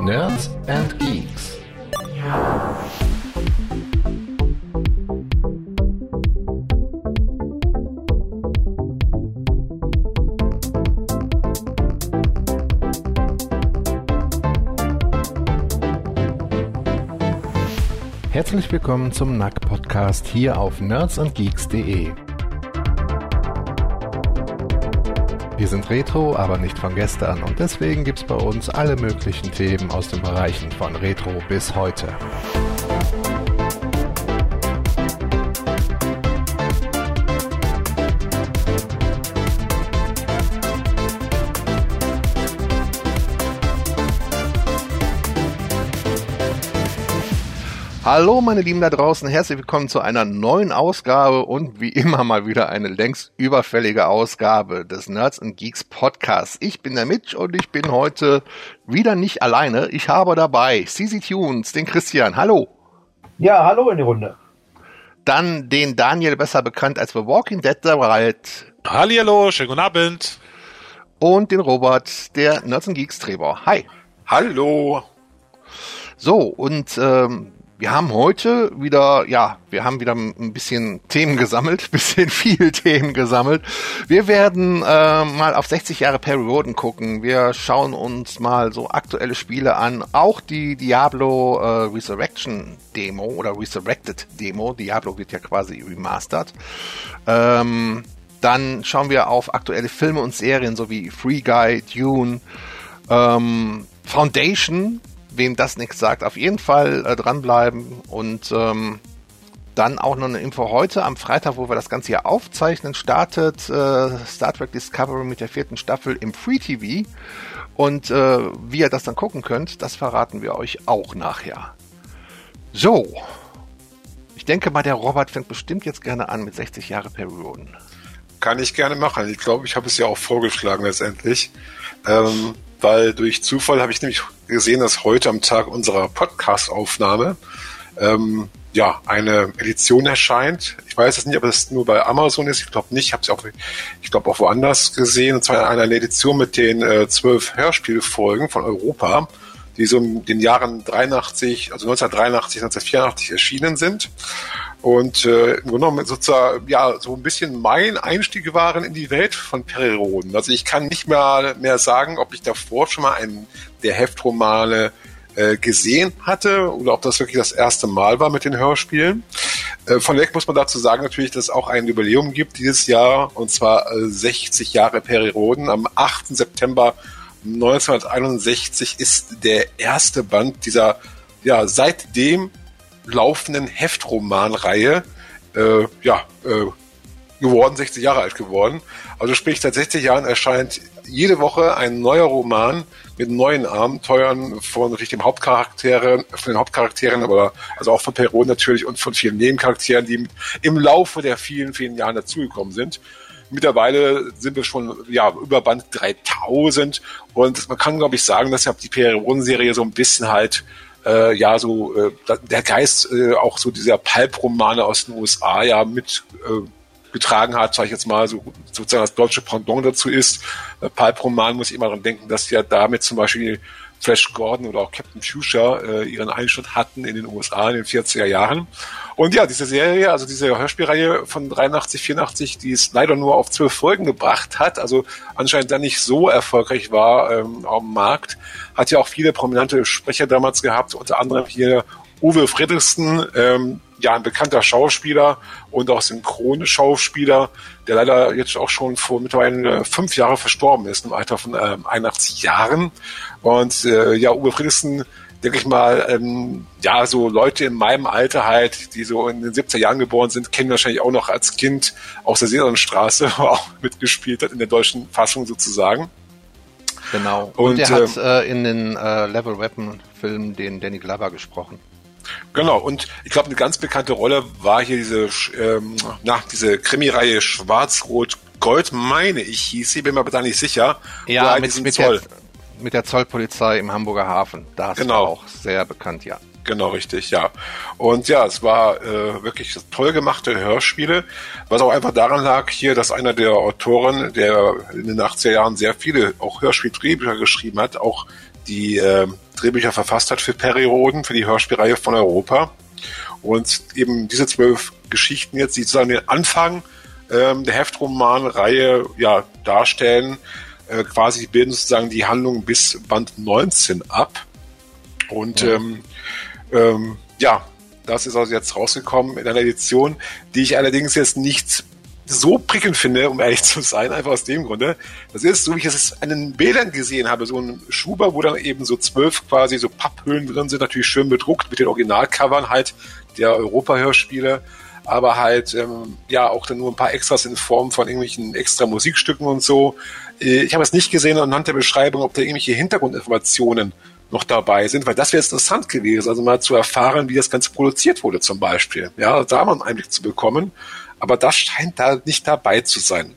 Nerds and Geeks. Herzlich willkommen zum NAC Podcast hier auf nerdsandgeeks.de. Wir sind Retro, aber nicht von gestern und deswegen gibt's bei uns alle möglichen Themen aus den Bereichen von Retro bis heute. Hallo meine Lieben da draußen, herzlich willkommen zu einer neuen Ausgabe und wie immer mal wieder eine längst überfällige Ausgabe des Nerds and Geeks Podcasts. Ich bin der Mitch und ich bin heute wieder nicht alleine. Ich habe dabei CZ Tunes, den Christian. Hallo. Ja, hallo in die Runde. Dann den Daniel, besser bekannt als The Walking Dead der Wald. Hallihallo, schönen guten Abend. Und den Robert, der Nerds and Geeks Treber. Hi. Hallo. So, und ähm, wir haben heute wieder, ja, wir haben wieder ein bisschen Themen gesammelt, bisschen viel Themen gesammelt. Wir werden äh, mal auf 60 Jahre Perry Roden gucken. Wir schauen uns mal so aktuelle Spiele an. Auch die Diablo äh, Resurrection Demo oder Resurrected Demo. Diablo wird ja quasi remastered. Ähm, dann schauen wir auf aktuelle Filme und Serien, so wie Free Guy, Dune, ähm, Foundation, wem das nichts sagt, auf jeden Fall äh, dranbleiben und ähm, dann auch noch eine Info heute am Freitag, wo wir das Ganze hier aufzeichnen, startet äh, Star Trek Discovery mit der vierten Staffel im Free TV und äh, wie ihr das dann gucken könnt, das verraten wir euch auch nachher. So, ich denke mal, der Robert fängt bestimmt jetzt gerne an mit 60 Jahre Perioden. Kann ich gerne machen. Ich glaube, ich habe es ja auch vorgeschlagen letztendlich. Ähm, weil durch Zufall habe ich nämlich gesehen, dass heute am Tag unserer Podcast-Aufnahme ähm, ja eine Edition erscheint. Ich weiß es nicht, ob es nur bei Amazon ist. Ich glaube nicht. Ich habe es auch, glaube auch woanders gesehen. Und zwar eine, eine Edition mit den äh, zwölf Hörspielfolgen von Europa, die so in den Jahren 83, also 1983, 1984 erschienen sind und äh, im Grunde genommen sozusagen ja so ein bisschen mein Einstieg waren in die Welt von Periroden. Also ich kann nicht mehr mehr sagen, ob ich davor schon mal einen der Heftromane äh, gesehen hatte oder ob das wirklich das erste Mal war mit den Hörspielen. Äh, von weg muss man dazu sagen natürlich, dass es auch ein Jubiläum gibt dieses Jahr und zwar äh, 60 Jahre Periroden. Am 8. September 1961 ist der erste Band dieser ja seitdem laufenden Heftromanreihe äh, ja, äh, geworden, 60 Jahre alt geworden. Also sprich, seit 60 Jahren erscheint jede Woche ein neuer Roman mit neuen Abenteuern von dem Hauptcharakteren, von den Hauptcharakteren, aber also auch von Perron natürlich und von vielen Nebencharakteren, die im Laufe der vielen, vielen Jahren dazugekommen sind. Mittlerweile sind wir schon ja über Band 3000 und man kann glaube ich sagen, dass ja die Perron-Serie so ein bisschen halt äh, ja so äh, der Geist äh, auch so dieser Pulp-Romane aus den USA ja mit äh, getragen hat, sage ich jetzt mal, so sozusagen das deutsche Pendant dazu ist. Äh, Pulp-Roman muss ich immer daran denken, dass ja damit zum Beispiel Flash Gordon oder auch Captain Fuchsia äh, ihren Einschnitt hatten in den USA in den 40er Jahren. Und ja, diese Serie, also diese Hörspielreihe von 83, 84, die es leider nur auf zwölf Folgen gebracht hat, also anscheinend dann nicht so erfolgreich war ähm, am Markt, hat ja auch viele prominente Sprecher damals gehabt, unter anderem hier Uwe Friedrichsen, ähm, ja, ein bekannter Schauspieler und auch Synchronschauspieler, der leider jetzt auch schon vor mittlerweile fünf Jahren verstorben ist, im Alter von ähm, 81 Jahren. Und äh, ja, Uwe Friedrichsen, denke ich mal, ähm, ja, so Leute in meinem Alter halt, die so in den 70er Jahren geboren sind, kennen wahrscheinlich auch noch als Kind aus der Seelandstraße, auch mitgespielt hat in der deutschen Fassung sozusagen. Genau. Und, und er hat äh, äh, in den äh, Level Weapon Filmen den Danny Glover gesprochen. Genau, und ich glaube, eine ganz bekannte Rolle war hier diese, ähm, na, diese Krimireihe Schwarz-Rot-Gold, meine ich, hieß sie, bin mir aber da nicht sicher. Ja, mit, mit, der, mit der Zollpolizei im Hamburger Hafen. Da ist genau. auch sehr bekannt, ja. Genau, richtig, ja. Und ja, es war äh, wirklich toll gemachte Hörspiele, was auch einfach daran lag hier, dass einer der Autoren, der in den 80er Jahren sehr viele auch Hörspieldrehbücher geschrieben hat, auch die äh, Drehbücher verfasst hat für Perioden, für die Hörspielreihe von Europa. Und eben diese zwölf Geschichten jetzt, die sozusagen den Anfang ähm, der Heftromanreihe ja, darstellen, äh, quasi bilden sozusagen die Handlung bis Band 19 ab. Und ja. ähm, ähm, ja, das ist also jetzt rausgekommen in einer Edition, die ich allerdings jetzt nicht so prickelnd finde, um ehrlich zu sein, einfach aus dem Grunde. Das ist, so wie ich es in den Bildern gesehen habe, so ein Schuber, wo dann eben so zwölf quasi so Papphüllen drin sind, natürlich schön bedruckt mit den Originalcovern halt der Europa-Hörspiele, aber halt ähm, ja auch dann nur ein paar Extras in Form von irgendwelchen extra Musikstücken und so. Äh, ich habe es nicht gesehen anhand der Beschreibung, ob da irgendwelche Hintergrundinformationen noch dabei sind, weil das wäre interessant gewesen, also mal zu erfahren, wie das Ganze produziert wurde zum Beispiel. Ja, da mal einen Einblick zu bekommen. Aber das scheint da nicht dabei zu sein.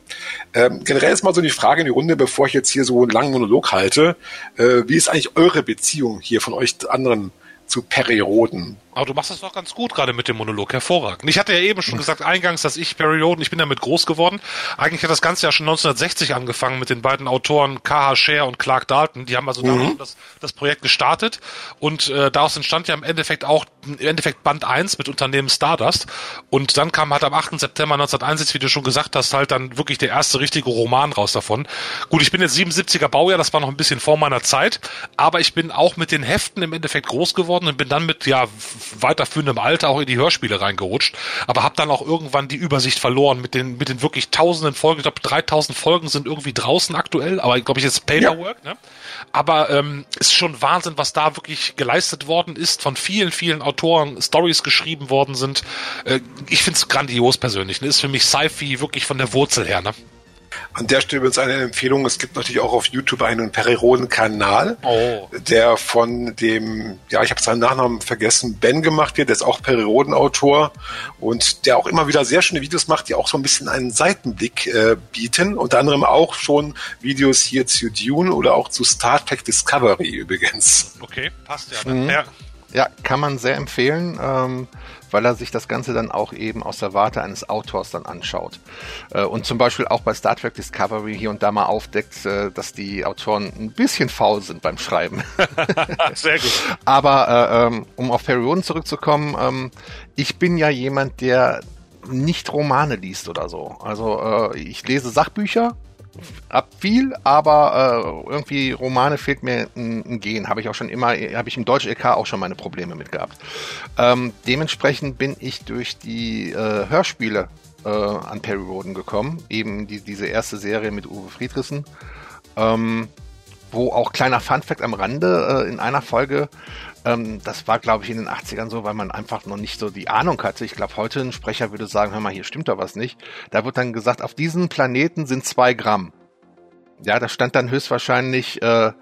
Ähm, generell ist mal so die Frage in die Runde, bevor ich jetzt hier so einen langen Monolog halte. Äh, wie ist eigentlich eure Beziehung hier von euch anderen zu Perioden? Aber du machst das doch ganz gut gerade mit dem Monolog, hervorragend. Ich hatte ja eben schon gesagt eingangs, dass ich Perioden, ich bin damit groß geworden. Eigentlich hat das Ganze ja schon 1960 angefangen mit den beiden Autoren K.H. Scher und Clark Dalton. Die haben also mhm. das, das Projekt gestartet und äh, daraus entstand ja im Endeffekt auch im Endeffekt Band 1 mit Unternehmen Stardust. Und dann kam halt am 8. September 1961, wie du schon gesagt hast, halt dann wirklich der erste richtige Roman raus davon. Gut, ich bin jetzt 77er Baujahr, das war noch ein bisschen vor meiner Zeit, aber ich bin auch mit den Heften im Endeffekt groß geworden und bin dann mit, ja, weiterführendem Alter auch in die Hörspiele reingerutscht, aber habe dann auch irgendwann die Übersicht verloren mit den mit den wirklich tausenden Folgen. Ich glaube, 3000 Folgen sind irgendwie draußen aktuell, aber glaube ich jetzt Paperwork, ja. ne? Aber ähm, ist schon Wahnsinn, was da wirklich geleistet worden ist, von vielen, vielen Autoren Stories geschrieben worden sind. Äh, ich finde es grandios persönlich. Ne? Ist für mich Sci-Fi wirklich von der Wurzel her. Ne? An der Stelle übrigens eine Empfehlung. Es gibt natürlich auch auf YouTube einen Periroden-Kanal, oh. der von dem, ja, ich habe seinen Nachnamen vergessen, Ben gemacht wird. Der ist auch Periroden-Autor und der auch immer wieder sehr schöne Videos macht, die auch so ein bisschen einen Seitenblick äh, bieten. Unter anderem auch schon Videos hier zu Dune oder auch zu Star Trek Discovery übrigens. Okay, passt ja. Mhm. ja. Ja, kann man sehr empfehlen. Ähm, weil er sich das Ganze dann auch eben aus der Warte eines Autors dann anschaut. Äh, und zum Beispiel auch bei Star Trek Discovery hier und da mal aufdeckt, äh, dass die Autoren ein bisschen faul sind beim Schreiben. Sehr gut. Aber äh, ähm, um auf Perioden zurückzukommen, ähm, ich bin ja jemand, der nicht Romane liest oder so. Also ich lese Sachbücher, ab viel, aber äh, irgendwie Romane fehlt mir ein, ein Gen. Habe ich auch schon immer, habe ich im Deutsch LK auch schon meine Probleme mit gehabt. Ähm, dementsprechend bin ich durch die äh, Hörspiele äh, an Perry Roden gekommen, eben die, diese erste Serie mit Uwe Friedrissen. Ähm, wo auch kleiner Funfact am Rande äh, in einer Folge ähm, das war, glaube ich, in den 80ern so, weil man einfach noch nicht so die Ahnung hatte. Ich glaube, heute ein Sprecher würde sagen, hör mal, hier stimmt da was nicht. Da wird dann gesagt, auf diesem Planeten sind zwei Gramm. Ja, da stand dann höchstwahrscheinlich äh,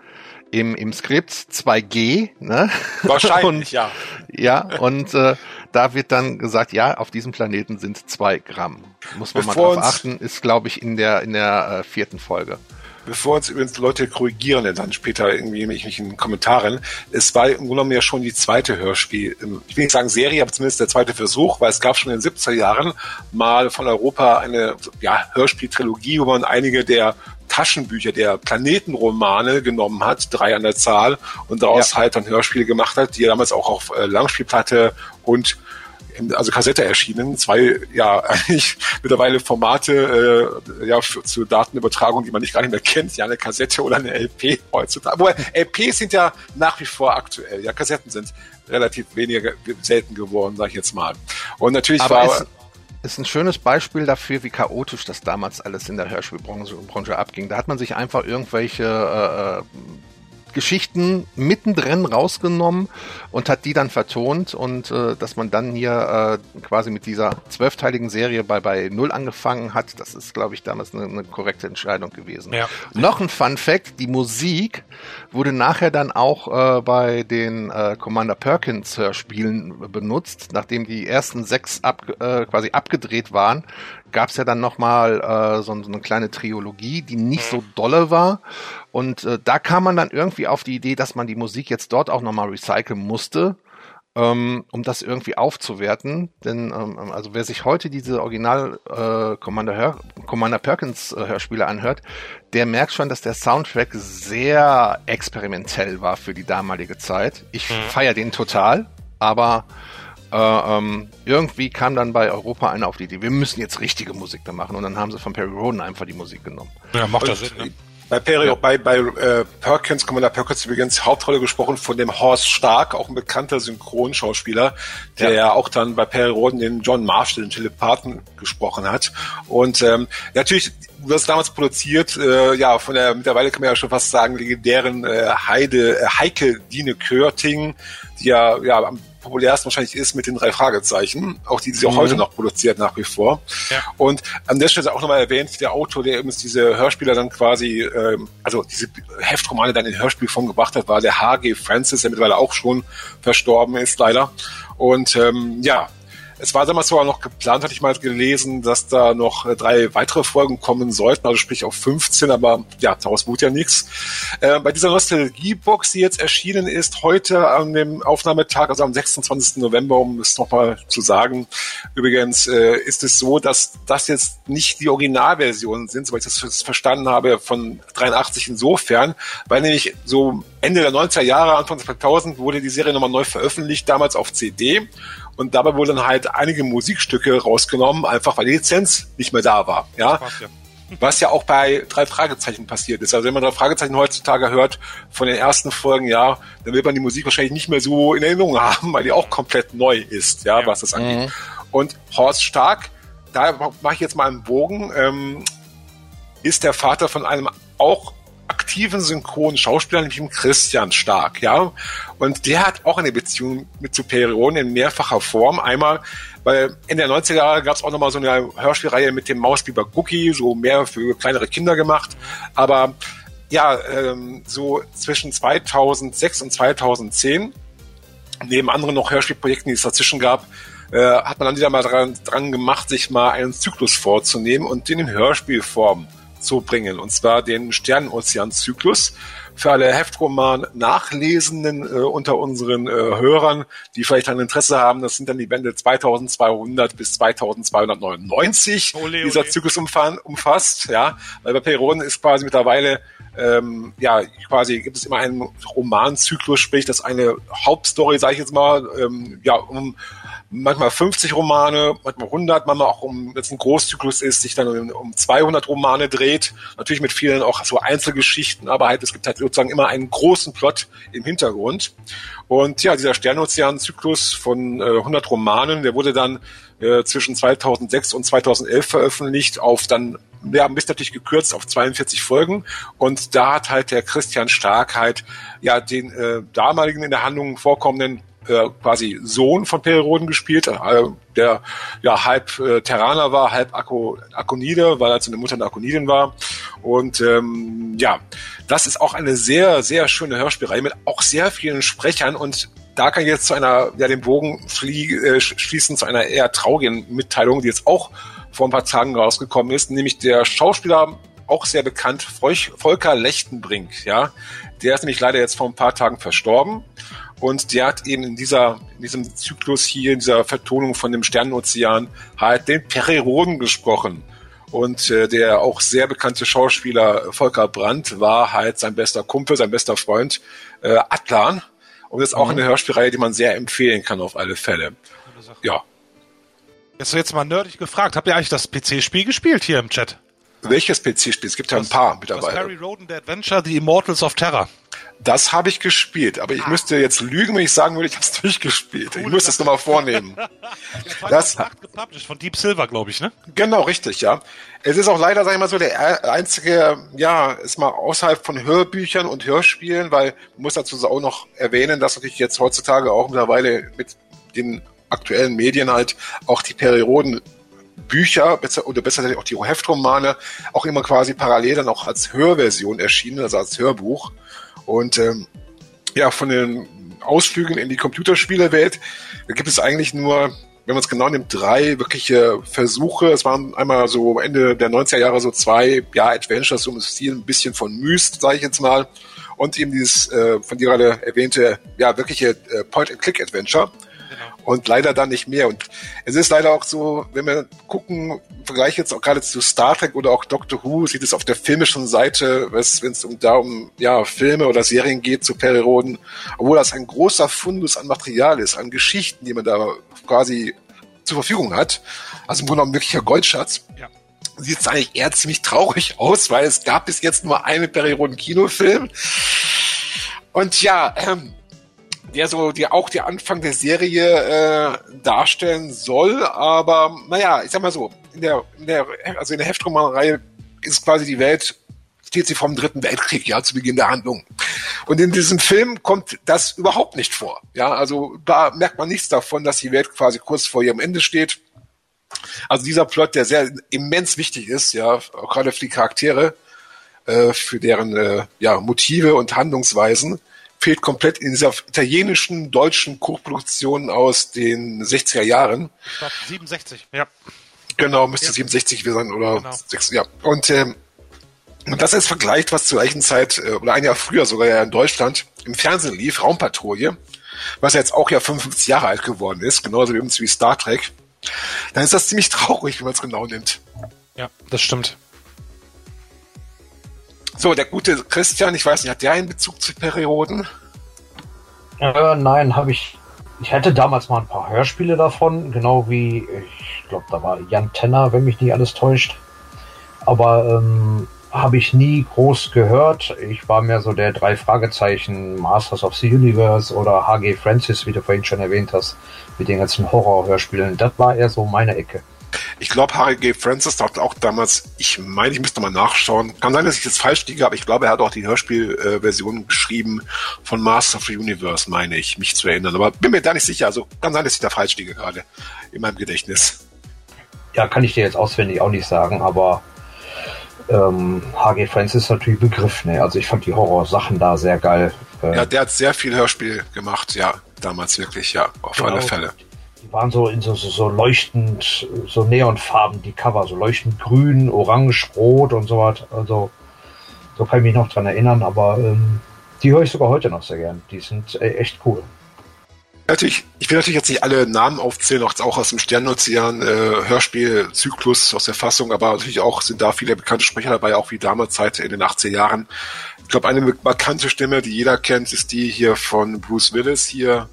im, im Skript 2G, ne? Wahrscheinlich, und, ja. Ja, und äh, da wird dann gesagt, ja, auf diesem Planeten sind zwei Gramm. Muss man Bevor mal drauf achten, ist, glaube ich, in der, in der äh, vierten Folge bevor uns übrigens Leute korrigieren dann später irgendwie in irgendwelchen Kommentaren, es war im Grunde genommen ja schon die zweite Hörspiel, ähm, ich will nicht sagen Serie, aber zumindest der zweite Versuch, weil es gab schon in den 70er Jahren mal von Europa eine ja, Hörspieltrilogie, wo man einige der Taschenbücher der Planetenromane genommen hat, drei an der Zahl, und daraus ja. halt dann Hörspiele gemacht hat, die damals auch auf äh, Langspielplatte und also Kassette erschienen, zwei ja eigentlich mittlerweile Formate äh, ja für, zur Datenübertragung, die man nicht gar nicht mehr kennt, ja eine Kassette oder eine LP heutzutage. Wobei LPs sind ja nach wie vor aktuell, ja Kassetten sind relativ weniger selten geworden, sag ich jetzt mal. Und natürlich Aber war ist ein schönes Beispiel dafür, wie chaotisch das damals alles in der Hörspielbranche abging. Da hat man sich einfach irgendwelche äh, äh Geschichten mittendrin rausgenommen und hat die dann vertont und äh, dass man dann hier äh, quasi mit dieser zwölfteiligen Serie bei, bei Null angefangen hat, das ist, glaube ich, damals eine, eine korrekte Entscheidung gewesen. Ja. Noch ein Fun Fact, die Musik wurde nachher dann auch äh, bei den äh, Commander Perkins Hörspielen benutzt, nachdem die ersten sechs ab, äh, quasi abgedreht waren, gab es ja dann nochmal äh, so, so eine kleine Triologie, die nicht so dolle war. Und äh, da kam man dann irgendwie auf die Idee, dass man die Musik jetzt dort auch nochmal recyceln musste. ähm, um das irgendwie aufzuwerten. Denn ähm, also wer sich heute diese Original äh, Commander, Hör Commander Perkins äh, Hörspiele anhört, der merkt schon, dass der Soundtrack sehr experimentell war für die damalige Zeit. Ich mhm. feiere den total, aber äh, ähm, irgendwie kam dann bei Europa einer auf die Idee, wir müssen jetzt richtige Musik da machen und dann haben sie von Perry Roden einfach die Musik genommen. Ja, macht das Sinn. Ne? Bei, Perry, ja. bei, bei äh, Perkins, Commander Perkins übrigens Hauptrolle gesprochen von dem Horst Stark, auch ein bekannter Synchronschauspieler, der ja, auch dann bei Perry Roden den John Marshall, den Telepathen, gesprochen hat. Und ähm, natürlich wurde es damals produziert, äh, ja, von der mittlerweile kann man ja schon fast sagen, legendären äh, Heide, äh, Heike Dine Körting, die ja, ja am populärsten wahrscheinlich ist mit den drei Fragezeichen, auch die, die sie auch mhm. heute noch produziert nach wie vor. Ja. Und an der Stelle auch nochmal erwähnt, der Autor, der eben diese Hörspieler dann quasi, ähm, also diese Heftromane dann in Hörspielform gebracht hat, war der H.G. Francis, der mittlerweile auch schon verstorben ist, leider. Und ähm, ja, es war damals sogar noch geplant, hatte ich mal gelesen, dass da noch äh, drei weitere Folgen kommen sollten, also sprich auf 15, aber ja, daraus wurde ja nichts. Äh, bei dieser Nostalgie-Box, die jetzt erschienen ist, heute an dem Aufnahmetag, also am 26. November, um es nochmal zu sagen, übrigens äh, ist es so, dass das jetzt nicht die Originalversionen sind, soweit ich das verstanden habe, von 83 insofern, weil nämlich so Ende der 90er Jahre, Anfang 2000 wurde die Serie nochmal neu veröffentlicht, damals auf CD und dabei wurden halt einige Musikstücke rausgenommen, einfach weil die Lizenz nicht mehr da war. Ja. Was ja auch bei drei Fragezeichen passiert ist. Also wenn man drei Fragezeichen heutzutage hört von den ersten Folgen, ja, dann wird man die Musik wahrscheinlich nicht mehr so in Erinnerung haben, weil die auch komplett neu ist, ja, ja. was das angeht. Mhm. Und Horst Stark, da mache ich jetzt mal einen Bogen, ähm, ist der Vater von einem auch aktiven synchronen Schauspieler, nämlich Christian Stark, ja. Und der hat auch eine Beziehung mit Superion in mehrfacher Form. Einmal, weil in der 90er Jahre gab es auch nochmal so eine Hörspielreihe mit dem Mausbiber Cookie, so mehr für kleinere Kinder gemacht. Aber ja, ähm, so zwischen 2006 und 2010, neben anderen noch Hörspielprojekten, die es dazwischen gab, äh, hat man dann wieder mal dran, dran gemacht, sich mal einen Zyklus vorzunehmen und den in Hörspielform zu bringen. Und zwar den Sternenozean-Zyklus für alle Heftroman-Nachlesenden äh, unter unseren äh, Hörern, die vielleicht ein Interesse haben. Das sind dann die Bände 2200 bis 2299, ole, dieser ole. Zyklus umfasst. Ja, weil bei Perioden ist quasi mittlerweile ähm, ja, quasi gibt es immer einen Romanzyklus, sprich, dass eine Hauptstory, sage ich jetzt mal, ähm, ja, um manchmal 50 Romane, manchmal 100, manchmal auch um, wenn es ein Großzyklus ist, sich dann um, um 200 Romane dreht. Natürlich mit vielen auch so Einzelgeschichten, aber halt, es gibt halt sozusagen immer einen großen Plot im Hintergrund. Und ja, dieser Sternozean-Zyklus von äh, 100 Romanen, der wurde dann äh, zwischen 2006 und 2011 veröffentlicht auf dann wir haben bis natürlich gekürzt auf 42 Folgen und da hat halt der Christian Stark halt ja den äh, damaligen in der Handlung vorkommenden äh, quasi Sohn von Periroden gespielt, äh, der ja halb äh, Terraner war, halb Akko, Akonide, weil er seine Mutter eine Akonidin war. Und ähm, ja, das ist auch eine sehr, sehr schöne Hörspielreihe mit auch sehr vielen Sprechern und da kann ich jetzt zu einer, ja, den Bogen flie äh, schließen zu einer eher traurigen Mitteilung, die jetzt auch vor ein paar Tagen rausgekommen ist, nämlich der Schauspieler, auch sehr bekannt, Volker Lechtenbrink, ja. Der ist nämlich leider jetzt vor ein paar Tagen verstorben. Und der hat eben in dieser, in diesem Zyklus hier, in dieser Vertonung von dem Sternenozean, halt den Periroden gesprochen. Und äh, der auch sehr bekannte Schauspieler Volker Brandt war halt sein bester Kumpel, sein bester Freund äh, Atlan. Und das ist auch mhm. eine Hörspielreihe, die man sehr empfehlen kann auf alle Fälle. Ja. Jetzt jetzt mal nerdig gefragt, habt ihr eigentlich das PC-Spiel gespielt hier im Chat? Welches PC-Spiel? Es gibt ja ein paar mittlerweile. Das Harry Roden The Adventure, The Immortals of Terror. Das habe ich gespielt, aber ich ah. müsste jetzt lügen, wenn ich sagen würde, ich habe es durchgespielt. Cool, ich müsste es nochmal vornehmen. das hat gepublished von Deep Silver, glaube ich, ne? Genau, richtig, ja. Es ist auch leider, sag ich mal so, der einzige, ja, ist mal außerhalb von Hörbüchern und Hörspielen, weil man muss dazu auch noch erwähnen, dass natürlich jetzt heutzutage auch mittlerweile mit den aktuellen Medien halt auch die Perioden Bücher besser, oder besser auch die Heftromane auch immer quasi parallel dann auch als Hörversion erschienen, also als Hörbuch. Und ähm, ja, von den Ausflügen in die Computerspielerwelt, gibt es eigentlich nur, wenn man es genau nimmt, drei wirkliche Versuche. Es waren einmal so Ende der 90er Jahre so zwei, ja, Adventures, so im Stil ein bisschen von Myst, sage ich jetzt mal. Und eben dieses äh, von dir gerade erwähnte, ja, wirkliche äh, Point-and-Click-Adventure. Und leider dann nicht mehr. Und es ist leider auch so, wenn wir gucken, im Vergleich jetzt auch gerade zu Star Trek oder auch Doctor Who, sieht es auf der filmischen Seite, wenn es um da um ja, Filme oder Serien geht zu Perioden, obwohl das ein großer Fundus an Material ist, an Geschichten, die man da quasi zur Verfügung hat. Also im Grunde genommen wirklicher Goldschatz. Ja sieht es eigentlich eher ziemlich traurig aus, weil es gab bis jetzt nur eine Perioden-Kinofilm. Und ja, ähm, der so die auch der Anfang der Serie äh, darstellen soll, aber naja, ich sag mal so, in der, in der also in der Heftromanreihe ist quasi die Welt steht sie vom Dritten Weltkrieg, ja, zu Beginn der Handlung. Und in diesem Film kommt das überhaupt nicht vor. Ja, also da merkt man nichts davon, dass die Welt quasi kurz vor ihrem Ende steht. Also dieser Plot, der sehr immens wichtig ist, ja, gerade für die Charaktere, äh, für deren äh, ja, Motive und Handlungsweisen, fehlt komplett in dieser italienischen, deutschen Kochproduktion aus den 60er Jahren. Ich glaube 67, ja. Genau, müsste ja. 67 sein oder genau. 6, ja. Und ähm, und das ist vergleicht, was zur gleichen Zeit äh, oder ein Jahr früher sogar ja in Deutschland im Fernsehen lief, Raumpatrouille, was ja jetzt auch ja 55 Jahre alt geworden ist, genauso wie Star Trek. Dann ist das ziemlich traurig, wenn man es genau nimmt. Ja, das stimmt. So, der gute Christian, ich weiß nicht, hat der einen Bezug zu Perioden? Äh, nein, habe ich. Ich hätte damals mal ein paar Hörspiele davon, genau wie, ich glaube, da war Jan Tenner, wenn mich nicht alles täuscht. Aber ähm, habe ich nie groß gehört. Ich war mehr so der drei Fragezeichen Masters of the Universe oder H.G. Francis, wie du vorhin schon erwähnt hast, mit den ganzen Horrorhörspielen. Das war eher so meine Ecke. Ich glaube, Harry G. Francis hat auch damals, ich meine, ich müsste mal nachschauen. Kann sein, dass ich jetzt falsch liege, aber ich glaube, er hat auch die Hörspielversion geschrieben von Master of the Universe, meine ich, mich zu erinnern. Aber bin mir da nicht sicher. Also kann sein, dass ich da falsch liege gerade in meinem Gedächtnis. Ja, kann ich dir jetzt auswendig auch nicht sagen, aber ähm, H.G. Francis ist natürlich Begriff. Ne? Also ich fand die Horrorsachen da sehr geil. Ja, der hat sehr viel Hörspiel gemacht, ja, damals wirklich, ja, auf genau. alle Fälle waren so in so, so, so leuchtend, so Neonfarben, die Cover, so leuchtend grün, orange, rot und so was. Also, so kann ich mich noch dran erinnern, aber ähm, die höre ich sogar heute noch sehr gern. Die sind äh, echt cool. Natürlich, ich will natürlich jetzt nicht alle Namen aufzählen, auch aus dem Sternennozian äh, Hörspielzyklus aus der Fassung, aber natürlich auch sind da viele bekannte Sprecher dabei, auch wie damals Zeit in den 80er Jahren. Ich glaube, eine markante Stimme, die jeder kennt, ist die hier von Bruce Willis hier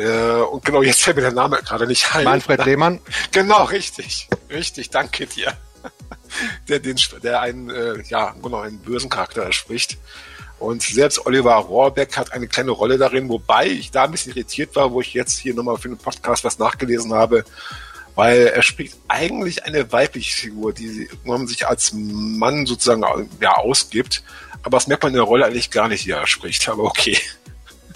äh, und genau, jetzt fällt mir der Name gerade nicht ein. Manfred Lehmann? Genau, richtig. Richtig, danke dir. Der, den, der einen, äh, ja, genau, einen bösen Charakter spricht. Und selbst Oliver Rohrbeck hat eine kleine Rolle darin, wobei ich da ein bisschen irritiert war, wo ich jetzt hier nochmal für den Podcast was nachgelesen habe, weil er spricht eigentlich eine weibliche Figur, die man sich als Mann sozusagen ja, ausgibt. Aber das merkt man in der Rolle eigentlich gar nicht, die er spricht. Aber okay.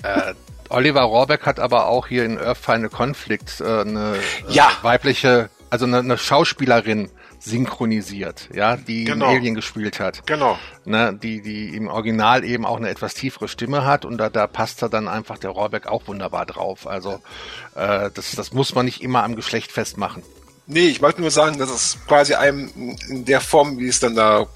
Äh, Oliver Rohrbeck hat aber auch hier in Earth Final Conflict äh, eine äh, ja. weibliche, also eine, eine, Schauspielerin synchronisiert, ja, die genau. Alien gespielt hat. Genau. Ne, die, die im Original eben auch eine etwas tiefere Stimme hat und da, da passt da dann einfach der Rohrbeck auch wunderbar drauf. Also äh, das, das muss man nicht immer am Geschlecht festmachen. Nee, ich wollte nur sagen, dass es quasi einem in der Form, wie es dann da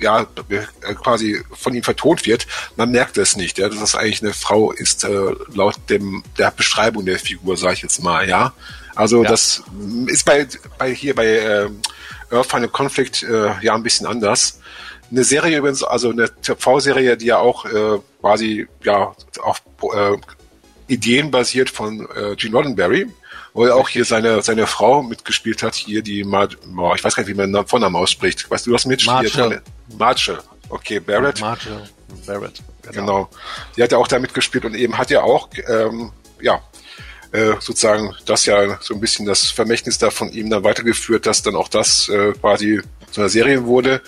ja äh, quasi von ihm vertont wird, man merkt es nicht, ja, dass es eigentlich eine Frau ist, äh, laut dem der Beschreibung der Figur, sage ich jetzt mal, ja. Also ja. das ist bei, bei hier bei äh, Earth Final Conflict äh, ja ein bisschen anders. Eine Serie übrigens, also eine TV-Serie, die ja auch äh, quasi ja auf äh, Ideen basiert von äh, Gene Roddenberry, wo er auch hier seine, seine Frau mitgespielt hat, hier die, Mar oh, ich weiß gar nicht, wie man den Vornamen ausspricht. Weißt du, hast mitgespielt? Marshall. Marshall. Okay, Barrett. Marshall. Barrett. Genau. genau. Die hat ja auch da mitgespielt und eben hat ja auch, ähm, ja, äh, sozusagen das ja so ein bisschen das Vermächtnis da von ihm dann weitergeführt, dass dann auch das äh, quasi zu einer Serie wurde,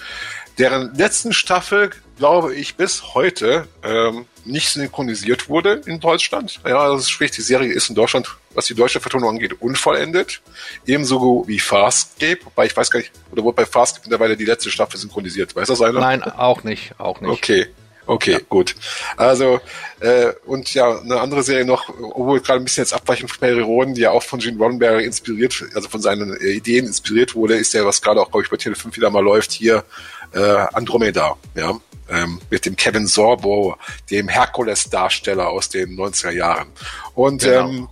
deren letzten Staffel, glaube ich, bis heute ähm, nicht synchronisiert wurde in Deutschland. Ja, also sprich, die Serie ist in Deutschland, was die deutsche Vertonung angeht, unvollendet. Ebenso wie Farscape, wobei ich weiß gar nicht, oder wurde bei Farscape mittlerweile die letzte Staffel synchronisiert. Weiß das einer? Nein, auch nicht, auch nicht. Okay. Okay, ja. gut. Also, äh, und ja, eine andere Serie noch, obwohl gerade ein bisschen jetzt abweichen von Perry Roden, die ja auch von Gene Roddenberry inspiriert, also von seinen äh, Ideen inspiriert wurde, ist ja, was gerade auch, glaube ich, bei Tele 5 wieder mal läuft, hier äh, Andromeda, ja ähm, mit dem Kevin Sorbo, dem Herkules-Darsteller aus den 90er Jahren. Und genau. ähm,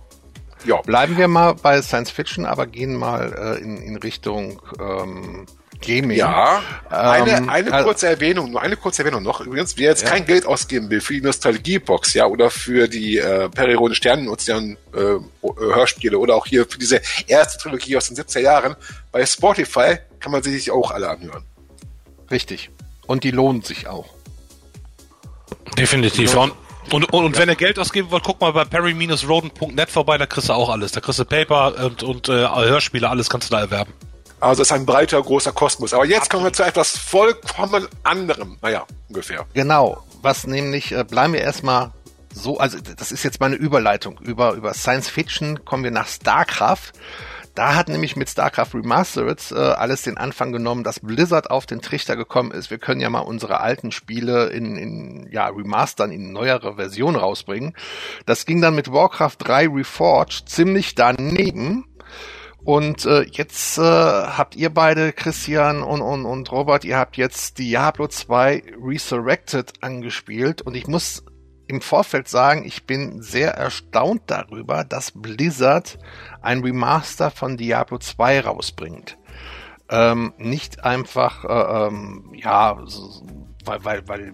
Ja. Bleiben wir mal bei Science Fiction, aber gehen mal äh, in, in Richtung ähm, Gaming. Ja, eine, ähm, eine also, kurze Erwähnung, nur eine kurze Erwähnung noch. Übrigens, wer jetzt ja. kein Geld ausgeben will für die Nostalgiebox, ja, oder für die äh, Periode Sternenozean äh, Hörspiele oder auch hier für diese erste Trilogie aus den 70er Jahren, bei Spotify kann man sie sich auch alle anhören. Richtig. Und die lohnen sich auch. Definitiv. Und, und, und, und wenn ihr Geld ausgeben wollt, guck mal bei perry-roden.net vorbei, da kriegst du auch alles. Da kriegst du Paper und, und äh, Hörspiele, alles kannst du da erwerben. Also es ist ein breiter, großer Kosmos. Aber jetzt kommen wir zu etwas vollkommen anderem. Naja, ungefähr. Genau. Was nämlich, äh, bleiben wir erstmal so, also das ist jetzt meine Überleitung. Über, über Science Fiction kommen wir nach StarCraft. Da hat nämlich mit StarCraft Remastered äh, alles den Anfang genommen, dass Blizzard auf den Trichter gekommen ist. Wir können ja mal unsere alten Spiele in, in ja, Remastern in neuere Version rausbringen. Das ging dann mit Warcraft 3 Reforged ziemlich daneben. Und äh, jetzt äh, habt ihr beide, Christian und, und, und Robert, ihr habt jetzt Diablo 2 Resurrected angespielt und ich muss im Vorfeld sagen, ich bin sehr erstaunt darüber, dass Blizzard ein Remaster von Diablo 2 rausbringt. Ähm, nicht einfach, äh, ähm, ja, weil, weil, weil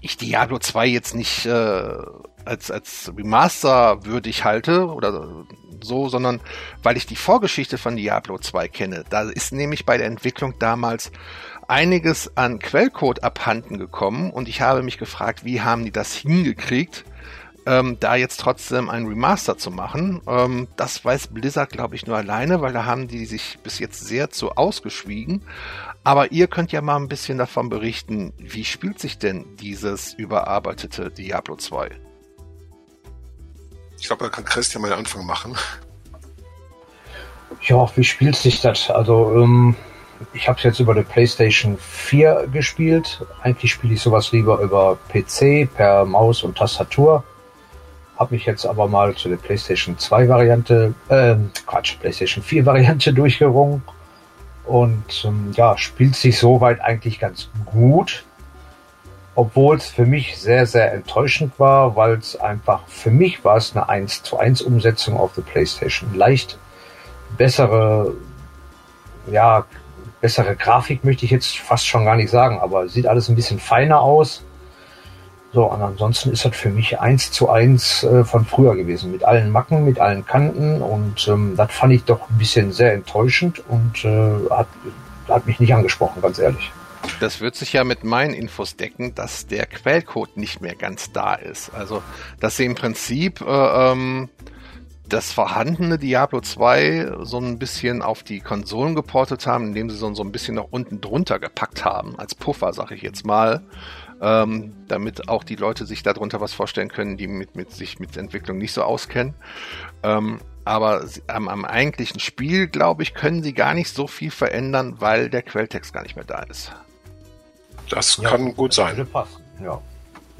ich Diablo 2 jetzt nicht äh, als, als Remaster würdig halte oder so, sondern weil ich die Vorgeschichte von Diablo 2 kenne. Da ist nämlich bei der Entwicklung damals einiges an Quellcode abhanden gekommen und ich habe mich gefragt, wie haben die das hingekriegt, ähm, da jetzt trotzdem ein Remaster zu machen. Ähm, das weiß Blizzard, glaube ich, nur alleine, weil da haben die sich bis jetzt sehr zu ausgeschwiegen. Aber ihr könnt ja mal ein bisschen davon berichten, wie spielt sich denn dieses überarbeitete Diablo 2? Ich glaube, da kann Christian mal den Anfang machen. Ja, wie spielt sich das? Also, ähm, ich habe es jetzt über die PlayStation 4 gespielt. Eigentlich spiele ich sowas lieber über PC per Maus und Tastatur. Habe mich jetzt aber mal zu der PlayStation 2 Variante, äh, Quatsch, PlayStation 4 Variante durchgerungen. Und ähm, ja, spielt sich soweit eigentlich ganz gut obwohl es für mich sehr, sehr enttäuschend war, weil es einfach, für mich war es eine 1 zu 1 Umsetzung auf der Playstation. Leicht bessere, ja, bessere Grafik möchte ich jetzt fast schon gar nicht sagen, aber sieht alles ein bisschen feiner aus. So, und ansonsten ist das für mich eins zu eins äh, von früher gewesen, mit allen Macken, mit allen Kanten und ähm, das fand ich doch ein bisschen sehr enttäuschend und äh, hat, hat mich nicht angesprochen, ganz ehrlich. Das wird sich ja mit meinen Infos decken, dass der Quellcode nicht mehr ganz da ist. Also, dass sie im Prinzip äh, ähm, das vorhandene Diablo 2 so ein bisschen auf die Konsolen geportet haben, indem sie so, so ein bisschen noch unten drunter gepackt haben, als Puffer, sage ich jetzt mal. Ähm, damit auch die Leute sich darunter was vorstellen können, die mit, mit sich mit Entwicklung nicht so auskennen. Ähm, aber am, am eigentlichen Spiel, glaube ich, können sie gar nicht so viel verändern, weil der Quelltext gar nicht mehr da ist. Das ja, kann gut sein. Ja.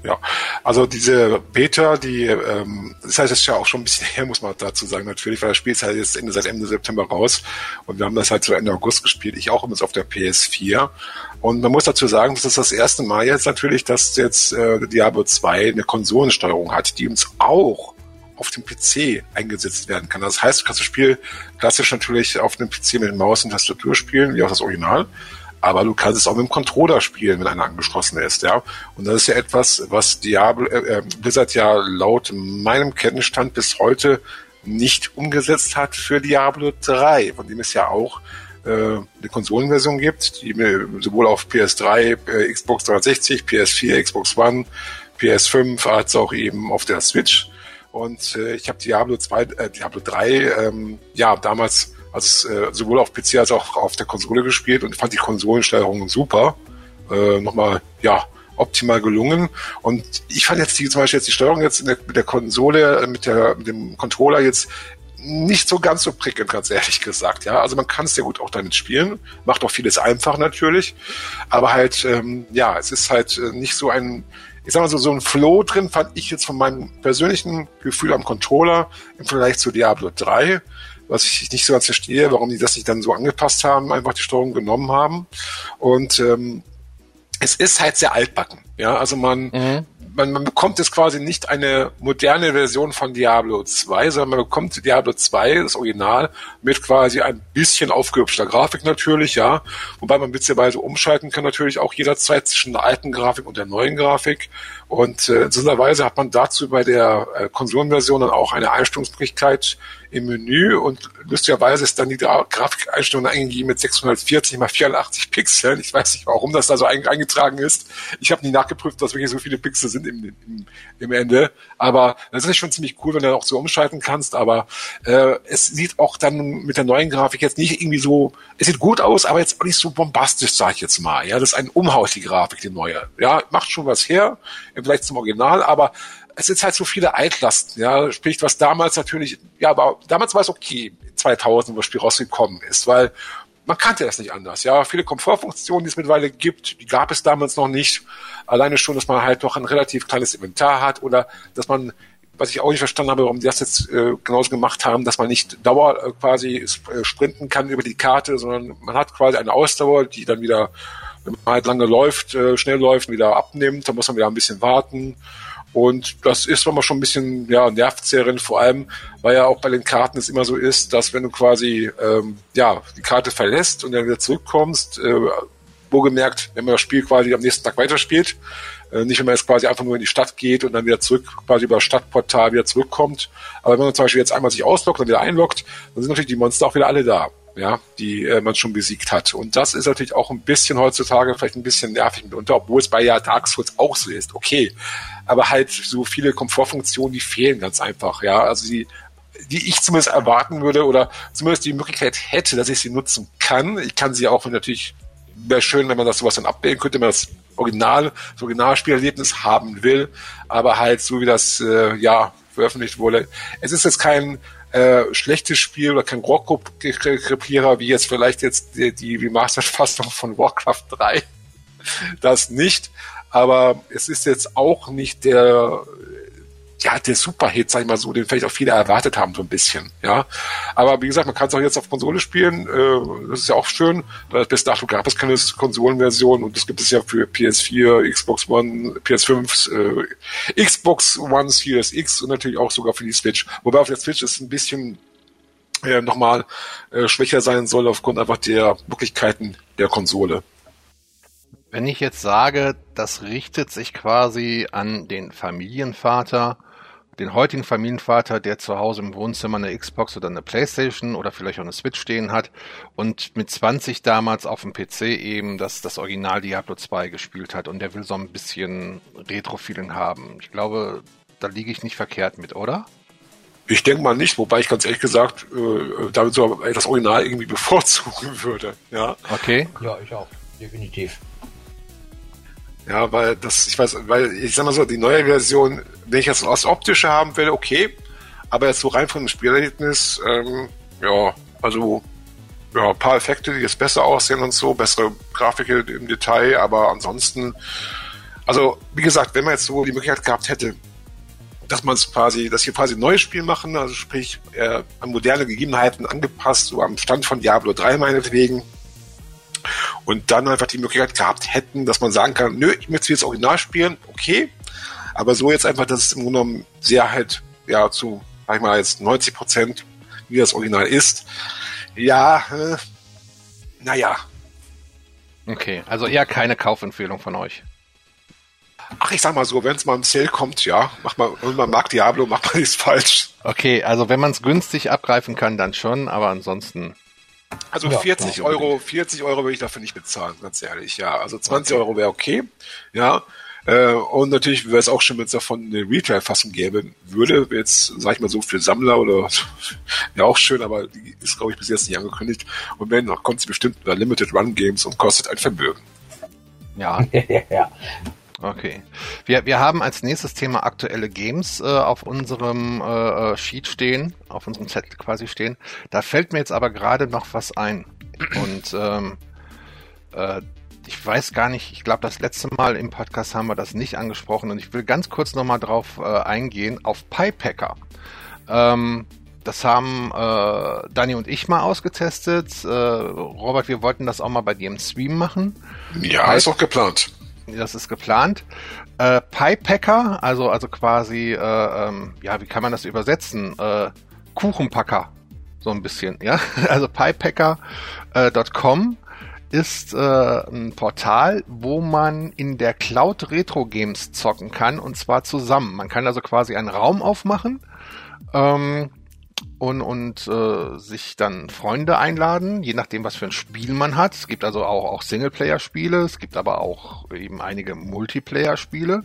Ja, also diese Beta, die, ähm, das heißt, es ist ja auch schon ein bisschen her, muss man dazu sagen, natürlich, weil das Spiel ist halt jetzt Ende, seit Ende September raus. Und wir haben das halt so Ende August gespielt, ich auch übrigens auf der PS4 und man muss dazu sagen, das ist das erste Mal jetzt natürlich, dass jetzt äh, Diablo 2 eine Konsolensteuerung hat, die uns auch auf dem PC eingesetzt werden kann. Das heißt, du kannst das Spiel klassisch natürlich auf dem PC mit Maus und Tastatur spielen, wie auch das Original aber du kannst es auch mit dem Controller spielen, wenn einer angeschlossen ist, ja. Und das ist ja etwas, was Diablo, äh, äh, Blizzard ja laut meinem Kenntnisstand bis heute nicht umgesetzt hat für Diablo 3, von dem es ja auch äh, eine Konsolenversion gibt, die sowohl auf PS3, äh, Xbox 360, PS4, Xbox One, PS5 als auch eben auf der Switch. Und äh, ich habe Diablo 2, äh, Diablo 3 ähm, ja damals also äh, sowohl auf PC als auch auf der Konsole gespielt und fand die Konsolensteuerung super. Äh, nochmal, ja, optimal gelungen. Und ich fand jetzt die, zum Beispiel jetzt die Steuerung jetzt der, mit der Konsole, äh, mit, der, mit dem Controller jetzt nicht so ganz so prickelnd, ganz ehrlich gesagt. Ja, also man kann es sehr gut auch damit spielen, macht auch vieles einfach natürlich, aber halt ähm, ja, es ist halt äh, nicht so ein, ich sag mal so so ein Flow drin fand ich jetzt von meinem persönlichen Gefühl am Controller im Vergleich zu Diablo 3 was ich nicht so ganz verstehe, warum die das nicht dann so angepasst haben, einfach die Steuerung genommen haben. Und ähm, es ist halt sehr altbacken. Ja, also man, mhm. man, man bekommt jetzt quasi nicht eine moderne Version von Diablo 2, sondern man bekommt Diablo 2, das Original, mit quasi ein bisschen aufgehübschter Grafik natürlich, ja. Wobei man witzigerweise umschalten kann natürlich auch jederzeit zwischen der alten Grafik und der neuen Grafik. Und äh, in so einer Weise hat man dazu bei der äh, Konsolenversion dann auch eine Einstellungsmöglichkeit, im Menü und lustigerweise ist dann die Grafikeinstellung eingegeben mit 640 mal 84 Pixeln. Ich weiß nicht, warum das da so eingetragen ist. Ich habe nie nachgeprüft, dass wirklich so viele Pixel sind im, im, im Ende. Aber das ist schon ziemlich cool, wenn du dann auch so umschalten kannst. Aber äh, es sieht auch dann mit der neuen Grafik jetzt nicht irgendwie so, es sieht gut aus, aber jetzt auch nicht so bombastisch, sag ich jetzt mal. Ja, das ist ein Umhaus, die Grafik, die neue. Ja, macht schon was her, vielleicht zum Original, aber es sind halt so viele Altlasten, ja, sprich, was damals natürlich, ja, aber damals war es okay, 2000, wo das Spiel rausgekommen ist, weil man kannte das nicht anders, ja, viele Komfortfunktionen, die es mittlerweile gibt, die gab es damals noch nicht, alleine schon, dass man halt doch ein relativ kleines Inventar hat oder dass man was ich auch nicht verstanden habe, warum die das jetzt äh, genauso gemacht haben, dass man nicht Dauer äh, quasi äh, sprinten kann über die Karte, sondern man hat quasi eine Ausdauer, die dann wieder, wenn man halt lange läuft, äh, schnell läuft, wieder abnimmt, dann muss man wieder ein bisschen warten. Und das ist manchmal schon ein bisschen ja, nervzehrend, vor allem, weil ja auch bei den Karten es immer so ist, dass wenn du quasi ähm, ja, die Karte verlässt und dann wieder zurückkommst, äh, wohlgemerkt, wenn man das Spiel quasi am nächsten Tag weiterspielt, äh, nicht wenn man jetzt quasi einfach nur in die Stadt geht und dann wieder zurück, quasi über das Stadtportal wieder zurückkommt. Aber wenn man zum Beispiel jetzt einmal sich ausloggt und wieder einloggt, dann sind natürlich die Monster auch wieder alle da ja, die äh, man schon besiegt hat. Und das ist natürlich auch ein bisschen heutzutage vielleicht ein bisschen nervig mitunter, obwohl es bei ja Dark Souls auch so ist. Okay, aber halt so viele Komfortfunktionen, die fehlen ganz einfach, ja. Also die, die ich zumindest erwarten würde oder zumindest die Möglichkeit hätte, dass ich sie nutzen kann. Ich kann sie auch natürlich wäre schön, wenn man das sowas dann abbilden könnte, wenn man das Original, das Originalspielerlebnis haben will, aber halt so wie das äh, ja veröffentlicht wurde. Es ist jetzt kein äh, schlechtes Spiel oder kein Rohrkrepierer wie jetzt vielleicht jetzt die, die Remastered-Fassung von Warcraft 3. Das nicht. Aber es ist jetzt auch nicht der, ja, der Superhit, sag ich mal so, den vielleicht auch viele erwartet haben, so ein bisschen, ja. Aber wie gesagt, man kann es auch jetzt auf Konsole spielen, äh, das ist ja auch schön. Bis dato gab es keine Konsolenversion und das gibt es ja für PS4, Xbox One, PS5, äh, Xbox One Series X und natürlich auch sogar für die Switch. Wobei auf der Switch ist ein bisschen äh, nochmal äh, schwächer sein soll aufgrund einfach der Möglichkeiten der Konsole. Wenn ich jetzt sage, das richtet sich quasi an den Familienvater, den heutigen Familienvater, der zu Hause im Wohnzimmer eine Xbox oder eine Playstation oder vielleicht auch eine Switch stehen hat und mit 20 damals auf dem PC eben das, das Original Diablo 2 gespielt hat und der will so ein bisschen Retro-Feeling haben. Ich glaube, da liege ich nicht verkehrt mit, oder? Ich denke mal nicht, wobei ich ganz ehrlich gesagt äh, damit so das Original irgendwie bevorzugen würde. Ja. Okay. Ja, ich auch. Definitiv. Ja, weil das, ich weiß, weil ich sag mal so, die neue Version, wenn ich jetzt aus optische haben will, okay, aber jetzt so rein von dem Spielerlebnis, ähm, ja, also ja, ein paar Effekte, die jetzt besser aussehen und so, bessere Grafik im Detail, aber ansonsten, also wie gesagt, wenn man jetzt so die Möglichkeit gehabt hätte, dass man es quasi, dass wir quasi ein neues Spiel machen, also sprich äh, an moderne Gegebenheiten angepasst, so am Stand von Diablo 3 meinetwegen, und dann einfach die Möglichkeit gehabt hätten, dass man sagen kann, nö, ich möchte jetzt Original spielen, okay, aber so jetzt einfach, dass es im Grunde genommen sehr halt, ja, zu, sag ich mal, jetzt 90 Prozent, wie das Original ist, ja, äh, naja. Okay, also eher keine Kaufempfehlung von euch. Ach, ich sag mal so, wenn es mal im Sale kommt, ja, macht man, und man mag Diablo, macht man nichts falsch. Okay, also wenn man es günstig abgreifen kann, dann schon, aber ansonsten also ja, 40 Euro, 40 Euro würde ich dafür nicht bezahlen, ganz ehrlich, ja. Also 20 okay. Euro wäre okay, ja. Äh, und natürlich wäre es auch schön, wenn es davon eine Retail-Fassung gäbe würde. Jetzt, sag ich mal so, für Sammler oder ja auch schön, aber die ist, glaube ich, bis jetzt nicht angekündigt. Und wenn, kommt sie bestimmt über Limited Run Games und kostet ein Vermögen. Ja. ja. Okay. Wir, wir haben als nächstes Thema aktuelle Games äh, auf unserem äh, äh, Sheet stehen, auf unserem Zettel quasi stehen. Da fällt mir jetzt aber gerade noch was ein. Und ähm, äh, ich weiß gar nicht, ich glaube, das letzte Mal im Podcast haben wir das nicht angesprochen und ich will ganz kurz nochmal drauf äh, eingehen, auf PyPacker. Ähm, das haben äh, Dani und ich mal ausgetestet. Äh, Robert, wir wollten das auch mal bei dir im Stream machen. Ja, ist auch geplant. Das ist geplant. Äh, Piepacker, also also quasi, äh, ähm, ja, wie kann man das übersetzen? Äh, Kuchenpacker, so ein bisschen, ja. Also piepacker.com ist äh, ein Portal, wo man in der Cloud Retro Games zocken kann und zwar zusammen. Man kann also quasi einen Raum aufmachen. Ähm, und, und äh, sich dann Freunde einladen, je nachdem, was für ein Spiel man hat. Es gibt also auch, auch Singleplayer-Spiele, es gibt aber auch eben einige Multiplayer-Spiele.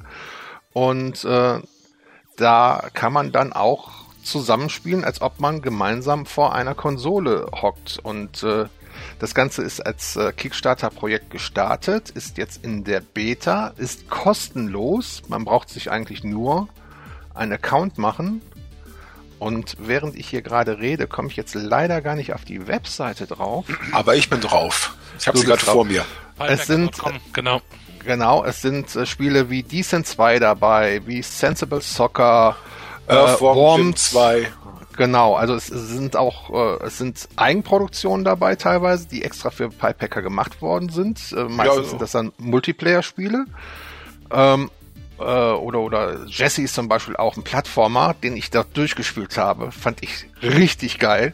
Und äh, da kann man dann auch zusammenspielen, als ob man gemeinsam vor einer Konsole hockt. Und äh, das Ganze ist als äh, Kickstarter-Projekt gestartet, ist jetzt in der Beta, ist kostenlos. Man braucht sich eigentlich nur einen Account machen und während ich hier gerade rede, komme ich jetzt leider gar nicht auf die Webseite drauf. Aber ich bin drauf. Ich habe sie gerade vor mir. Es sind genau. Genau, es sind äh, Spiele wie Decent 2 dabei, wie Sensible Soccer, äh, Worm 2. Genau, also es, sind auch äh, es sind Eigenproduktionen dabei teilweise, die extra für Pipepacker gemacht worden sind. Äh, meistens ja, also. sind das dann Multiplayer-Spiele. Ähm, äh, oder, oder Jesse ist zum Beispiel auch ein Plattformer, den ich da durchgespielt habe. Fand ich richtig geil.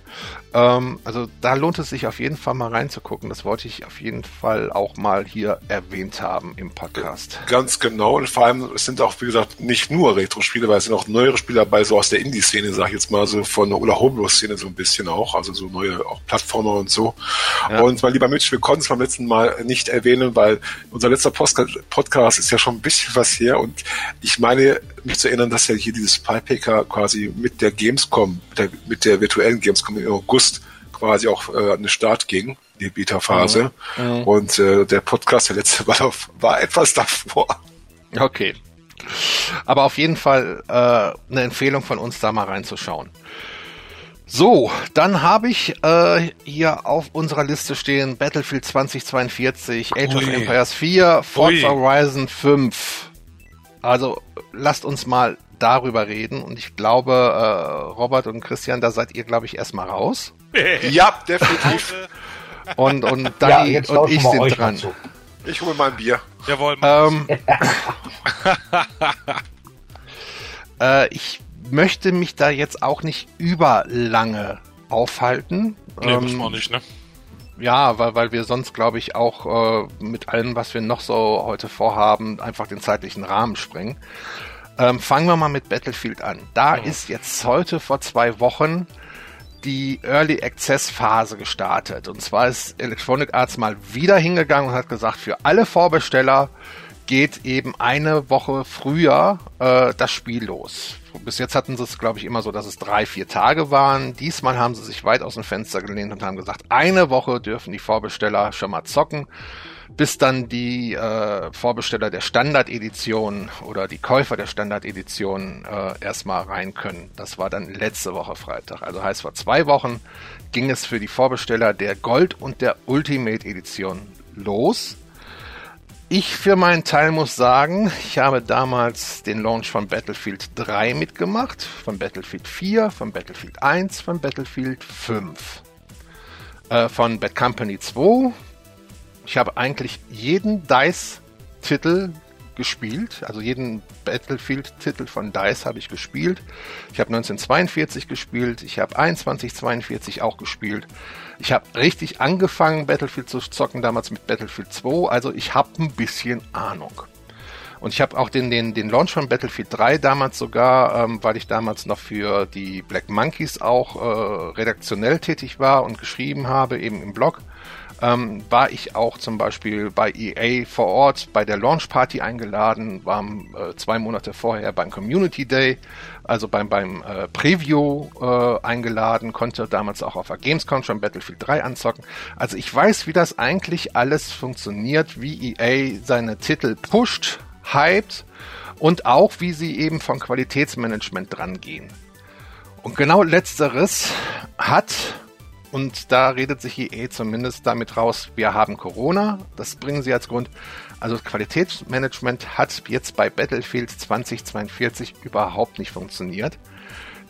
Ähm, also da lohnt es sich auf jeden Fall mal reinzugucken. Das wollte ich auf jeden Fall auch mal hier erwähnt haben im Podcast. Ganz genau. Und vor allem, es sind auch, wie gesagt, nicht nur Retro-Spiele, weil es sind auch neuere Spiele dabei, so aus der Indie-Szene, sag ich jetzt mal, so von oder Homebrew-Szene so ein bisschen auch. Also so neue auch Plattformer und so. Ja. Und mein lieber Mitch, wir konnten es beim letzten Mal nicht erwähnen, weil unser letzter Podcast ist ja schon ein bisschen was her und ich meine, mich zu erinnern, dass ja hier dieses Pipehacker quasi mit der Gamescom, mit der, mit der virtuellen Gamescom im August quasi auch äh, an den Start ging, die Beta-Phase. Mhm. Mhm. Und äh, der Podcast, der letzte war, war etwas davor. Okay. Aber auf jeden Fall äh, eine Empfehlung von uns, da mal reinzuschauen. So, dann habe ich äh, hier auf unserer Liste stehen Battlefield 2042, Age Ui. of Empires 4, Forza Horizon 5. Also lasst uns mal darüber reden und ich glaube, äh, Robert und Christian, da seid ihr, glaube ich, erstmal raus. ja, definitiv. und und Dani ja, und ich sind dran. Ich hole mal ein Bier. Jawohl. Ähm, äh, ich möchte mich da jetzt auch nicht überlange aufhalten. Nee, ähm, muss man nicht, ne? Ja, weil, weil wir sonst, glaube ich, auch äh, mit allem, was wir noch so heute vorhaben, einfach den zeitlichen Rahmen sprengen. Ähm, fangen wir mal mit Battlefield an. Da oh. ist jetzt heute vor zwei Wochen die Early Access Phase gestartet. Und zwar ist Electronic Arts mal wieder hingegangen und hat gesagt, für alle Vorbesteller geht eben eine Woche früher äh, das Spiel los. Bis jetzt hatten sie es, glaube ich, immer so, dass es drei, vier Tage waren. Diesmal haben sie sich weit aus dem Fenster gelehnt und haben gesagt, eine Woche dürfen die Vorbesteller schon mal zocken, bis dann die äh, Vorbesteller der Standard-Edition oder die Käufer der Standard-Edition äh, erstmal rein können. Das war dann letzte Woche Freitag. Also heißt, vor zwei Wochen ging es für die Vorbesteller der Gold- und der Ultimate-Edition los. Ich für meinen Teil muss sagen, ich habe damals den Launch von Battlefield 3 mitgemacht, von Battlefield 4, von Battlefield 1, von Battlefield 5, äh, von Bad Company 2. Ich habe eigentlich jeden DICE-Titel gespielt, also jeden Battlefield-Titel von DICE habe ich gespielt. Ich habe 1942 gespielt, ich habe 2142 auch gespielt. Ich habe richtig angefangen, Battlefield zu zocken, damals mit Battlefield 2, also ich habe ein bisschen Ahnung. Und ich habe auch den, den, den Launch von Battlefield 3 damals sogar, ähm, weil ich damals noch für die Black Monkeys auch äh, redaktionell tätig war und geschrieben habe, eben im Blog, ähm, war ich auch zum Beispiel bei EA vor Ort bei der Launch Party eingeladen, war äh, zwei Monate vorher beim Community Day, also beim, beim äh, Preview äh, eingeladen, konnte damals auch auf der Gamescom schon Battlefield 3 anzocken. Also ich weiß, wie das eigentlich alles funktioniert, wie EA seine Titel pusht, hypt und auch wie sie eben von Qualitätsmanagement drangehen. Und genau letzteres hat und da redet sich EA zumindest damit raus, wir haben Corona, das bringen sie als Grund. Also Qualitätsmanagement hat jetzt bei Battlefield 2042 überhaupt nicht funktioniert.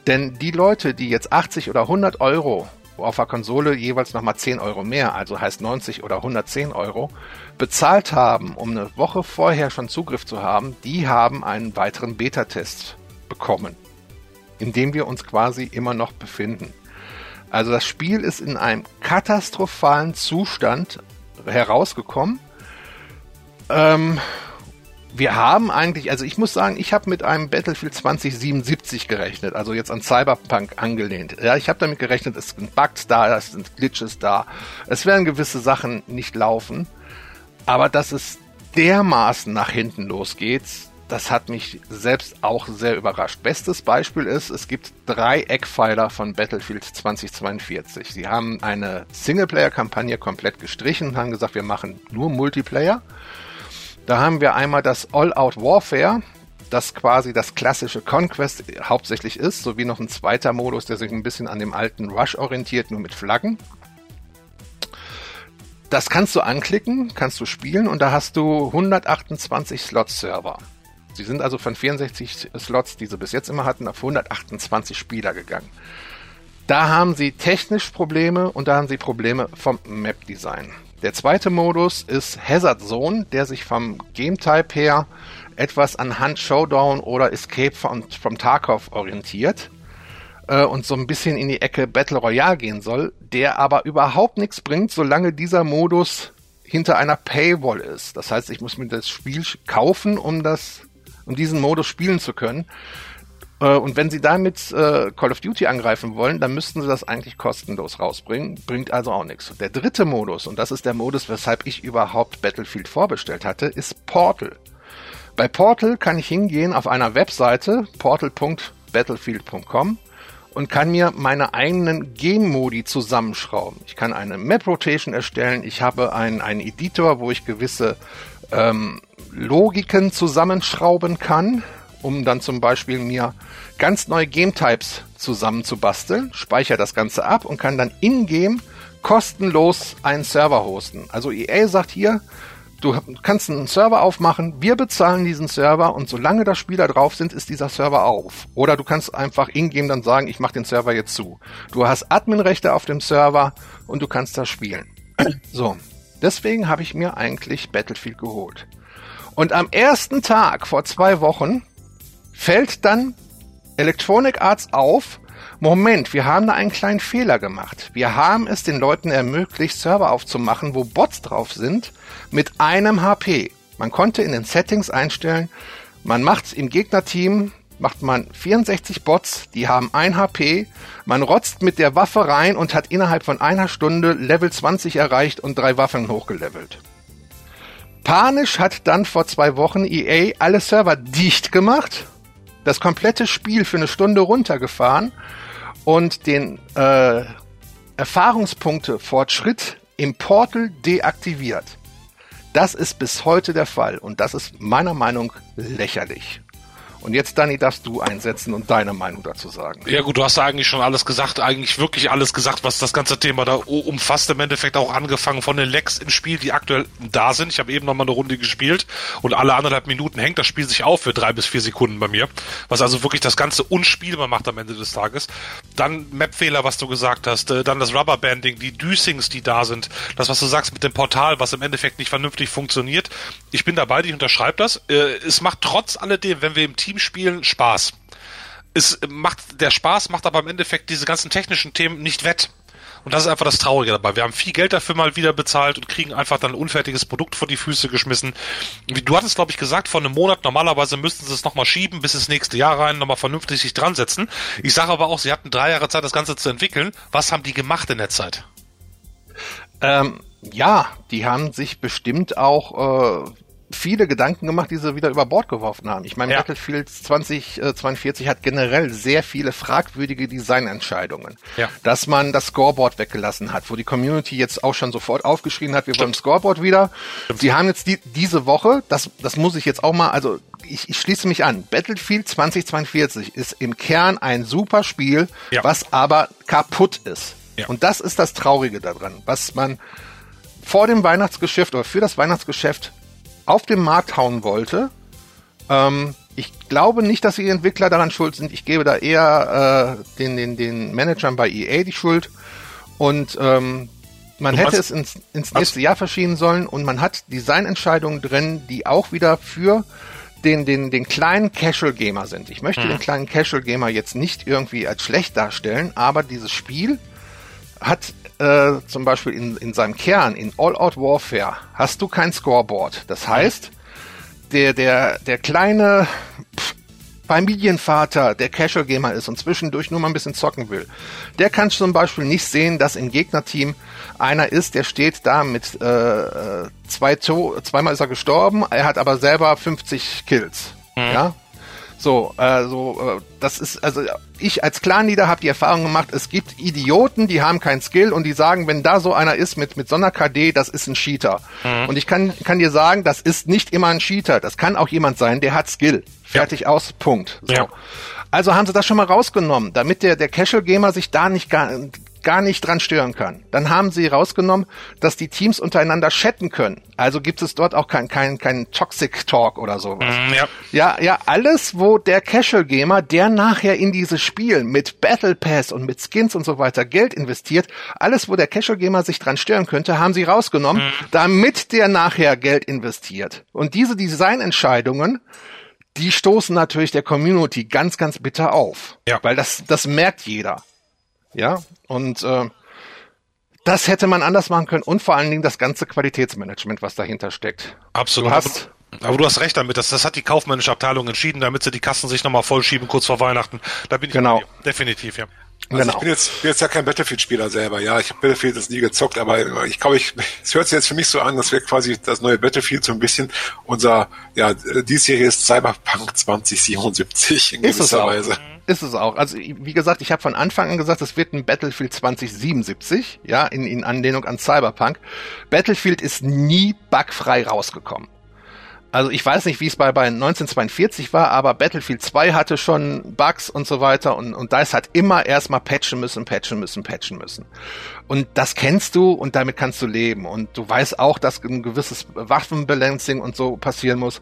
Denn die Leute, die jetzt 80 oder 100 Euro auf der Konsole jeweils nochmal 10 Euro mehr, also heißt 90 oder 110 Euro, bezahlt haben, um eine Woche vorher schon Zugriff zu haben, die haben einen weiteren Beta-Test bekommen, in dem wir uns quasi immer noch befinden. Also das Spiel ist in einem katastrophalen Zustand herausgekommen. Ähm, wir haben eigentlich, also ich muss sagen, ich habe mit einem Battlefield 2077 gerechnet, also jetzt an Cyberpunk angelehnt. Ja, ich habe damit gerechnet, es sind Bugs da, es sind Glitches da, es werden gewisse Sachen nicht laufen, aber dass es dermaßen nach hinten losgeht, das hat mich selbst auch sehr überrascht. Bestes Beispiel ist, es gibt drei Eckpfeiler von Battlefield 2042. Sie haben eine Singleplayer-Kampagne komplett gestrichen und haben gesagt, wir machen nur Multiplayer. Da haben wir einmal das All-Out Warfare, das quasi das klassische Conquest hauptsächlich ist, sowie noch ein zweiter Modus, der sich ein bisschen an dem alten Rush orientiert, nur mit Flaggen. Das kannst du anklicken, kannst du spielen und da hast du 128 Slot-Server. Sie sind also von 64 Slots, die sie bis jetzt immer hatten, auf 128 Spieler gegangen. Da haben sie technisch Probleme und da haben sie Probleme vom Map-Design. Der zweite Modus ist Hazard Zone, der sich vom Game-Type her etwas an Hunt Showdown oder Escape from, from Tarkov orientiert äh, und so ein bisschen in die Ecke Battle Royale gehen soll, der aber überhaupt nichts bringt, solange dieser Modus hinter einer Paywall ist. Das heißt, ich muss mir das Spiel kaufen, um das, um diesen Modus spielen zu können. Äh, und wenn Sie damit äh, Call of Duty angreifen wollen, dann müssten Sie das eigentlich kostenlos rausbringen. Bringt also auch nichts. Der dritte Modus, und das ist der Modus, weshalb ich überhaupt Battlefield vorbestellt hatte, ist Portal. Bei Portal kann ich hingehen auf einer Webseite, portal.battlefield.com und kann mir meine eigenen Game-Modi zusammenschrauben. Ich kann eine Map-Rotation erstellen. Ich habe einen, einen Editor, wo ich gewisse ähm, Logiken zusammenschrauben kann um dann zum Beispiel mir ganz neue Game-Types zusammenzubasteln, speichere das Ganze ab und kann dann in-game kostenlos einen Server hosten. Also EA sagt hier, du kannst einen Server aufmachen, wir bezahlen diesen Server und solange da Spieler drauf sind, ist dieser Server auf. Oder du kannst einfach in-game dann sagen, ich mache den Server jetzt zu. Du hast Adminrechte auf dem Server und du kannst da spielen. So, deswegen habe ich mir eigentlich Battlefield geholt. Und am ersten Tag vor zwei Wochen fällt dann Electronic Arts auf, Moment, wir haben da einen kleinen Fehler gemacht. Wir haben es den Leuten ermöglicht, Server aufzumachen, wo Bots drauf sind, mit einem HP. Man konnte in den Settings einstellen, man macht im Gegnerteam, macht man 64 Bots, die haben ein HP, man rotzt mit der Waffe rein und hat innerhalb von einer Stunde Level 20 erreicht und drei Waffen hochgelevelt. Panisch hat dann vor zwei Wochen EA alle Server dicht gemacht das komplette Spiel für eine Stunde runtergefahren und den äh, Erfahrungspunkte Fortschritt im Portal deaktiviert. Das ist bis heute der Fall und das ist meiner Meinung lächerlich. Und jetzt, Dani, darfst du einsetzen und deine Meinung dazu sagen. Ja gut, du hast eigentlich schon alles gesagt, eigentlich wirklich alles gesagt, was das ganze Thema da umfasst. Im Endeffekt auch angefangen von den Lecks im Spiel, die aktuell da sind. Ich habe eben noch mal eine Runde gespielt und alle anderthalb Minuten hängt das Spiel sich auf für drei bis vier Sekunden bei mir. Was also wirklich das Ganze unspielbar macht am Ende des Tages. Dann Map-Fehler, was du gesagt hast. Äh, dann das Rubberbanding, die Düsings, die da sind. Das, was du sagst mit dem Portal, was im Endeffekt nicht vernünftig funktioniert. Ich bin dabei, ich unterschreibe das. Äh, es macht trotz alledem, wenn wir im Team Teamspielen Spaß. Es macht, der Spaß macht aber im Endeffekt diese ganzen technischen Themen nicht wett. Und das ist einfach das Traurige dabei. Wir haben viel Geld dafür mal wieder bezahlt und kriegen einfach dann ein unfertiges Produkt vor die Füße geschmissen. Du hattest, glaube ich, gesagt, vor einem Monat, normalerweise müssten sie es nochmal schieben, bis ins nächste Jahr rein, nochmal vernünftig sich dran setzen. Ich sage aber auch, sie hatten drei Jahre Zeit, das Ganze zu entwickeln. Was haben die gemacht in der Zeit? Ähm, ja, die haben sich bestimmt auch äh, viele Gedanken gemacht, die sie wieder über Bord geworfen haben. Ich meine, ja. Battlefield 2042 hat generell sehr viele fragwürdige Designentscheidungen. Ja. Dass man das Scoreboard weggelassen hat, wo die Community jetzt auch schon sofort aufgeschrien hat, wir Stimmt. wollen Scoreboard wieder. Stimmt. Sie haben jetzt die, diese Woche, das, das muss ich jetzt auch mal, also ich, ich schließe mich an, Battlefield 2042 ist im Kern ein super Spiel, ja. was aber kaputt ist. Ja. Und das ist das Traurige daran, was man vor dem Weihnachtsgeschäft oder für das Weihnachtsgeschäft auf den Markt hauen wollte. Ähm, ich glaube nicht, dass die Entwickler daran schuld sind. Ich gebe da eher äh, den, den, den Managern bei EA die Schuld. Und ähm, man hätte es ins, ins nächste Jahr verschieben sollen und man hat Designentscheidungen drin, die auch wieder für den, den, den kleinen Casual Gamer sind. Ich möchte den kleinen Casual Gamer jetzt nicht irgendwie als schlecht darstellen, aber dieses Spiel hat äh, zum Beispiel in, in seinem Kern, in All-Out Warfare, hast du kein Scoreboard. Das heißt, der, der, der kleine pff, Familienvater, der Casual Gamer ist und zwischendurch nur mal ein bisschen zocken will, der kann zum Beispiel nicht sehen, dass im Gegnerteam einer ist, der steht da mit äh, äh, zwei to zweimal ist er gestorben, er hat aber selber 50 Kills. Ja, so, so, äh, das ist, also ich als Clan-Leader habe die Erfahrung gemacht, es gibt Idioten, die haben keinen Skill und die sagen, wenn da so einer ist mit, mit so einer KD, das ist ein Cheater. Und ich kann, kann dir sagen, das ist nicht immer ein Cheater. Das kann auch jemand sein, der hat Skill. Fertig aus, Punkt. So. Ja. Also haben sie das schon mal rausgenommen, damit der, der Casual Gamer sich da nicht gar, gar nicht dran stören kann. Dann haben sie rausgenommen, dass die Teams untereinander chatten können. Also gibt es dort auch kein, kein, kein Toxic Talk oder sowas. Mm, ja. Ja, ja, alles, wo der Casual Gamer, der nachher in dieses Spiel mit Battle Pass und mit Skins und so weiter Geld investiert, alles, wo der Casual Gamer sich dran stören könnte, haben sie rausgenommen, damit der nachher Geld investiert. Und diese Designentscheidungen, die stoßen natürlich der Community ganz, ganz bitter auf. Ja. Weil das, das merkt jeder. Ja, und äh, das hätte man anders machen können und vor allen Dingen das ganze Qualitätsmanagement, was dahinter steckt. Absolut. Du hast- aber, du hast recht damit. Das, das hat die kaufmännische Abteilung entschieden, damit sie die Kassen sich nochmal vollschieben kurz vor Weihnachten. Da bin ich Genau. definitiv, ja. Also Genau. ich bin jetzt, bin jetzt ja kein Battlefield-Spieler selber, ja. Ich habe Battlefield jetzt nie gezockt, aber ich glaube, ich, es hört sich jetzt für mich so an, dass wir quasi das neue Battlefield so ein bisschen unser, ja, diesjähriges Cyberpunk 2077 in Ist gewisser. Weise. Ist es auch. Also wie gesagt, ich habe von Anfang an gesagt, es wird ein Battlefield 2077, ja, in, in Anlehnung an Cyberpunk. Battlefield ist nie bugfrei rausgekommen. Also ich weiß nicht, wie es bei, bei 1942 war, aber Battlefield 2 hatte schon Bugs und so weiter und, und da ist halt immer erstmal patchen müssen, patchen müssen, patchen müssen. Und das kennst du und damit kannst du leben. Und du weißt auch, dass ein gewisses Waffenbalancing und so passieren muss.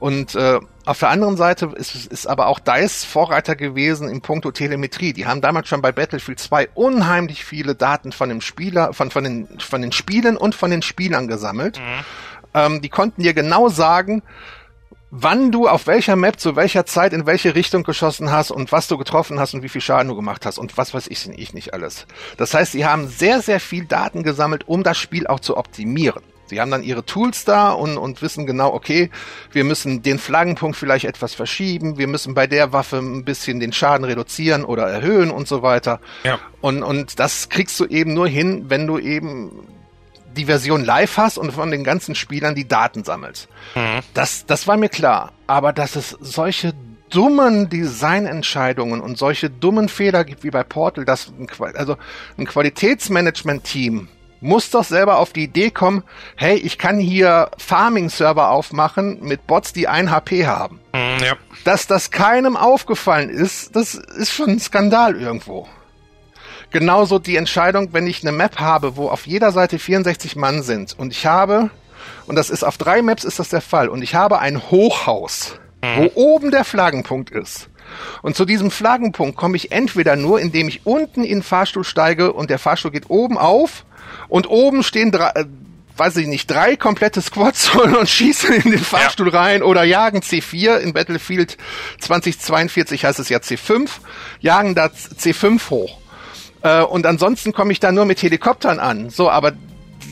Und äh, auf der anderen Seite ist, ist aber auch DICE Vorreiter gewesen im Punkto Telemetrie. Die haben damals schon bei Battlefield 2 unheimlich viele Daten von dem Spieler, von, von, den, von den Spielen und von den Spielern gesammelt. Ähm, die konnten dir genau sagen, wann du auf welcher Map zu welcher Zeit in welche Richtung geschossen hast und was du getroffen hast und wie viel Schaden du gemacht hast und was weiß ich, ich nicht alles. Das heißt, sie haben sehr, sehr viel Daten gesammelt, um das Spiel auch zu optimieren. Sie haben dann ihre Tools da und, und wissen genau, okay, wir müssen den Flaggenpunkt vielleicht etwas verschieben, wir müssen bei der Waffe ein bisschen den Schaden reduzieren oder erhöhen und so weiter. Ja. Und, und das kriegst du eben nur hin, wenn du eben die Version live hast und von den ganzen Spielern die Daten sammelst. Das, das war mir klar. Aber dass es solche dummen Designentscheidungen und solche dummen Fehler gibt wie bei Portal, dass ein, also ein Qualitätsmanagement-Team muss doch selber auf die Idee kommen, hey, ich kann hier Farming-Server aufmachen mit Bots, die ein HP haben. Mm, ja. Dass das keinem aufgefallen ist, das ist schon ein Skandal irgendwo. Genauso die Entscheidung, wenn ich eine Map habe, wo auf jeder Seite 64 Mann sind und ich habe, und das ist auf drei Maps ist das der Fall, und ich habe ein Hochhaus, wo oben der Flaggenpunkt ist. Und zu diesem Flaggenpunkt komme ich entweder nur, indem ich unten in den Fahrstuhl steige und der Fahrstuhl geht oben auf und oben stehen drei, äh, weiß ich nicht, drei komplette Squads und schießen in den Fahrstuhl rein oder jagen C4 in Battlefield 2042 heißt es ja C5, jagen da C5 hoch. Äh, und ansonsten komme ich da nur mit Helikoptern an. So, aber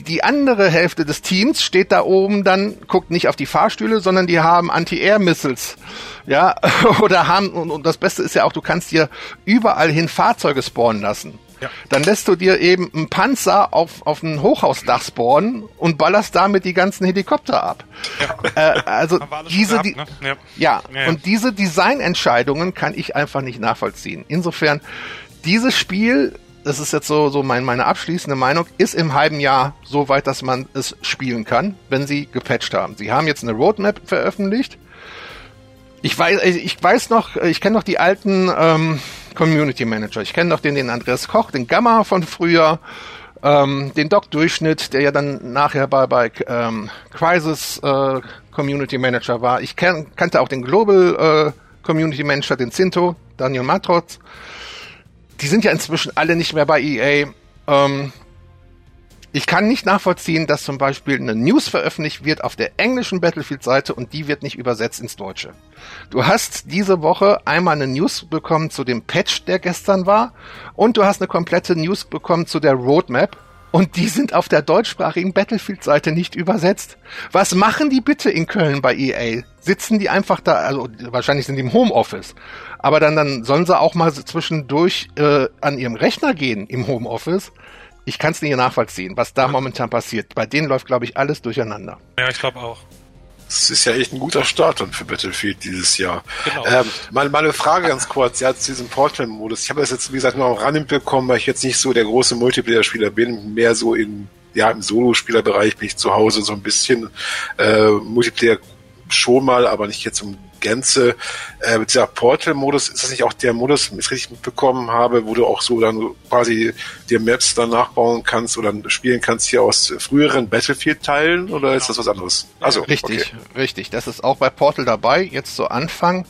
die andere Hälfte des Teams steht da oben dann, guckt nicht auf die Fahrstühle, sondern die haben Anti-Air-Missiles. Ja, oder haben, und, und das Beste ist ja auch, du kannst dir überall hin Fahrzeuge spawnen lassen. Ja. Dann lässt du dir eben einen Panzer auf, auf ein Hochhausdach spawnen und ballerst damit die ganzen Helikopter ab. Äh, also diese, gehabt, ne? Ja. ja, Ja, ja. und diese Designentscheidungen kann ich einfach nicht nachvollziehen. Insofern, dieses Spiel, das ist jetzt so, so mein, meine abschließende Meinung, ist im halben Jahr so weit, dass man es spielen kann, wenn sie gepatcht haben. Sie haben jetzt eine Roadmap veröffentlicht. Ich weiß, ich weiß noch, ich kenne noch die alten ähm, Community Manager. Ich kenne noch den, den Andreas Koch, den Gamma von früher, ähm, den Doc Durchschnitt, der ja dann nachher bei, bei ähm, Crisis äh, Community Manager war. Ich kenn, kannte auch den Global äh, Community Manager, den Cinto, Daniel Matrotz. Die sind ja inzwischen alle nicht mehr bei EA. Ähm, ich kann nicht nachvollziehen, dass zum Beispiel eine News veröffentlicht wird auf der englischen Battlefield-Seite und die wird nicht übersetzt ins Deutsche. Du hast diese Woche einmal eine News bekommen zu dem Patch, der gestern war, und du hast eine komplette News bekommen zu der Roadmap. Und die sind auf der deutschsprachigen Battlefield-Seite nicht übersetzt. Was machen die bitte in Köln bei EA? Sitzen die einfach da, also wahrscheinlich sind die im Homeoffice. Aber dann, dann sollen sie auch mal zwischendurch äh, an ihrem Rechner gehen im Homeoffice ich kann es nicht nachvollziehen, was da momentan passiert. Bei denen läuft, glaube ich, alles durcheinander. Ja, ich glaube auch. Das ist ja echt ein guter Start dann für Battlefield dieses Jahr. Genau. Ähm, mal, mal eine Frage ganz kurz, ja, zu diesem Portal-Modus. Ich habe das jetzt, wie gesagt, nur am Rand bekommen, weil ich jetzt nicht so der große Multiplayer-Spieler bin, mehr so in, ja, im Solo-Spielerbereich bin ich zu Hause so ein bisschen äh, Multiplayer schon mal, aber nicht jetzt im Gänze. Äh, mit dieser Portal-Modus, ist das nicht auch der Modus, wenn ich es richtig mitbekommen habe, wo du auch so dann quasi dir Maps dann nachbauen kannst oder spielen kannst hier aus früheren Battlefield-Teilen oder ist das was anderes? Also richtig, okay. richtig. Das ist auch bei Portal dabei. Jetzt zu Anfang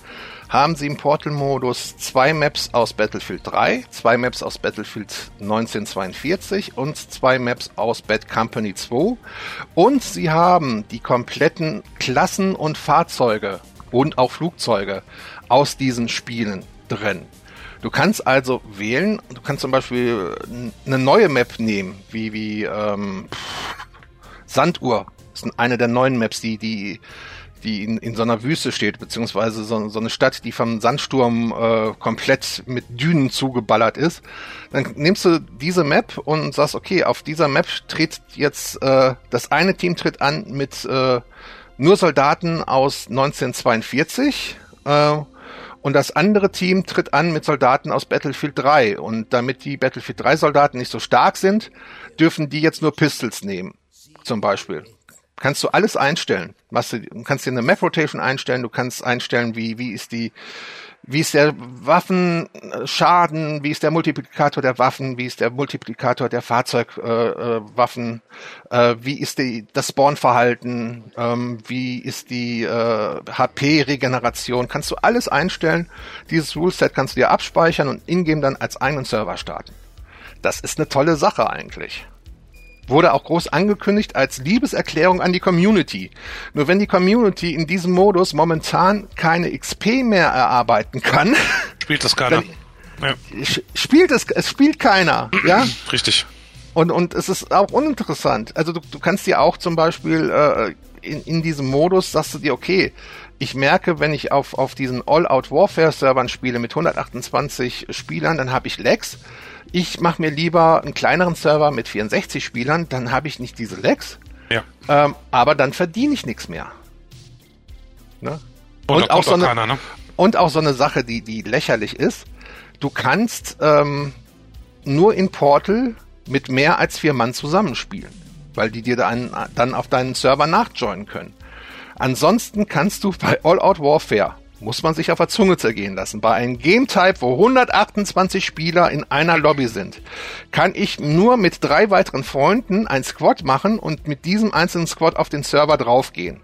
haben sie im Portal-Modus zwei Maps aus Battlefield 3, zwei Maps aus Battlefield 1942 und zwei Maps aus Bad Company 2. Und sie haben die kompletten Klassen und Fahrzeuge und auch Flugzeuge aus diesen Spielen drin. Du kannst also wählen, du kannst zum Beispiel eine neue Map nehmen, wie, wie ähm, Sanduhr. Das ist eine der neuen Maps, die, die, die in, in so einer Wüste steht, beziehungsweise so, so eine Stadt, die vom Sandsturm äh, komplett mit Dünen zugeballert ist. Dann nimmst du diese Map und sagst, okay, auf dieser Map tritt jetzt äh, das eine Team tritt an mit äh, nur Soldaten aus 1942 äh, und das andere Team tritt an mit Soldaten aus Battlefield 3. Und damit die Battlefield 3 Soldaten nicht so stark sind, dürfen die jetzt nur Pistols nehmen, zum Beispiel. Kannst du alles einstellen. Was du, kannst dir eine Map Rotation einstellen, du kannst einstellen, wie, wie ist die, wie ist der Waffenschaden, wie ist der Multiplikator der Waffen, wie ist der Multiplikator der Fahrzeugwaffen, äh, äh, wie ist die, das Spawnverhalten, ähm, wie ist die äh, HP-Regeneration, kannst du alles einstellen. Dieses Ruleset kannst du dir abspeichern und ingame dann als eigenen Server starten. Das ist eine tolle Sache eigentlich wurde auch groß angekündigt als Liebeserklärung an die Community. Nur wenn die Community in diesem Modus momentan keine XP mehr erarbeiten kann, spielt das keiner. Ja. Spielt es, es spielt keiner, ja? Richtig. Und, und es ist auch uninteressant. Also du, du kannst dir auch zum Beispiel äh, in, in diesem Modus, sagst du dir, okay, ich merke, wenn ich auf, auf diesen All-Out-Warfare-Servern spiele mit 128 Spielern, dann habe ich Lags ich mache mir lieber einen kleineren Server mit 64 Spielern, dann habe ich nicht diese Lags. Ja. Ähm, aber dann verdiene ich nichts mehr. Ne? Und, und auch so eine, keiner, ne? und auch so eine Sache, die, die lächerlich ist. Du kannst ähm, nur in Portal mit mehr als vier Mann zusammenspielen, weil die dir dann, dann auf deinen Server nachjoinen können. Ansonsten kannst du bei All Out Warfare muss man sich auf der Zunge zergehen lassen. Bei einem Game Type, wo 128 Spieler in einer Lobby sind, kann ich nur mit drei weiteren Freunden ein Squad machen und mit diesem einzelnen Squad auf den Server draufgehen.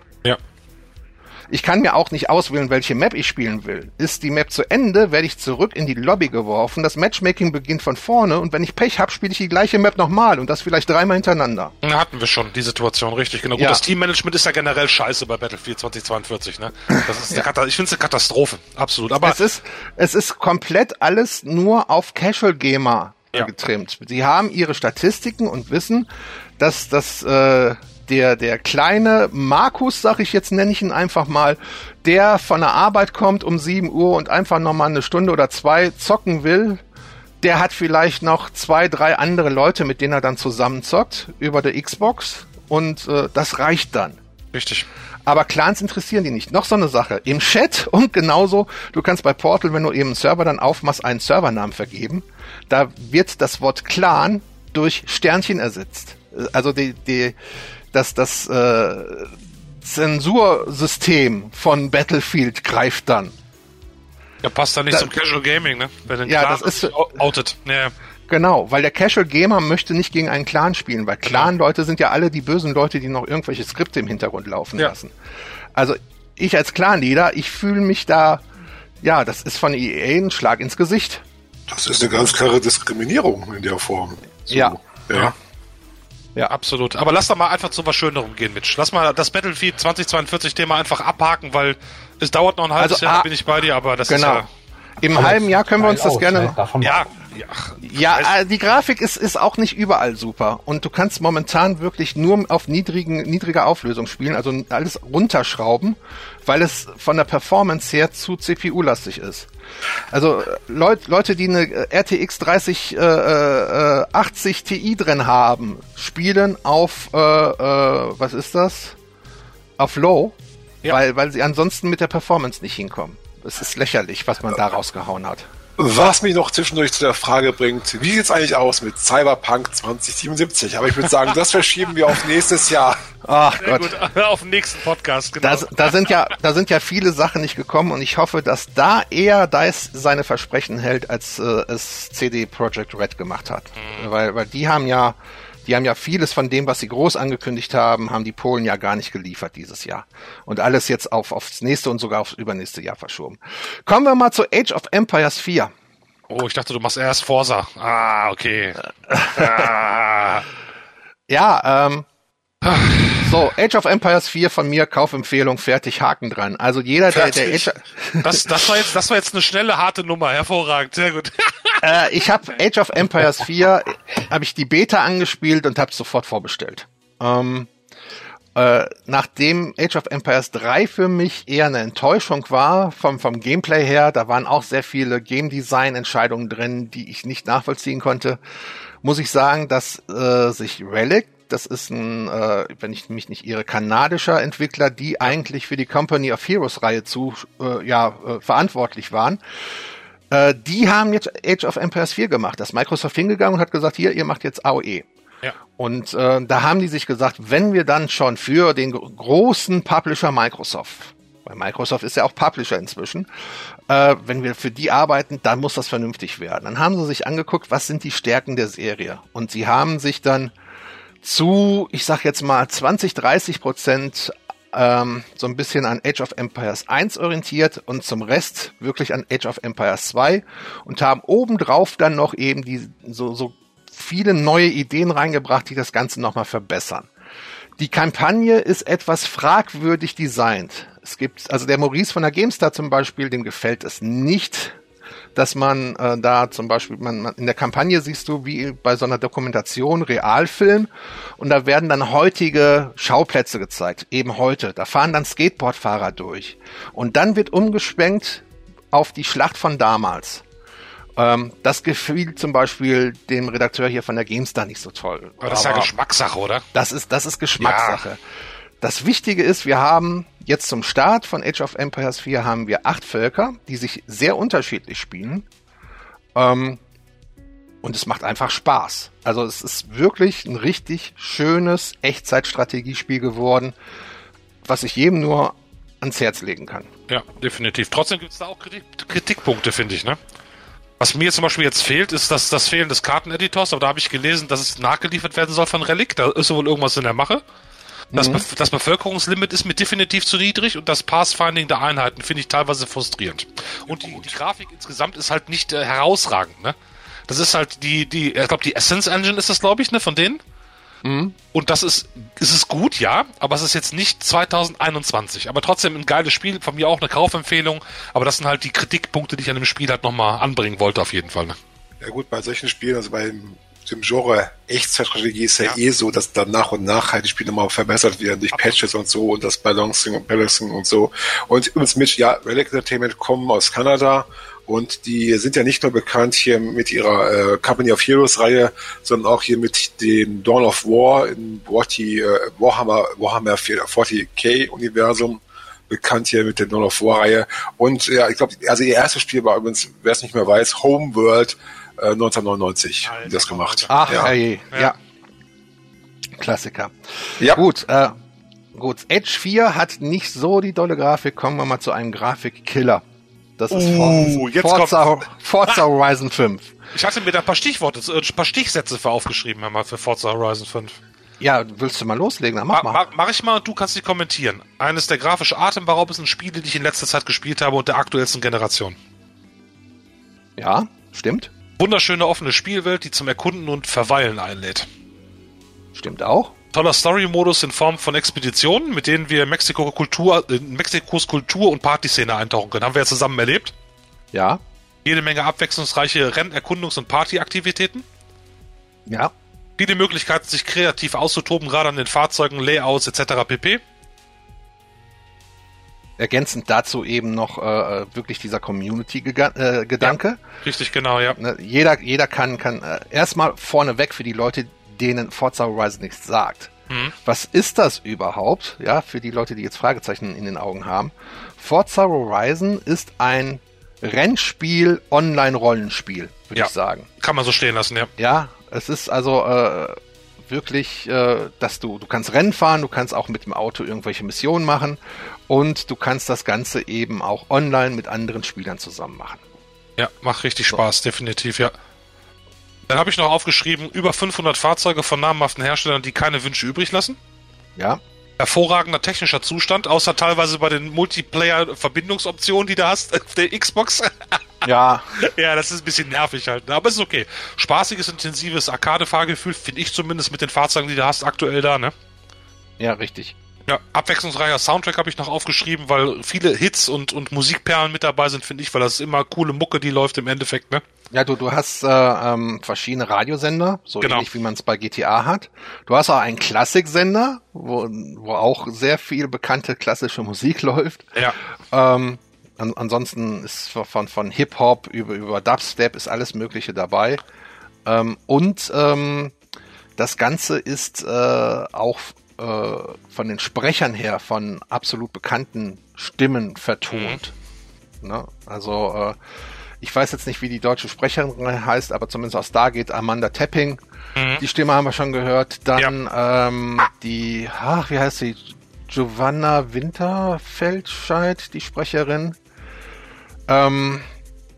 Ich kann mir auch nicht auswählen, welche Map ich spielen will. Ist die Map zu Ende, werde ich zurück in die Lobby geworfen. Das Matchmaking beginnt von vorne und wenn ich Pech habe, spiele ich die gleiche Map nochmal und das vielleicht dreimal hintereinander. Hatten wir schon die Situation, richtig. Genau. Gut, ja. das Teammanagement ist ja generell scheiße bei Battlefield 2042. Ne? Das ist ja. ich finde es eine Katastrophe, absolut. Aber es ist, es ist komplett alles nur auf Casual Gamer ja. getrimmt. Sie haben ihre Statistiken und wissen, dass das äh, der, der kleine Markus, sag ich jetzt, nenne ich ihn einfach mal, der von der Arbeit kommt um 7 Uhr und einfach nochmal eine Stunde oder zwei zocken will, der hat vielleicht noch zwei, drei andere Leute, mit denen er dann zusammenzockt über der Xbox und äh, das reicht dann. Richtig. Aber Clans interessieren die nicht. Noch so eine Sache. Im Chat und genauso, du kannst bei Portal, wenn du eben einen Server dann aufmachst, einen Servernamen vergeben. Da wird das Wort Clan durch Sternchen ersetzt. Also die, die, dass das äh, Zensursystem von Battlefield greift dann. Ja, passt dann nicht da, zum Casual Gaming, ne? Wenn ja, das ist outet. Ja. Genau, weil der Casual Gamer möchte nicht gegen einen Clan spielen, weil Clan-Leute sind ja alle die bösen Leute, die noch irgendwelche Skripte im Hintergrund laufen ja. lassen. Also ich als Clan-Leader, ich fühle mich da, ja, das ist von EA ein Schlag ins Gesicht. Das ist eine ganz klare Diskriminierung in der Form. So, ja. ja. Ja, absolut. Aber lass doch mal einfach zu was Schönerem gehen, Mitch. Lass mal das Battlefield 2042 Thema einfach abhaken, weil es dauert noch ein halbes also, Jahr, ah, bin ich bei dir, aber das genau. ist ja im halben Jahr können wir uns das gerne. Ne? Ja, ja, ja äh, die Grafik ist, ist auch nicht überall super. Und du kannst momentan wirklich nur auf niedrigen, niedriger Auflösung spielen, also alles runterschrauben, weil es von der Performance her zu CPU-lastig ist. Also äh, Leut, Leute, die eine äh, RTX 3080 äh, äh, Ti drin haben, spielen auf, äh, äh, was ist das? Auf Low, ja. weil, weil sie ansonsten mit der Performance nicht hinkommen. Es ist lächerlich, was man da rausgehauen hat. Was mich noch zwischendurch zu der Frage bringt, wie sieht's eigentlich aus mit Cyberpunk 2077? Aber ich würde sagen, das verschieben wir auf nächstes Jahr. Ach Sehr Gott. Gut, auf den nächsten Podcast, genau. Da, da, sind ja, da sind ja viele Sachen nicht gekommen und ich hoffe, dass da eher DICE seine Versprechen hält, als äh, es CD Projekt Red gemacht hat. Mhm. Weil, weil die haben ja die haben ja vieles von dem, was sie groß angekündigt haben, haben die Polen ja gar nicht geliefert dieses Jahr. Und alles jetzt auf, aufs nächste und sogar aufs übernächste Jahr verschoben. Kommen wir mal zu Age of Empires 4. Oh, ich dachte, du machst erst Forsa. Ah, okay. ah. Ja, ähm, so, Age of Empires 4 von mir, Kaufempfehlung, fertig, Haken dran. Also jeder, der, der Age das, das, war jetzt, das war jetzt eine schnelle, harte Nummer, hervorragend, sehr gut. äh, ich habe Age of Empires 4, habe ich die Beta angespielt und habe sofort vorbestellt. Ähm, äh, nachdem Age of Empires 3 für mich eher eine Enttäuschung war, vom, vom Gameplay her, da waren auch sehr viele Game Design Entscheidungen drin, die ich nicht nachvollziehen konnte, muss ich sagen, dass äh, sich Relic das ist ein, äh, wenn ich mich nicht irre, kanadischer Entwickler, die eigentlich für die Company of Heroes Reihe zu, äh, ja, äh, verantwortlich waren. Äh, die haben jetzt Age of Empires 4 gemacht. Das ist Microsoft hingegangen und hat gesagt, hier, ihr macht jetzt AOE. Ja. Und äh, da haben die sich gesagt, wenn wir dann schon für den großen Publisher Microsoft, weil Microsoft ist ja auch Publisher inzwischen, äh, wenn wir für die arbeiten, dann muss das vernünftig werden. Dann haben sie sich angeguckt, was sind die Stärken der Serie. Und sie haben sich dann zu, ich sag jetzt mal 20, 30 Prozent ähm, so ein bisschen an Age of Empires 1 orientiert und zum Rest wirklich an Age of Empires 2 und haben obendrauf dann noch eben die so, so viele neue Ideen reingebracht, die das Ganze nochmal verbessern. Die Kampagne ist etwas fragwürdig designt. Es gibt, also der Maurice von der GameStar zum Beispiel, dem gefällt es nicht, dass man äh, da zum Beispiel, man, man, in der Kampagne siehst du, wie bei so einer Dokumentation, Realfilm, und da werden dann heutige Schauplätze gezeigt, eben heute. Da fahren dann Skateboardfahrer durch. Und dann wird umgeschwenkt auf die Schlacht von damals. Ähm, das gefiel zum Beispiel dem Redakteur hier von der GameStar nicht so toll. Aber das ist ja Geschmackssache, oder? Das ist, das ist Geschmackssache. Ja. Das Wichtige ist, wir haben jetzt zum Start von Age of Empires 4 haben wir acht Völker, die sich sehr unterschiedlich spielen. Ähm, und es macht einfach Spaß. Also es ist wirklich ein richtig schönes Echtzeitstrategiespiel geworden, was ich jedem nur ans Herz legen kann. Ja, definitiv. Trotzdem gibt es da auch Kritik Kritikpunkte, finde ich, ne? Was mir zum Beispiel jetzt fehlt, ist das, das Fehlen des Karteneditors, aber da habe ich gelesen, dass es nachgeliefert werden soll von Relic. Da ist wohl irgendwas in der Mache. Das, mhm. Be das Bevölkerungslimit ist mir definitiv zu niedrig und das Pathfinding der Einheiten finde ich teilweise frustrierend. Und die, die Grafik insgesamt ist halt nicht äh, herausragend, ne? Das ist halt die, die, ich glaube, die Essence Engine ist das, glaube ich, ne, von denen. Mhm. Und das ist, ist es gut, ja, aber es ist jetzt nicht 2021. Aber trotzdem ein geiles Spiel, von mir auch eine Kaufempfehlung. Aber das sind halt die Kritikpunkte, die ich an dem Spiel halt nochmal anbringen wollte, auf jeden Fall. Ne? Ja gut, bei solchen Spielen, also beim dem Genre Echtzeitstrategie ist ja, ja, eh so, dass dann nach und nach halt die Spiele mal verbessert werden durch Patches und so und das Balancing und Balancing und so. Und übrigens mit, ja, Relic Entertainment kommen aus Kanada und die sind ja nicht nur bekannt hier mit ihrer äh, Company of Heroes Reihe, sondern auch hier mit dem Dawn of War in 40, äh, Warhammer, Warhammer 40k Universum bekannt hier mit der Dawn of War Reihe. Und ja, ich glaube, also ihr erstes Spiel war übrigens, wer es nicht mehr weiß, Homeworld 1999 äh, das gemacht. Ach, ja. Hey, ja. ja. Klassiker. Ja. Gut, äh, gut. Edge 4 hat nicht so die dolle Grafik. Kommen wir mal zu einem Grafikkiller. Das ist uh, jetzt Forza, kommt, Forza Horizon 5. Ich hatte mir da ein paar Stichworte, ein äh, paar Stichsätze für aufgeschrieben, einmal für Forza Horizon 5. Ja, willst du mal loslegen? Dann mach ma, mal. Mach ich mal und du kannst sie kommentieren. Eines der grafisch atemberaubendsten Spiele, die ich in letzter Zeit gespielt habe und der aktuellsten Generation. Ja, Stimmt. Wunderschöne offene Spielwelt, die zum Erkunden und Verweilen einlädt. Stimmt auch. Toller Story-Modus in Form von Expeditionen, mit denen wir Mexiko Kultur, Mexikos Kultur und Partyszene eintauchen können. Haben wir ja zusammen erlebt. Ja. Jede Menge abwechslungsreiche Renn-, Erkundungs- und Partyaktivitäten. Ja. Viele Möglichkeiten, sich kreativ auszutoben, gerade an den Fahrzeugen, Layouts etc. pp. Ergänzend dazu eben noch äh, wirklich dieser Community-Gedanke. Ja, richtig, genau, ja. Ne, jeder, jeder kann, kann äh, erstmal vorneweg für die Leute, denen Forza Horizon nichts sagt. Mhm. Was ist das überhaupt? Ja, für die Leute, die jetzt Fragezeichen in den Augen haben. Forza Horizon ist ein Rennspiel, Online-Rollenspiel, würde Ja. ich sagen. Kann man so stehen lassen, ja. Ja, es ist also äh, wirklich, äh, dass du, du kannst Rennen fahren, du kannst auch mit dem Auto irgendwelche Missionen machen und du kannst das Ganze eben auch online mit anderen Spielern zusammen machen. Ja, macht richtig Spaß, definitiv, ja. Dann habe ich noch aufgeschrieben, über 500 Fahrzeuge von namhaften Herstellern, die keine Wünsche übrig lassen. Ja, Hervorragender technischer Zustand, außer teilweise bei den Multiplayer-Verbindungsoptionen, die du hast auf der Xbox. ja, ja, das ist ein bisschen nervig halt, ne? aber es ist okay. Spaßiges, intensives Arcade-Fahrgefühl, finde ich zumindest mit den Fahrzeugen, die du hast, aktuell da, ne? ja, richtig. Ja, abwechslungsreicher Soundtrack habe ich noch aufgeschrieben, weil viele Hits und, und Musikperlen mit dabei sind, finde ich, weil das ist immer coole Mucke, die läuft im Endeffekt, ne? Ja, du, du hast äh, ähm, verschiedene Radiosender, so Genau. ähnlich wie man es bei GTA hat. Du hast auch einen Klassiksender, wo, wo auch sehr viel bekannte klassische Musik läuft. Ja. Ähm, an, ansonsten ist von, von Hip-Hop über, über Dubstep ist alles Mögliche dabei. Ähm, und ähm, das Ganze ist äh, auch äh, von den Sprechern her von absolut bekannten Stimmen vertont. Ne? Also äh, ich weiß jetzt nicht, wie die deutsche Sprecherin heißt, aber zumindest aus da geht Amanda Tapping. Mhm. Die Stimme haben wir schon gehört. Dann ähm, die, ach, wie heißt sie? Giovanna Winterfeldscheid, die Sprecherin. Ähm,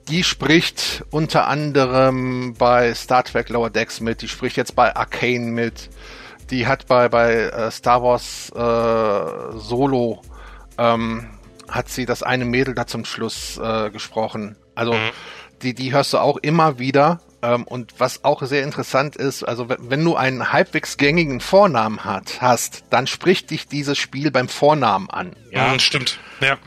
die spricht unter anderem bei Star Trek Lower Decks mit, die spricht jetzt bei Arcane mit, die hat bei, bei äh, Star Wars äh, Solo ähm, hat sie das eine Mädel da zum Schluss äh, gesprochen. Also Mhm. die, die hörst du auch immer wieder. Ähm, und was auch sehr interessant ist, also wenn, du einen halbwegs gängigen Vornamen hat, hast, dann spricht dich dieses Spiel beim Vornamen an. Ja, Ja, stimmt. Ja.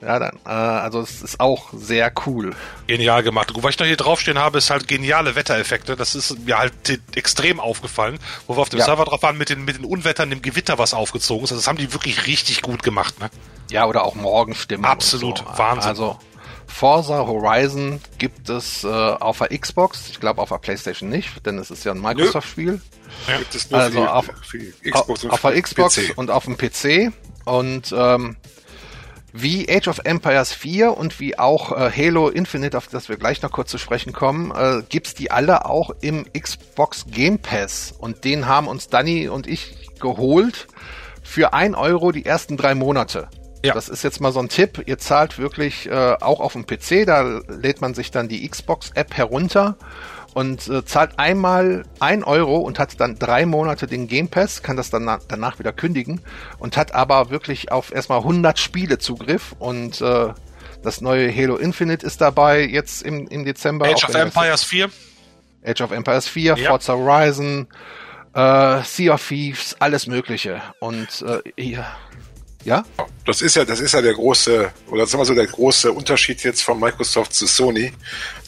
ja dann, äh, also es ist auch sehr cool. Genial gemacht. Was ich noch hier draufstehen habe, ist halt geniale Wettereffekte. Das ist mir halt extrem aufgefallen, wo wir auf dem Ja. Server drauf waren mit den, mit den Unwettern, dem Gewitter, was aufgezogen ist. Also das haben die wirklich richtig gut gemacht, ne? Ja, oder auch Morgenstimmen. Absolut, so. Wahnsinn. Also Forza Horizon gibt es äh, auf der Xbox, ich glaube auf der Playstation nicht, denn es ist ja ein Microsoft-Spiel. Gibt es nur Also für, die, auf- für die Xbox auf, auf der Xbox PC. und auf dem PC. Und ähm, wie Age of Empires 4 und wie auch äh, Halo Infinite, auf das wir gleich noch kurz zu sprechen kommen, äh, gibt's die alle auch im Xbox Game Pass. Und den haben uns Danny und ich geholt für ein Euro die ersten drei Monate. Ja. Das ist jetzt mal so ein Tipp. Ihr zahlt wirklich äh, auch auf dem PC, da lädt man sich dann die Xbox-App herunter und äh, zahlt einmal ein Euro und hat dann drei Monate den Game Pass, kann das dann na- danach wieder kündigen und hat aber wirklich auf erstmal 100 Spiele Zugriff und äh, das neue Halo Infinite ist dabei jetzt im, im Dezember. Age of Empires 4. Age of Empires 4, Ja. Forza Horizon, äh, Sea of Thieves, alles Mögliche. Und äh, ja. Ja? Das ist ja, das ist ja der große, oder sagen wir so, der große Unterschied jetzt von Microsoft zu Sony.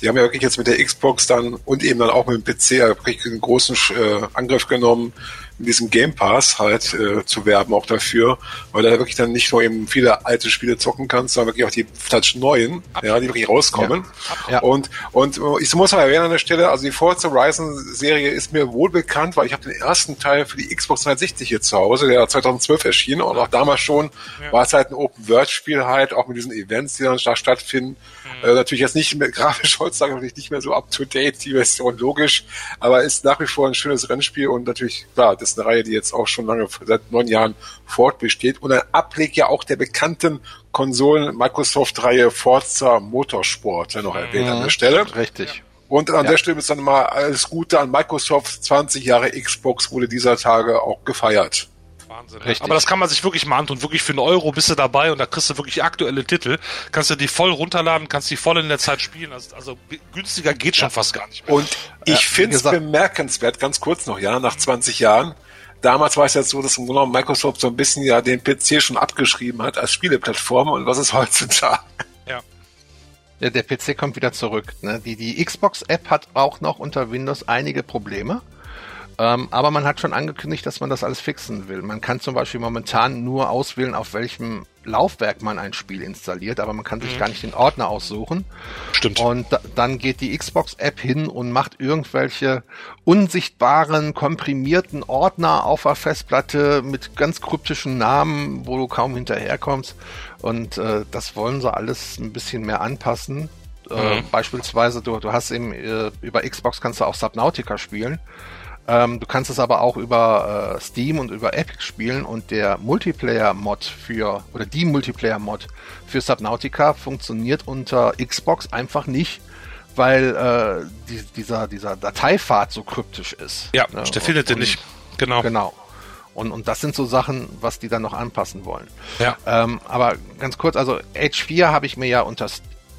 Die haben ja wirklich jetzt mit der Xbox dann und eben dann auch mit dem PC einen großen äh, Angriff genommen, in diesem Game Pass halt äh, zu werben auch dafür, weil da wirklich dann nicht nur eben viele alte Spiele zocken kannst, sondern wirklich auch die touch neuen, ja, die wirklich rauskommen. Ja. Und, und ich muss mal erwähnen an der Stelle, also die Forza Horizon Serie ist mir wohl bekannt, weil ich habe den ersten Teil für die Xbox 360 hier zu Hause, der 2012 erschien und auch damals schon war es halt ein Open-World-Spiel halt, auch mit diesen Events, die dann da stattfinden. Äh, natürlich jetzt nicht mehr grafisch heutzutage natürlich nicht mehr so up-to-date, die Version logisch, aber ist nach wie vor ein schönes Rennspiel und natürlich, klar, das ist eine Reihe, die jetzt auch schon lange, seit neun Jahren fortbesteht und ein Ableg ja auch der bekannten Konsolen Microsoft-Reihe Forza Motorsport, ja noch erwähnt an der Stelle. Richtig. Und an Ja. der Stelle ist dann mal alles Gute an Microsoft. 20 Jahre Xbox wurde dieser Tage auch gefeiert. Wahnsinn. Richtig. Aber das kann man sich wirklich mal antun. Wirklich für einen Euro bist du dabei und da kriegst du wirklich aktuelle Titel. Kannst du die voll runterladen, kannst die voll in der Zeit spielen. Also, also günstiger geht schon ja. fast gar nicht mehr. Und ich ja, finde es bemerkenswert, ganz kurz noch, ja, nach 20 Jahren. Damals war es ja so, dass im Grunde Microsoft so ein bisschen ja den PC schon abgeschrieben hat als Spieleplattform und was ist heutzutage? Ja. Ja, der PC kommt wieder zurück. Ne? Die, die Xbox-App hat auch noch unter Windows einige Probleme. Ähm, aber man hat schon angekündigt, dass man das alles fixen will. Man kann zum Beispiel momentan nur auswählen, auf welchem Laufwerk man ein Spiel installiert, aber man kann sich mhm. gar nicht den Ordner aussuchen. Stimmt. Und da, dann geht die Xbox-App hin und macht irgendwelche unsichtbaren, komprimierten Ordner auf der Festplatte mit ganz kryptischen Namen, wo du kaum hinterherkommst. Und äh, das wollen sie alles ein bisschen mehr anpassen. Äh, mhm. beispielsweise, du, du hast eben äh, über Xbox kannst du auch Subnautica spielen. Ähm, du kannst es aber auch über äh, Steam und über Epic spielen und der Multiplayer-Mod für, oder die Multiplayer-Mod für Subnautica funktioniert unter Xbox einfach nicht, weil äh, die, dieser, dieser Dateipfad so kryptisch ist. Ja, ne? der findet den nicht. Genau. Genau. Und, und das sind so Sachen, was die dann noch anpassen wollen. Ja. Ähm, aber ganz kurz, also H4 habe ich mir ja unter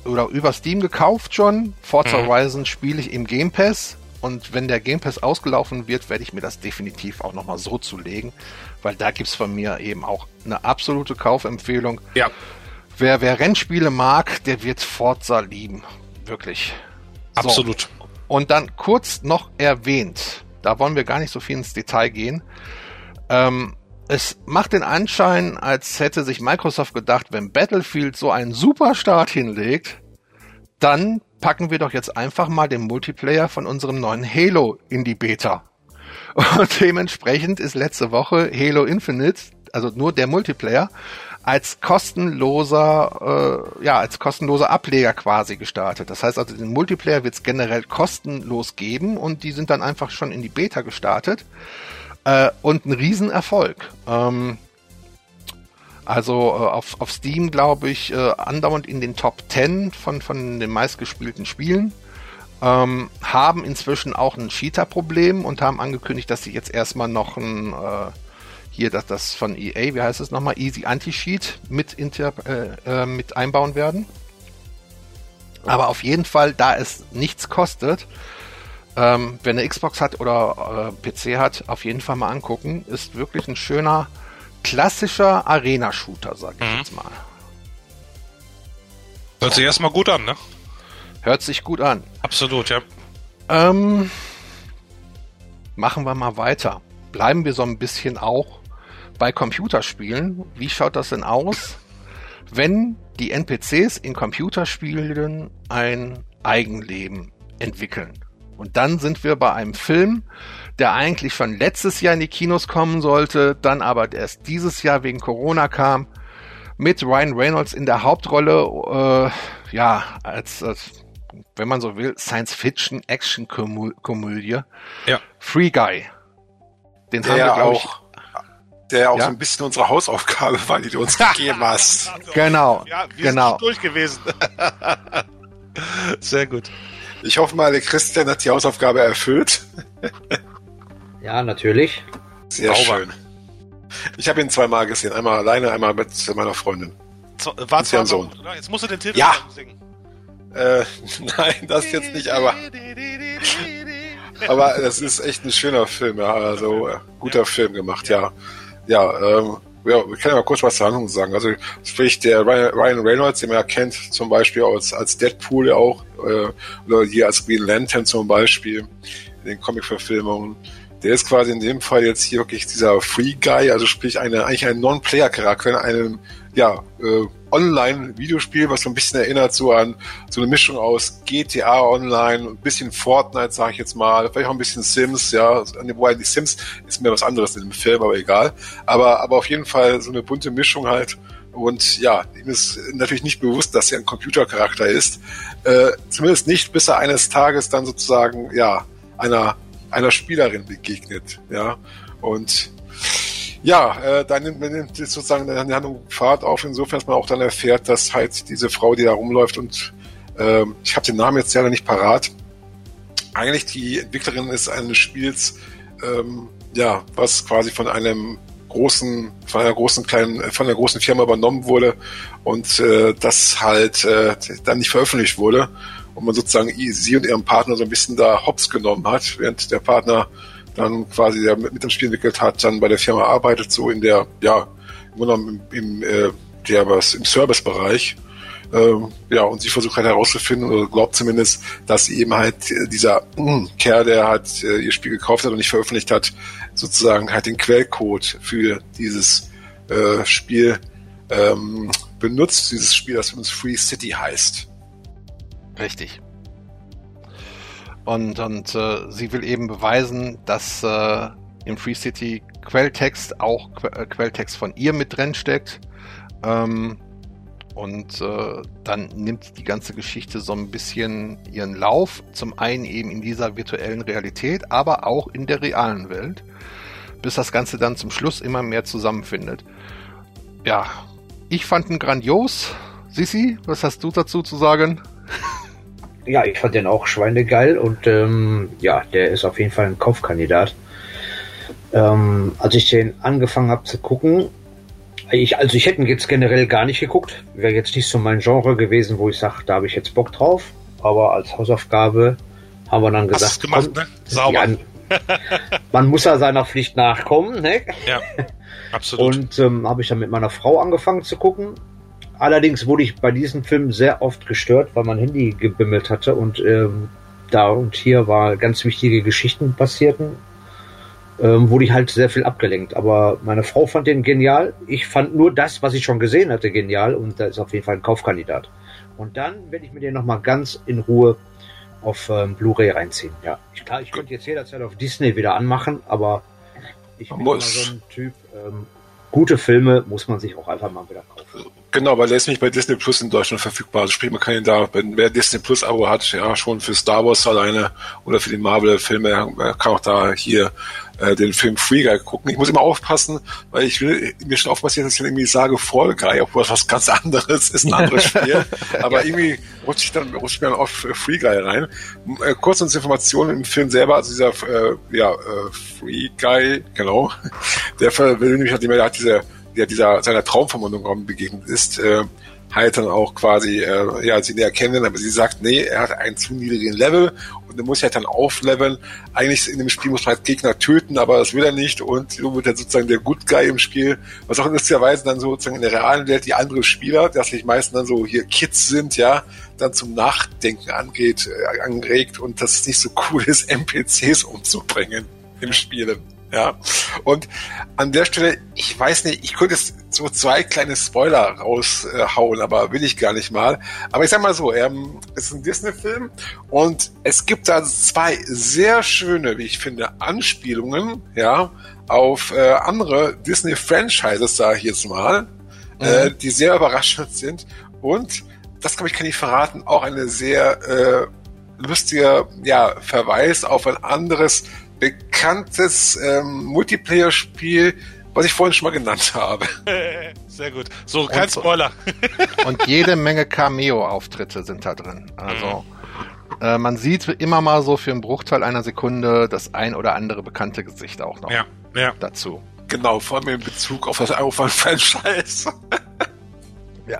oder über Steam gekauft schon. Forza mhm. Horizon spiele ich im Game Pass und wenn der Game Pass ausgelaufen wird, werde ich mir das definitiv auch nochmal so zulegen, weil da gibt es von mir eben auch eine absolute Kaufempfehlung. Ja. Wer, wer Rennspiele mag, der wird Forza lieben. Wirklich. Absolut. So. Und dann kurz noch erwähnt, da wollen wir gar nicht so viel ins Detail gehen. Ähm, es macht den Anschein, als hätte sich Microsoft gedacht, wenn Battlefield so einen super Start hinlegt, dann packen wir doch jetzt einfach mal den Multiplayer von unserem neuen Halo in die Beta. Und dementsprechend ist letzte Woche Halo Infinite, also nur der Multiplayer, als kostenloser, äh, ja, als kostenloser Ableger quasi gestartet. Das heißt also, den Multiplayer wird es generell kostenlos geben und die sind dann einfach schon in die Beta gestartet. Äh, und ein Riesenerfolg. Ähm, also äh, auf, auf Steam, glaube ich, äh, andauernd in den Top 10 von, von den meistgespielten Spielen. Ähm, haben inzwischen auch ein Cheater-Problem und haben angekündigt, dass sie jetzt erstmal noch ein äh, hier das, das von EA, wie heißt es nochmal, Easy Anti-Cheat mit, inter, äh, äh, mit einbauen werden. Aber auf jeden Fall, da es nichts kostet, ähm, wenn eine Xbox hat oder äh, PC hat, auf jeden Fall mal angucken. Ist wirklich ein schöner klassischer Arena-Shooter, sag ich mhm. jetzt mal. Hört sich erstmal gut an, ne? Hört sich gut an. Absolut, ja. Ähm, machen wir mal weiter. Bleiben wir so ein bisschen auch bei Computerspielen. Wie schaut das denn aus, wenn die NPCs in Computerspielen ein Eigenleben entwickeln? Und dann sind wir bei einem Film, der eigentlich schon letztes Jahr in die Kinos kommen sollte, dann aber erst dieses Jahr wegen Corona kam, mit Ryan Reynolds in der Hauptrolle, äh, ja, als, als, wenn man so will, Science-Fiction-Action-Komödie. Ja. Free Guy. Den der haben wir, glaube ich, der auch ja? so ein bisschen unsere Hausaufgabe war, die du uns gegeben hast. Genau. Ja, wir genau. sind durch gewesen. Sehr gut. Ich hoffe mal, der Christian hat die Hausaufgabe erfüllt. Ja, natürlich. Sehr Sauber. schön. Ich habe ihn zweimal gesehen. Einmal alleine, einmal mit meiner Freundin. War zwar Sohn. Jetzt musst du den Titel ja. singen. Äh, nein, das jetzt nicht, aber. aber das ist echt ein schöner Film, ja. Also äh, guter ja. Film gemacht, ja. Ja, ähm, ja, wir können ja mal kurz was zur Handlung sagen. Also sprich der Ryan Reynolds, den man ja kennt, zum Beispiel als, als Deadpool ja auch, äh, oder hier als Green Lantern zum Beispiel, in den Comic-Verfilmungen. Der ist quasi in dem Fall jetzt hier wirklich dieser Free Guy, also sprich eine, eigentlich ein Non-Player-Charakter in einem, ja, äh, Online-Videospiel, was so ein bisschen erinnert so an so eine Mischung aus GTA Online, ein bisschen Fortnite, sage ich jetzt mal, vielleicht auch ein bisschen Sims, ja, wobei die Sims ist mir was anderes in dem Film, aber egal. Aber, aber auf jeden Fall so eine bunte Mischung halt. Und ja, ihm ist natürlich nicht bewusst, dass er ein Computercharakter ist. Äh, zumindest nicht, bis er eines Tages dann sozusagen, ja, einer, einer Spielerin begegnet, ja. Und ja, äh, dann nimmt, nimmt sozusagen eine Handlung Fahrt auf, insofern, dass man auch dann erfährt, dass halt diese Frau, die da rumläuft und äh, ich habe den Namen jetzt leider nicht parat, eigentlich die Entwicklerin ist eines Spiels, ähm, ja, was quasi von einem großen, von einer großen kleinen, von einer großen Firma übernommen wurde und äh, das halt äh, dann nicht veröffentlicht wurde und man sozusagen sie und ihren Partner so ein bisschen da hops genommen hat, während der Partner dann quasi, der mit, dem Spiel entwickelt hat, dann bei der Firma arbeitet, so in der, ja, im, im, äh, der was im Servicebereich. Ähm, ja, und sie versucht halt herauszufinden, oder glaubt zumindest, dass eben halt dieser mh, Kerl, der halt äh, ihr Spiel gekauft hat und nicht veröffentlicht hat, sozusagen halt den Quellcode für dieses äh, Spiel ähm, benutzt, dieses Spiel, das uns Free City heißt. Richtig. Und, und äh, sie will eben beweisen, dass äh, im Free City Quelltext auch que äh, Quelltext von ihr mit drin steckt. Ähm, und äh, dann nimmt die ganze Geschichte so ein bisschen ihren Lauf. Zum einen eben in dieser virtuellen Realität, aber auch in der realen Welt. Bis das Ganze dann zum Schluss immer mehr zusammenfindet. Ja, ich fand ihn grandios. Sissi, was hast du dazu zu sagen? Ja, ich fand den auch schweinegeil und ähm, ja, der ist auf jeden Fall ein Kaufkandidat. Ähm, als ich den angefangen habe zu gucken, ich, also ich hätte ihn jetzt generell gar nicht geguckt. Wäre jetzt nicht so mein Genre gewesen, wo ich sage, da habe ich jetzt Bock drauf. Aber als Hausaufgabe haben wir dann gesagt, gemacht, komm, ne? Sauber. Ja, man muss ja seiner Pflicht nachkommen, ne? Ja, absolut. Und ähm, habe ich dann mit meiner Frau angefangen zu gucken. Allerdings wurde ich bei diesem Film sehr oft gestört, weil mein Handy gebimmelt hatte und ähm, da und hier war ganz wichtige Geschichten passierten. Ähm, wurde ich halt sehr viel abgelenkt. Aber meine Frau fand den genial. Ich fand nur das, was ich schon gesehen hatte, genial und da ist auf jeden Fall ein Kaufkandidat. Und dann werde ich mir den nochmal ganz in Ruhe auf ähm, Blu-ray reinziehen. Ja, ich, klar, ich könnte jetzt jederzeit auf Disney wieder anmachen, aber ich bin immer so ein Typ. Ähm, gute Filme muss man sich auch einfach mal wieder kaufen. Genau, weil der ist nicht bei Disney Plus in Deutschland verfügbar. Also sprich, man kann ihn da, wenn wer Disney Plus Abo hat, ja schon für Star Wars alleine oder für die Marvel-Filme, kann auch da hier äh, den Film Free Guy gucken. Ich muss immer aufpassen, weil ich will mir schon aufpassen, dass ich dann irgendwie sage Fall Guy, obwohl das was ganz anderes ist, ein anderes Spiel. Aber irgendwie rutsche ich dann, rutsche ich dann auf Free Guy rein. Äh, kurz uns Informationen im Film selber, also dieser äh, ja, äh, Free Guy, genau, der will nämlich, hat diese der dieser seiner Traumvermundung begegnet ist, äh, halt dann auch quasi, äh, ja, sie näher kennen, aber sie sagt, nee, er hat einen zu niedrigen Level und er muss halt dann aufleveln. Eigentlich in dem Spiel muss man halt Gegner töten, aber das will er nicht und so wird er sozusagen der Good Guy im Spiel, was auch lustigerweise dann sozusagen in der realen Welt die anderen Spieler, dass sich meistens dann so hier Kids sind, ja, dann zum Nachdenken angeht, äh, anregt und dass es nicht so cool ist, NPCs umzubringen im Spielen. Ja. Und an der Stelle, ich weiß nicht, ich könnte jetzt so zwei kleine Spoiler raushauen, aber will ich gar nicht mal. Aber ich sag mal so, ähm, es ist ein Disney-Film und es gibt da zwei sehr schöne, wie ich finde, Anspielungen, ja, auf äh, andere Disney-Franchises, sage ich jetzt mal, äh, mhm. äh, die sehr überraschend sind. Und, das kann ich kann ich verraten, auch eine sehr äh, lustiger ja, Verweis auf ein anderes bekanntes ähm, Multiplayer-Spiel, was ich vorhin schon mal genannt habe. Sehr gut. So, kein und, Spoiler. und jede Menge Cameo-Auftritte sind da drin. Also mhm. äh, man sieht immer mal so für einen Bruchteil einer Sekunde das ein oder andere bekannte Gesicht auch noch ja, ja. dazu. Genau, vor allem in Bezug auf das Aufwand-Franchise. ja.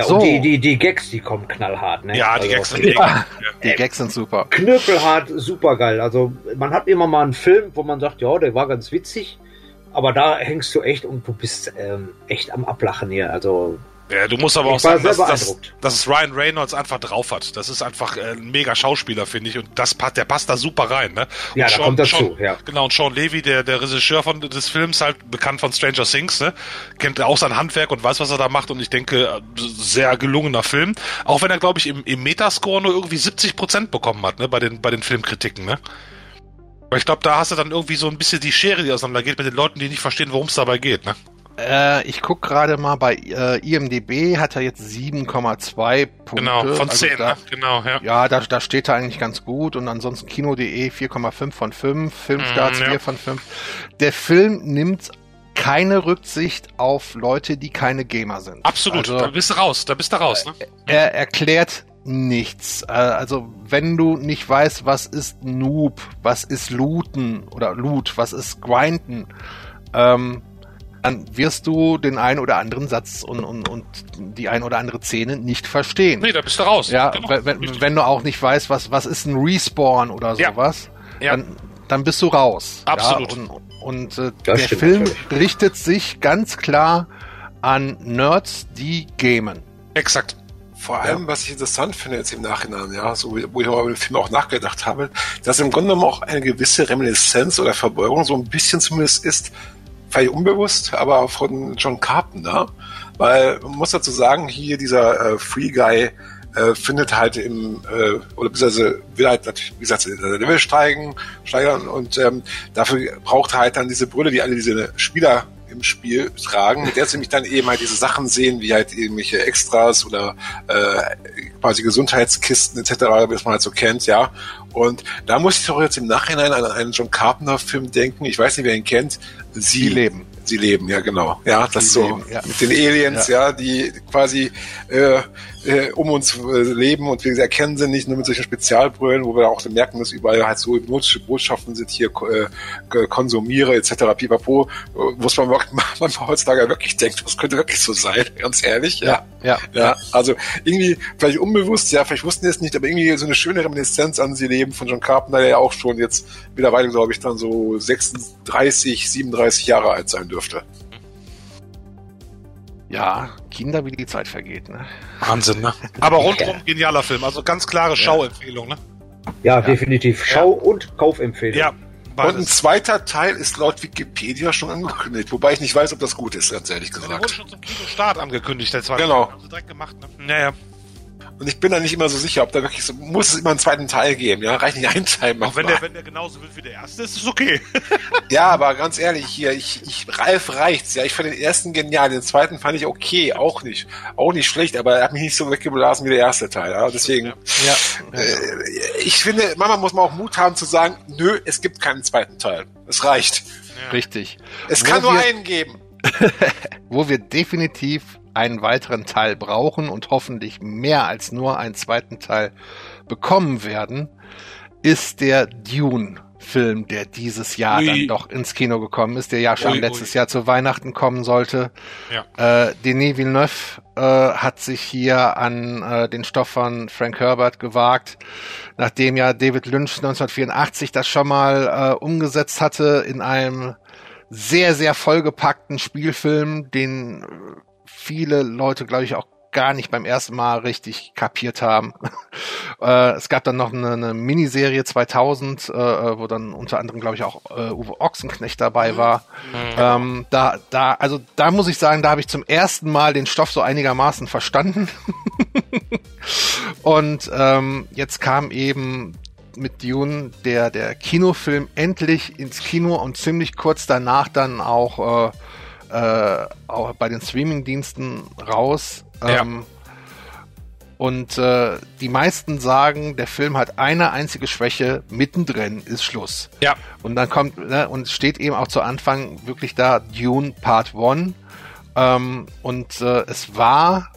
Ja, so. und die, die, die Gags, die kommen knallhart, ne? Ja, die also, Gags sind ja, Die Gags sind super. Knüppelhart, super geil. Also man hat immer mal einen Film, wo man sagt, ja, der war ganz witzig, aber da hängst du echt und du bist ähm, echt am Ablachen hier. Also ja, du musst aber auch sagen, dass, dass, dass es Ryan Reynolds einfach drauf hat. Das ist einfach äh, ein mega Schauspieler, finde ich. Und das der passt da super rein, ne? Und ja, Sean, da kommt dazu, Sean, ja. Genau, und Sean Levy, der, der Regisseur von, des Films, halt bekannt von Stranger Things, ne? Kennt auch sein Handwerk und weiß, was er da macht. Und ich denke, sehr gelungener Film. Auch wenn er, glaube ich, im, im Metascore nur irgendwie 70 Prozent bekommen hat, ne? Bei den, bei den Filmkritiken, ne? Aber ich glaube, da hast du dann irgendwie so ein bisschen die Schere, die auseinandergeht mit den Leuten, die nicht verstehen, worum es dabei geht, ne? Äh, ich guck gerade mal bei äh, IMDB hat er jetzt 7,2 Punkte. Genau, von 10, also da, ne? genau, ja. Ja, da, da steht er eigentlich ganz gut und ansonsten Kino.de 4,5 von 5, Filmstarts mm, ja. 4 von 5. Der Film nimmt keine Rücksicht auf Leute, die keine Gamer sind. Absolut, also, da bist du raus, da bist du raus. Ne? Er erklärt nichts. Äh, also wenn du nicht weißt, was ist Noob, was ist Looten oder Loot, was ist Grinden, ähm, dann wirst du den einen oder anderen Satz und, und, und die ein oder andere Szene nicht verstehen. Nee, da bist du raus. Ja, Genau. wenn, wenn, du auch nicht weißt, was, was ist ein Respawn oder Ja. sowas, Ja. dann, dann bist du raus. Absolut. Ja, und und äh, der Film natürlich. richtet sich ganz klar an Nerds, die gamen. Exakt. Vor allem, was ich interessant finde jetzt im Nachhinein, ja, so wie- wo ich über den Film auch nachgedacht habe, dass im Grunde genommen auch eine gewisse Reminiszenz oder Verbeugung so ein bisschen zumindest ist, vielleicht unbewusst, aber von John Carpenter, weil man muss dazu sagen, hier dieser äh, Free Guy äh, findet halt im, äh, oder beziehungsweise will halt natürlich, wie gesagt, in Level steigen, steigern und ähm, dafür braucht er halt dann diese Brille, die alle diese Spieler im Spiel tragen, mit der sie nämlich dann eben halt diese Sachen sehen, wie halt irgendwelche Extras oder äh, quasi Gesundheitskisten etc., wie man halt so kennt, ja. Und da muss ich doch jetzt im Nachhinein an einen John Carpenter-Film denken. Ich weiß nicht, wer ihn kennt. Sie, Die leben. Sie leben, ja genau. Ja, das Sie so leben, ja. mit den Aliens, ja, die quasi äh, äh, um uns äh, leben und wir erkennen sie nicht nur mit solchen Spezialbrüllen, wo wir auch merken, dass überall halt so hypnotische Botschaften sind, hier äh, konsumiere etc. pipapo, äh, wo man manchmal heutzutage wirklich denkt, das könnte wirklich so sein, ganz ehrlich, ja. Ja. Ja, also irgendwie, vielleicht unbewusst, ja, vielleicht wussten die es nicht, aber irgendwie so eine schöne Reminiszenz an sie leben von John Carpenter, der ja auch schon jetzt mittlerweile, glaube ich, dann so 36, 37 Jahre alt sein dürfte. Ja, Kinder, wie die Zeit vergeht. Ne? Wahnsinn, ne? Aber rundum genialer Film. Also ganz klare Schauempfehlung, ne? Ja, definitiv. Schau- und Kaufempfehlung. Ja. Und ein zweiter Teil ist laut Wikipedia schon angekündigt, wobei ich nicht weiß, ob das gut ist, ganz ehrlich Der wurde gesagt. schon zum Kinostart angekündigt, der zweite. Genau. Haben sie direkt gemacht, ne? Naja. Und ich bin da nicht immer so sicher, ob da wirklich so, muss es immer einen zweiten Teil geben, ja? Reicht nicht ein Teil Auch wenn der, wenn der genauso will wie der erste, ist es okay. Ja, aber ganz ehrlich, hier, ich, ich, Ralf reicht's, ja. Ich fand den ersten genial, den zweiten fand ich okay, auch nicht. Auch nicht schlecht, aber er hat mich nicht so weggeblasen wie der erste Teil, ja. Deswegen, Ja. äh, ich finde, manchmal muss man auch Mut haben zu sagen, nö, es gibt keinen zweiten Teil. Es reicht. Richtig. Es Wo kann nur einen geben. wo wir definitiv einen weiteren Teil brauchen und hoffentlich mehr als nur einen zweiten Teil bekommen werden, ist der Dune-Film, der dieses Jahr Ui. dann doch ins Kino gekommen ist, der ja schon Ui, ui. letztes Jahr zu Weihnachten kommen sollte. Ja. Äh, Denis Villeneuve äh, hat sich hier an äh, den Stoff von Frank Herbert gewagt, nachdem ja David Lynch 1984 das schon mal äh, umgesetzt hatte in einem sehr, sehr vollgepackten Spielfilm, den äh, viele Leute, glaube ich, auch gar nicht beim ersten Mal richtig kapiert haben. äh, es gab dann noch eine, eine Miniserie 2000, äh, äh, wo dann unter anderem, glaube ich, auch äh, Uwe Ochsenknecht dabei war. Ähm, da, da, also da muss ich sagen, da habe ich zum ersten Mal den Stoff so einigermaßen verstanden. Und ähm, jetzt kam eben mit Dune der, der Kinofilm endlich ins Kino und ziemlich kurz danach dann auch, äh, äh, auch bei den Streamingdiensten raus. Ja. Ähm, und äh, die meisten sagen, der Film hat eine einzige Schwäche, mittendrin ist Schluss. Ja. Und dann kommt, ne, und steht eben auch zu Anfang wirklich da Dune Part 1. Ähm, und äh, es war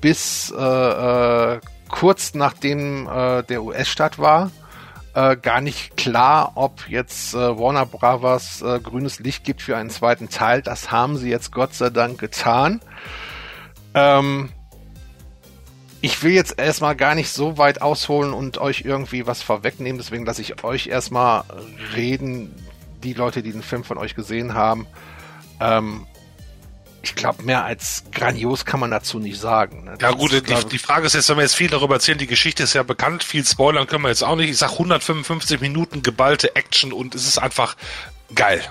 bis äh, äh, kurz nachdem äh, der US-Start war, äh, gar nicht klar, ob jetzt äh, Warner Brothers äh, grünes Licht gibt für einen zweiten Teil. Das haben sie jetzt Gott sei Dank getan. Ähm, ich will jetzt erstmal gar nicht so weit ausholen und euch irgendwie was vorwegnehmen, deswegen lasse ich euch erstmal reden, die Leute, die den Film von euch gesehen haben. Ähm, ich glaube, mehr als grandios kann man dazu nicht sagen. Ne? Ja gut, ist, die, glaub- die Frage ist jetzt, wenn wir jetzt viel darüber erzählen, die Geschichte ist ja bekannt, viel spoilern können wir jetzt auch nicht. Ich sag 155 Minuten geballte Action und es ist einfach geil.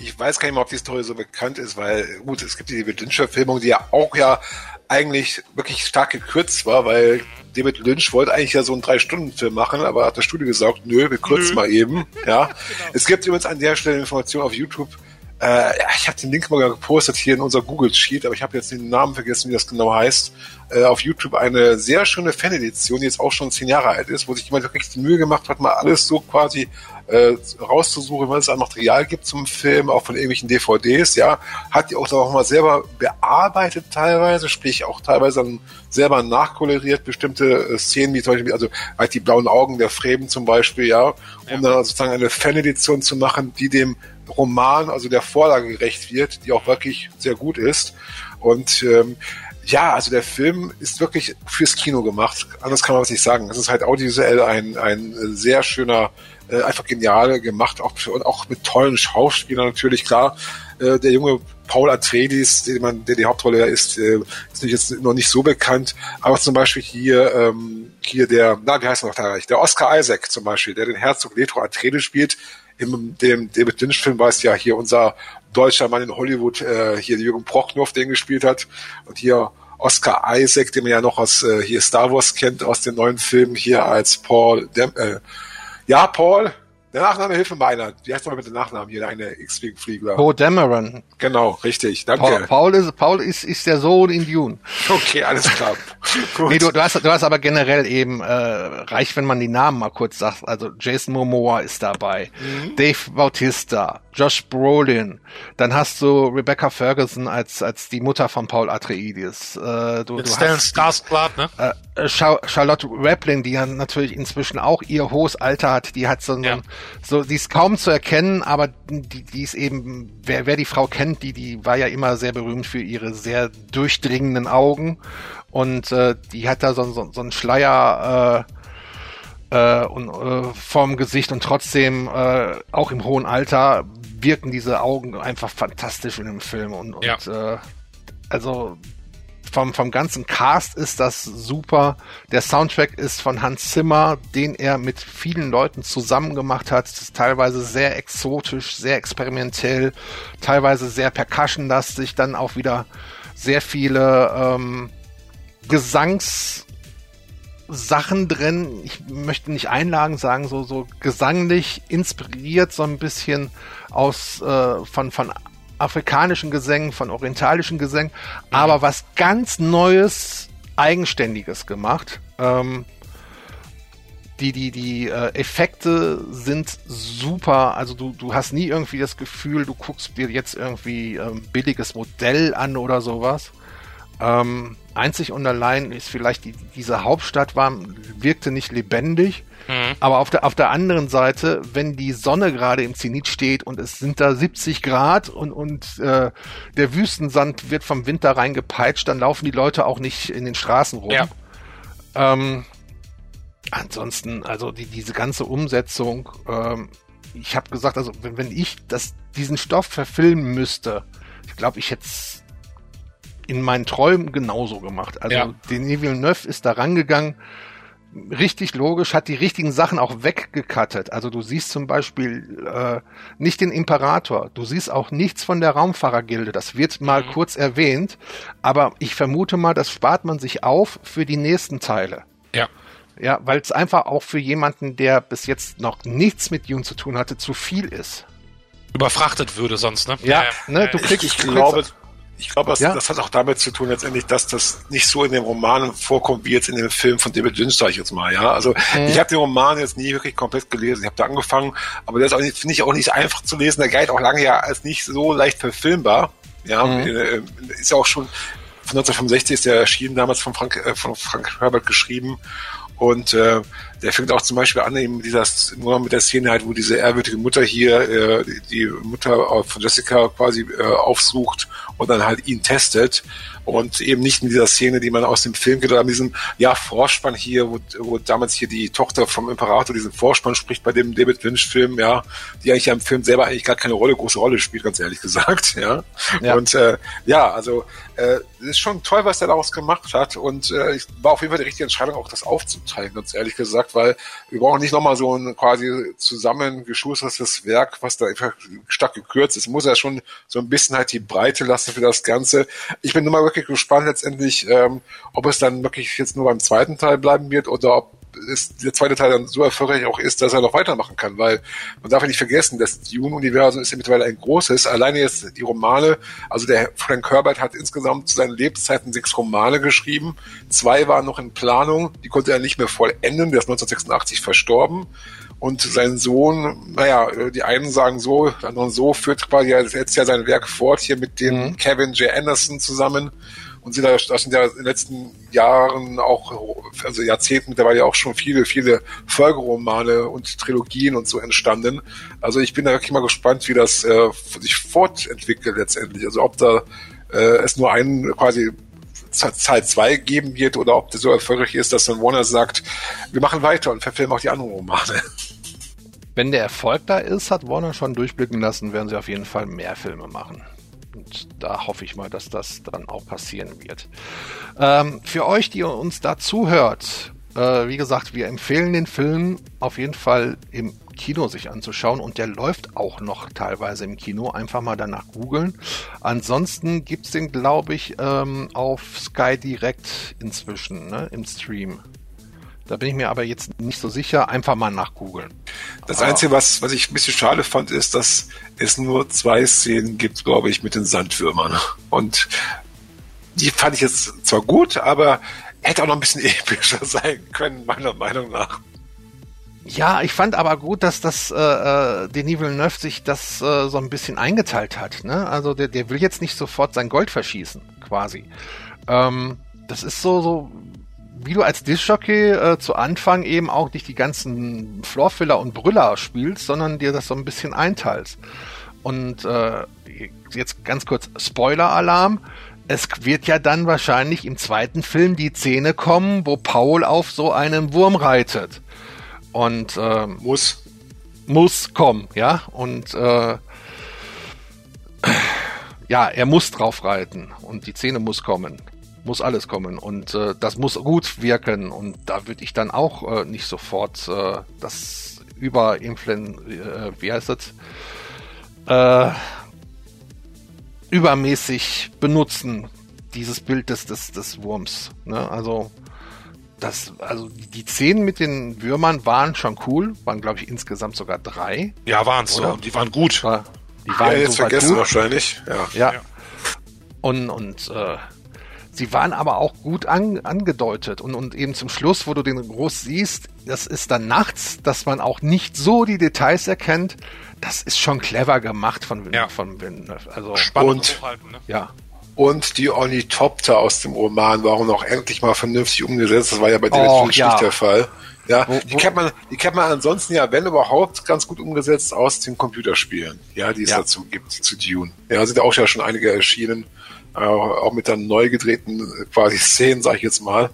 Ich weiß gar nicht mal, ob die Story so bekannt ist, weil, gut, es gibt die David Lynch-Verfilmung, die ja auch ja eigentlich wirklich stark gekürzt war, weil David Lynch wollte eigentlich ja so einen Drei-Stunden-Film machen, aber hat das Studio gesagt, nö, wir kürzen Nö. mal eben. Ja. Es gibt übrigens an der Stelle Informationen auf YouTube. Äh, ich habe den Link mal gepostet hier in unser Google-Sheet, aber ich habe jetzt den Namen vergessen, wie das genau heißt. äh, auf YouTube eine sehr schöne Fan-Edition, die jetzt auch schon zehn Jahre alt ist, wo sich jemand wirklich die Mühe gemacht hat, mal alles so quasi äh, rauszusuchen, was es an Material gibt zum Film, auch von irgendwelchen DVDs, ja, hat die auch noch mal selber bearbeitet teilweise, sprich auch teilweise dann selber nachkoloriert, bestimmte äh, Szenen, wie zum Beispiel, also halt die blauen Augen der Fremen zum Beispiel, ja, um ja. dann sozusagen eine Fan-Edition zu machen, die dem Roman, also der Vorlage gerecht wird, die auch wirklich sehr gut ist. Und ähm, ja, also der Film ist wirklich fürs Kino gemacht. Anders kann man was nicht sagen. Es ist halt audiovisuell ein, ein sehr schöner äh, einfach genial gemacht, auch, und auch mit tollen Schauspielern natürlich, klar. Äh, der junge Paul Atreides, der, man, der die Hauptrolle ist, äh, ist jetzt noch nicht so bekannt, aber zum Beispiel hier, ähm, hier der, na, wie heißt er noch da Der Oscar Isaac zum Beispiel, der den Herzog Leto Atreides spielt, in dem David Lynch Film war es ja hier unser deutscher Mann in Hollywood, äh, hier Jürgen Prochnow, den gespielt hat. Und hier Oscar Isaac, den man ja noch aus äh, hier Star Wars kennt, aus den neuen Filmen hier als Paul Dem äh, ja, Paul, der Nachname hilft mir meiner. Wie heißt nochmal mit dem Nachnamen hier, deine X-Wing-Flieger? Poe Dameron. Genau, richtig, danke. Paul, Paul, ist, Paul ist, ist der Sohn in Dune. Okay, alles klar. nee, du, du, hast, du hast aber generell eben, äh, reicht, wenn man die Namen mal kurz sagt. Also Jason Momoa ist dabei, mhm. Dave Bautista, Josh Brolin, dann hast du Rebecca Ferguson als, als die Mutter von Paul Atreides. Äh, du, du Stellan Skarsgård, ne? Äh, Charlotte Rampling, die ja natürlich inzwischen auch ihr hohes Alter hat, die hat so, ja. So, die ist kaum zu erkennen, aber die, die ist eben, wer, wer die Frau kennt, die, die war ja immer sehr berühmt für ihre sehr durchdringenden Augen. Und äh, die hat da so, so, so einen Schleier äh, äh, und, äh, vorm Gesicht. Und trotzdem äh, auch im hohen Alter wirken diese Augen einfach fantastisch in dem Film. Und, und ja. äh, also vom, vom ganzen Cast ist das super. Der Soundtrack ist von Hans Zimmer, den er mit vielen Leuten zusammen gemacht hat. Das ist teilweise sehr exotisch, sehr experimentell, teilweise sehr percussionlastig, dann auch wieder sehr viele ähm, Gesangs Sachen drin. Ich möchte nicht Einlagen sagen, so, so gesanglich inspiriert, so ein bisschen aus äh, von, von afrikanischen Gesängen, von orientalischen Gesängen, mhm. aber was ganz Neues, Eigenständiges gemacht. Ähm, die, die, die äh, Effekte sind super. Also du, du hast nie irgendwie das Gefühl, du guckst dir jetzt irgendwie ähm, billiges Modell an oder sowas. Ähm, einzig und allein ist vielleicht die, diese Hauptstadt war, wirkte nicht lebendig. Mhm. Aber auf der, auf der anderen Seite, wenn die Sonne gerade im Zenit steht und es sind da 70 Grad und, und äh, der Wüstensand wird vom Winter reingepeitscht, dann laufen die Leute auch nicht in den Straßen rum. Ja. Ähm, ansonsten, also die, diese ganze Umsetzung, ähm, ich habe gesagt, also wenn, wenn ich das, diesen Stoff verfilmen müsste, ich glaube, ich hätte in meinen Träumen genauso gemacht. Also ja. Denis Villeneuve ist da rangegangen, richtig logisch, hat die richtigen Sachen auch weggekattet. Also du siehst zum Beispiel äh, nicht den Imperator, du siehst auch nichts von der Raumfahrergilde. Das wird mal mhm. kurz erwähnt, aber ich vermute mal, das spart man sich auf für die nächsten Teile. Ja. Ja, weil es einfach auch für jemanden, der bis jetzt noch nichts mit Dune zu tun hatte, zu viel ist. Überfrachtet würde sonst, ne? Ja, ja ne, du kriegst, ich, ich glaube, ich glaube, das, ja? das, hat auch damit zu tun, letztendlich, dass das nicht so in dem Roman vorkommt, wie jetzt in dem Film von David Lynch, sag ich jetzt mal. Ja, also mhm. ich habe den Roman jetzt nie wirklich komplett gelesen. Ich habe da angefangen, aber der ist auch nicht, finde ich auch nicht einfach zu lesen. Der galt auch lange ja als nicht so leicht verfilmbar. Ja, mhm. Äh, ist ja auch schon von 1965 ist der erschienen, damals von Frank, äh, von Frank Herbert geschrieben. Und äh, der fängt auch zum Beispiel an, eben dieser, nur mit der Szene halt, wo diese ehrwürdige Mutter hier, äh, die Mutter von Jessica quasi äh, aufsucht und dann halt ihn testet und eben nicht in dieser Szene, die man aus dem Film geht, oder an diesem ja, Vorspann hier, wo, wo damals hier die Tochter vom Imperator diesen Vorspann spricht bei dem David Lynch-Film, ja, die eigentlich ja im Film selber eigentlich gar keine Rolle, große Rolle spielt, ganz ehrlich gesagt, ja. ja. Und äh, ja, also äh, ist schon toll, was er daraus gemacht hat und äh, ich war auf jeden Fall die richtige Entscheidung, auch das aufzuteilen, ganz ehrlich gesagt, weil wir brauchen nicht nochmal so ein quasi zusammengeschustertes Werk, was da einfach stark gekürzt ist. Muss ja schon so ein bisschen halt die Breite lassen für das Ganze. Ich bin nur mal wirklich gespannt letztendlich, ähm, ob es dann wirklich jetzt nur beim zweiten Teil bleiben wird oder ob ist, der zweite Teil dann so erfolgreich auch ist, dass er noch weitermachen kann, weil man darf ja nicht vergessen, das Dune-Universum ist ja mittlerweile ein großes. Alleine jetzt die Romane, also der Frank Herbert hat insgesamt zu seinen Lebzeiten sechs Romane geschrieben. Zwei waren noch in Planung, die konnte er nicht mehr vollenden, der ist 1986 verstorben. Und sein Sohn, naja, die einen sagen so, die anderen so, führt quasi jetzt ja sein Werk fort hier mit dem mhm. Kevin J. Anderson zusammen. Und sind da, da sind ja in den letzten Jahren auch, also Jahrzehnten mittlerweile auch schon viele, viele Folgeromane und Trilogien und so entstanden. Also ich bin da wirklich mal gespannt, wie das äh, sich fortentwickelt letztendlich. Also ob da äh, es nur einen quasi Teil 2 geben wird oder ob der so erfolgreich ist, dass dann Warner sagt, wir machen weiter und verfilmen auch die anderen Romane. Wenn der Erfolg da ist, hat Warner schon durchblicken lassen, werden sie auf jeden Fall mehr Filme machen. Und da hoffe ich mal, dass das dann auch passieren wird. Ähm, für euch, die uns da zuhört, äh, wie gesagt, wir empfehlen den Film auf jeden Fall im Kino sich anzuschauen und der läuft auch noch teilweise im Kino. Einfach mal danach googeln. Ansonsten gibt es den, glaube ich, ähm, auf Sky Direct inzwischen, ne, im Stream. Da bin ich mir aber jetzt nicht so sicher. Einfach mal nachgoogeln. Das Einzige, was, was ich ein bisschen schade fand, ist, dass es nur zwei Szenen gibt, glaube ich, mit den Sandwürmern. Und die fand ich jetzt zwar gut, aber hätte auch noch ein bisschen epischer sein können, meiner Meinung nach. Ja, ich fand aber gut, dass das äh, äh, Denis Villeneuve sich das äh, so ein bisschen eingeteilt hat. Ne? Also der, der will jetzt nicht sofort sein Gold verschießen, quasi. Ähm, das ist so, so wie du als Discjockey äh, zu Anfang eben auch nicht die ganzen Floorfiller und Brüller spielst, sondern dir das so ein bisschen einteilst. Und äh, jetzt ganz kurz Spoiler-Alarm. Es wird ja dann wahrscheinlich im zweiten Film die Szene kommen, wo Paul auf so einem Wurm reitet. Und ähm, muss. Muss kommen, ja. Und äh, ja, er muss drauf reiten und die Szene muss kommen. Muss alles kommen und äh, das muss gut wirken und da würde ich dann auch äh, nicht sofort äh, das Überinfluen, äh, wie heißt das? Äh, übermäßig benutzen, dieses Bild des, des, des Wurms. Ne? Also das, also die Szenen mit den Würmern waren schon cool, waren glaube ich insgesamt sogar drei. Ja, waren es so. Die waren gut. War, die waren ja, jetzt vergessen gut. wahrscheinlich. Ja. ja. ja. Und, und äh, sie waren aber auch gut an, angedeutet. Und, und eben zum Schluss, wo du den groß siehst, das ist dann nachts, dass man auch nicht so die Details erkennt. Das ist schon clever gemacht von, ja. von Villeneuve. Also, Spannend. Und, ne? Ja und die Ornithopter aus dem Roman waren auch endlich mal vernünftig umgesetzt. Das war ja bei David oh, ja. nicht der Fall. Ja, wo, wo, die kennt man, die kennt man ansonsten ja, wenn überhaupt, ganz gut umgesetzt aus den Computerspielen, ja, die es ja. dazu gibt, zu Dune. Ja, sind auch ja schon einige erschienen, äh, auch mit dann neu gedrehten äh, quasi Szenen, sag ich jetzt mal.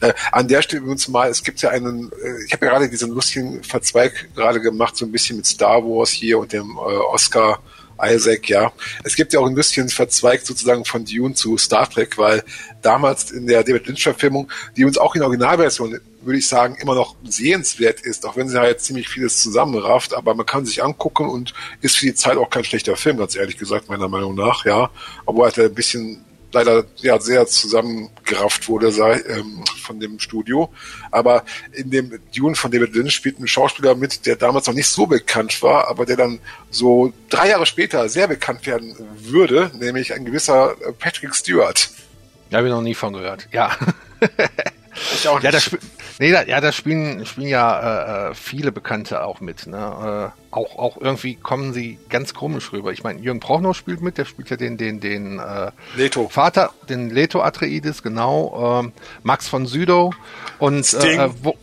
Äh, an der Stelle übrigens mal, es gibt ja einen, äh, ich habe ja gerade diesen lustigen Verzweig gerade gemacht, so ein bisschen mit Star Wars hier und dem Oscar Isaac, ja. Es gibt ja auch ein bisschen verzweigt sozusagen von Dune zu Star Trek, weil damals in der David Lynch-Verfilmung, die uns auch in Originalversion, würde ich sagen, immer noch sehenswert ist, auch wenn sie halt ziemlich vieles zusammenrafft, aber man kann sich angucken und ist für die Zeit auch kein schlechter Film, ganz ehrlich gesagt, meiner Meinung nach, ja. Obwohl er ein bisschen leider ja sehr zusammengerafft wurde sei, ähm, von dem Studio. Aber in dem Dune von David Lynch spielt ein Schauspieler mit, der damals noch nicht so bekannt war, aber der dann so drei Jahre später sehr bekannt werden würde, nämlich ein gewisser Patrick Stewart. Ja, habe ich noch nie von gehört. Ja. Ich auch nicht. Ja, das, nee, da, ja, da spielen, spielen ja äh, äh, viele Bekannte auch mit. Ne? Äh, auch, auch irgendwie kommen sie ganz komisch rüber. Ich meine, Jürgen Prochnow spielt mit, der spielt ja den, den, den äh, Leto. Vater, den Leto Atreides, genau. Ähm, Max von Südow und äh, wo,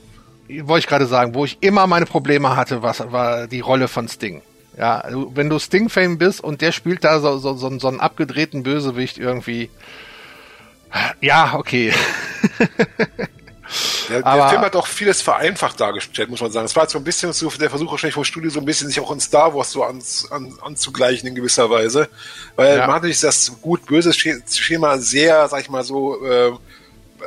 wollte ich gerade sagen, wo ich immer meine Probleme hatte, was war die Rolle von Sting. Ja, wenn du Sting-Fame bist und der spielt da so, so, so, so einen abgedrehten Bösewicht irgendwie, ja, okay. Der, aber, der Film hat auch vieles vereinfacht dargestellt, muss man sagen. Es war so ein bisschen so der Versuch wahrscheinlich vom Studio so ein bisschen sich auch in Star Wars so an, an, anzugleichen in gewisser Weise. Weil ja. man hat natürlich das gut-böse Schema sehr, sag ich mal so, äh,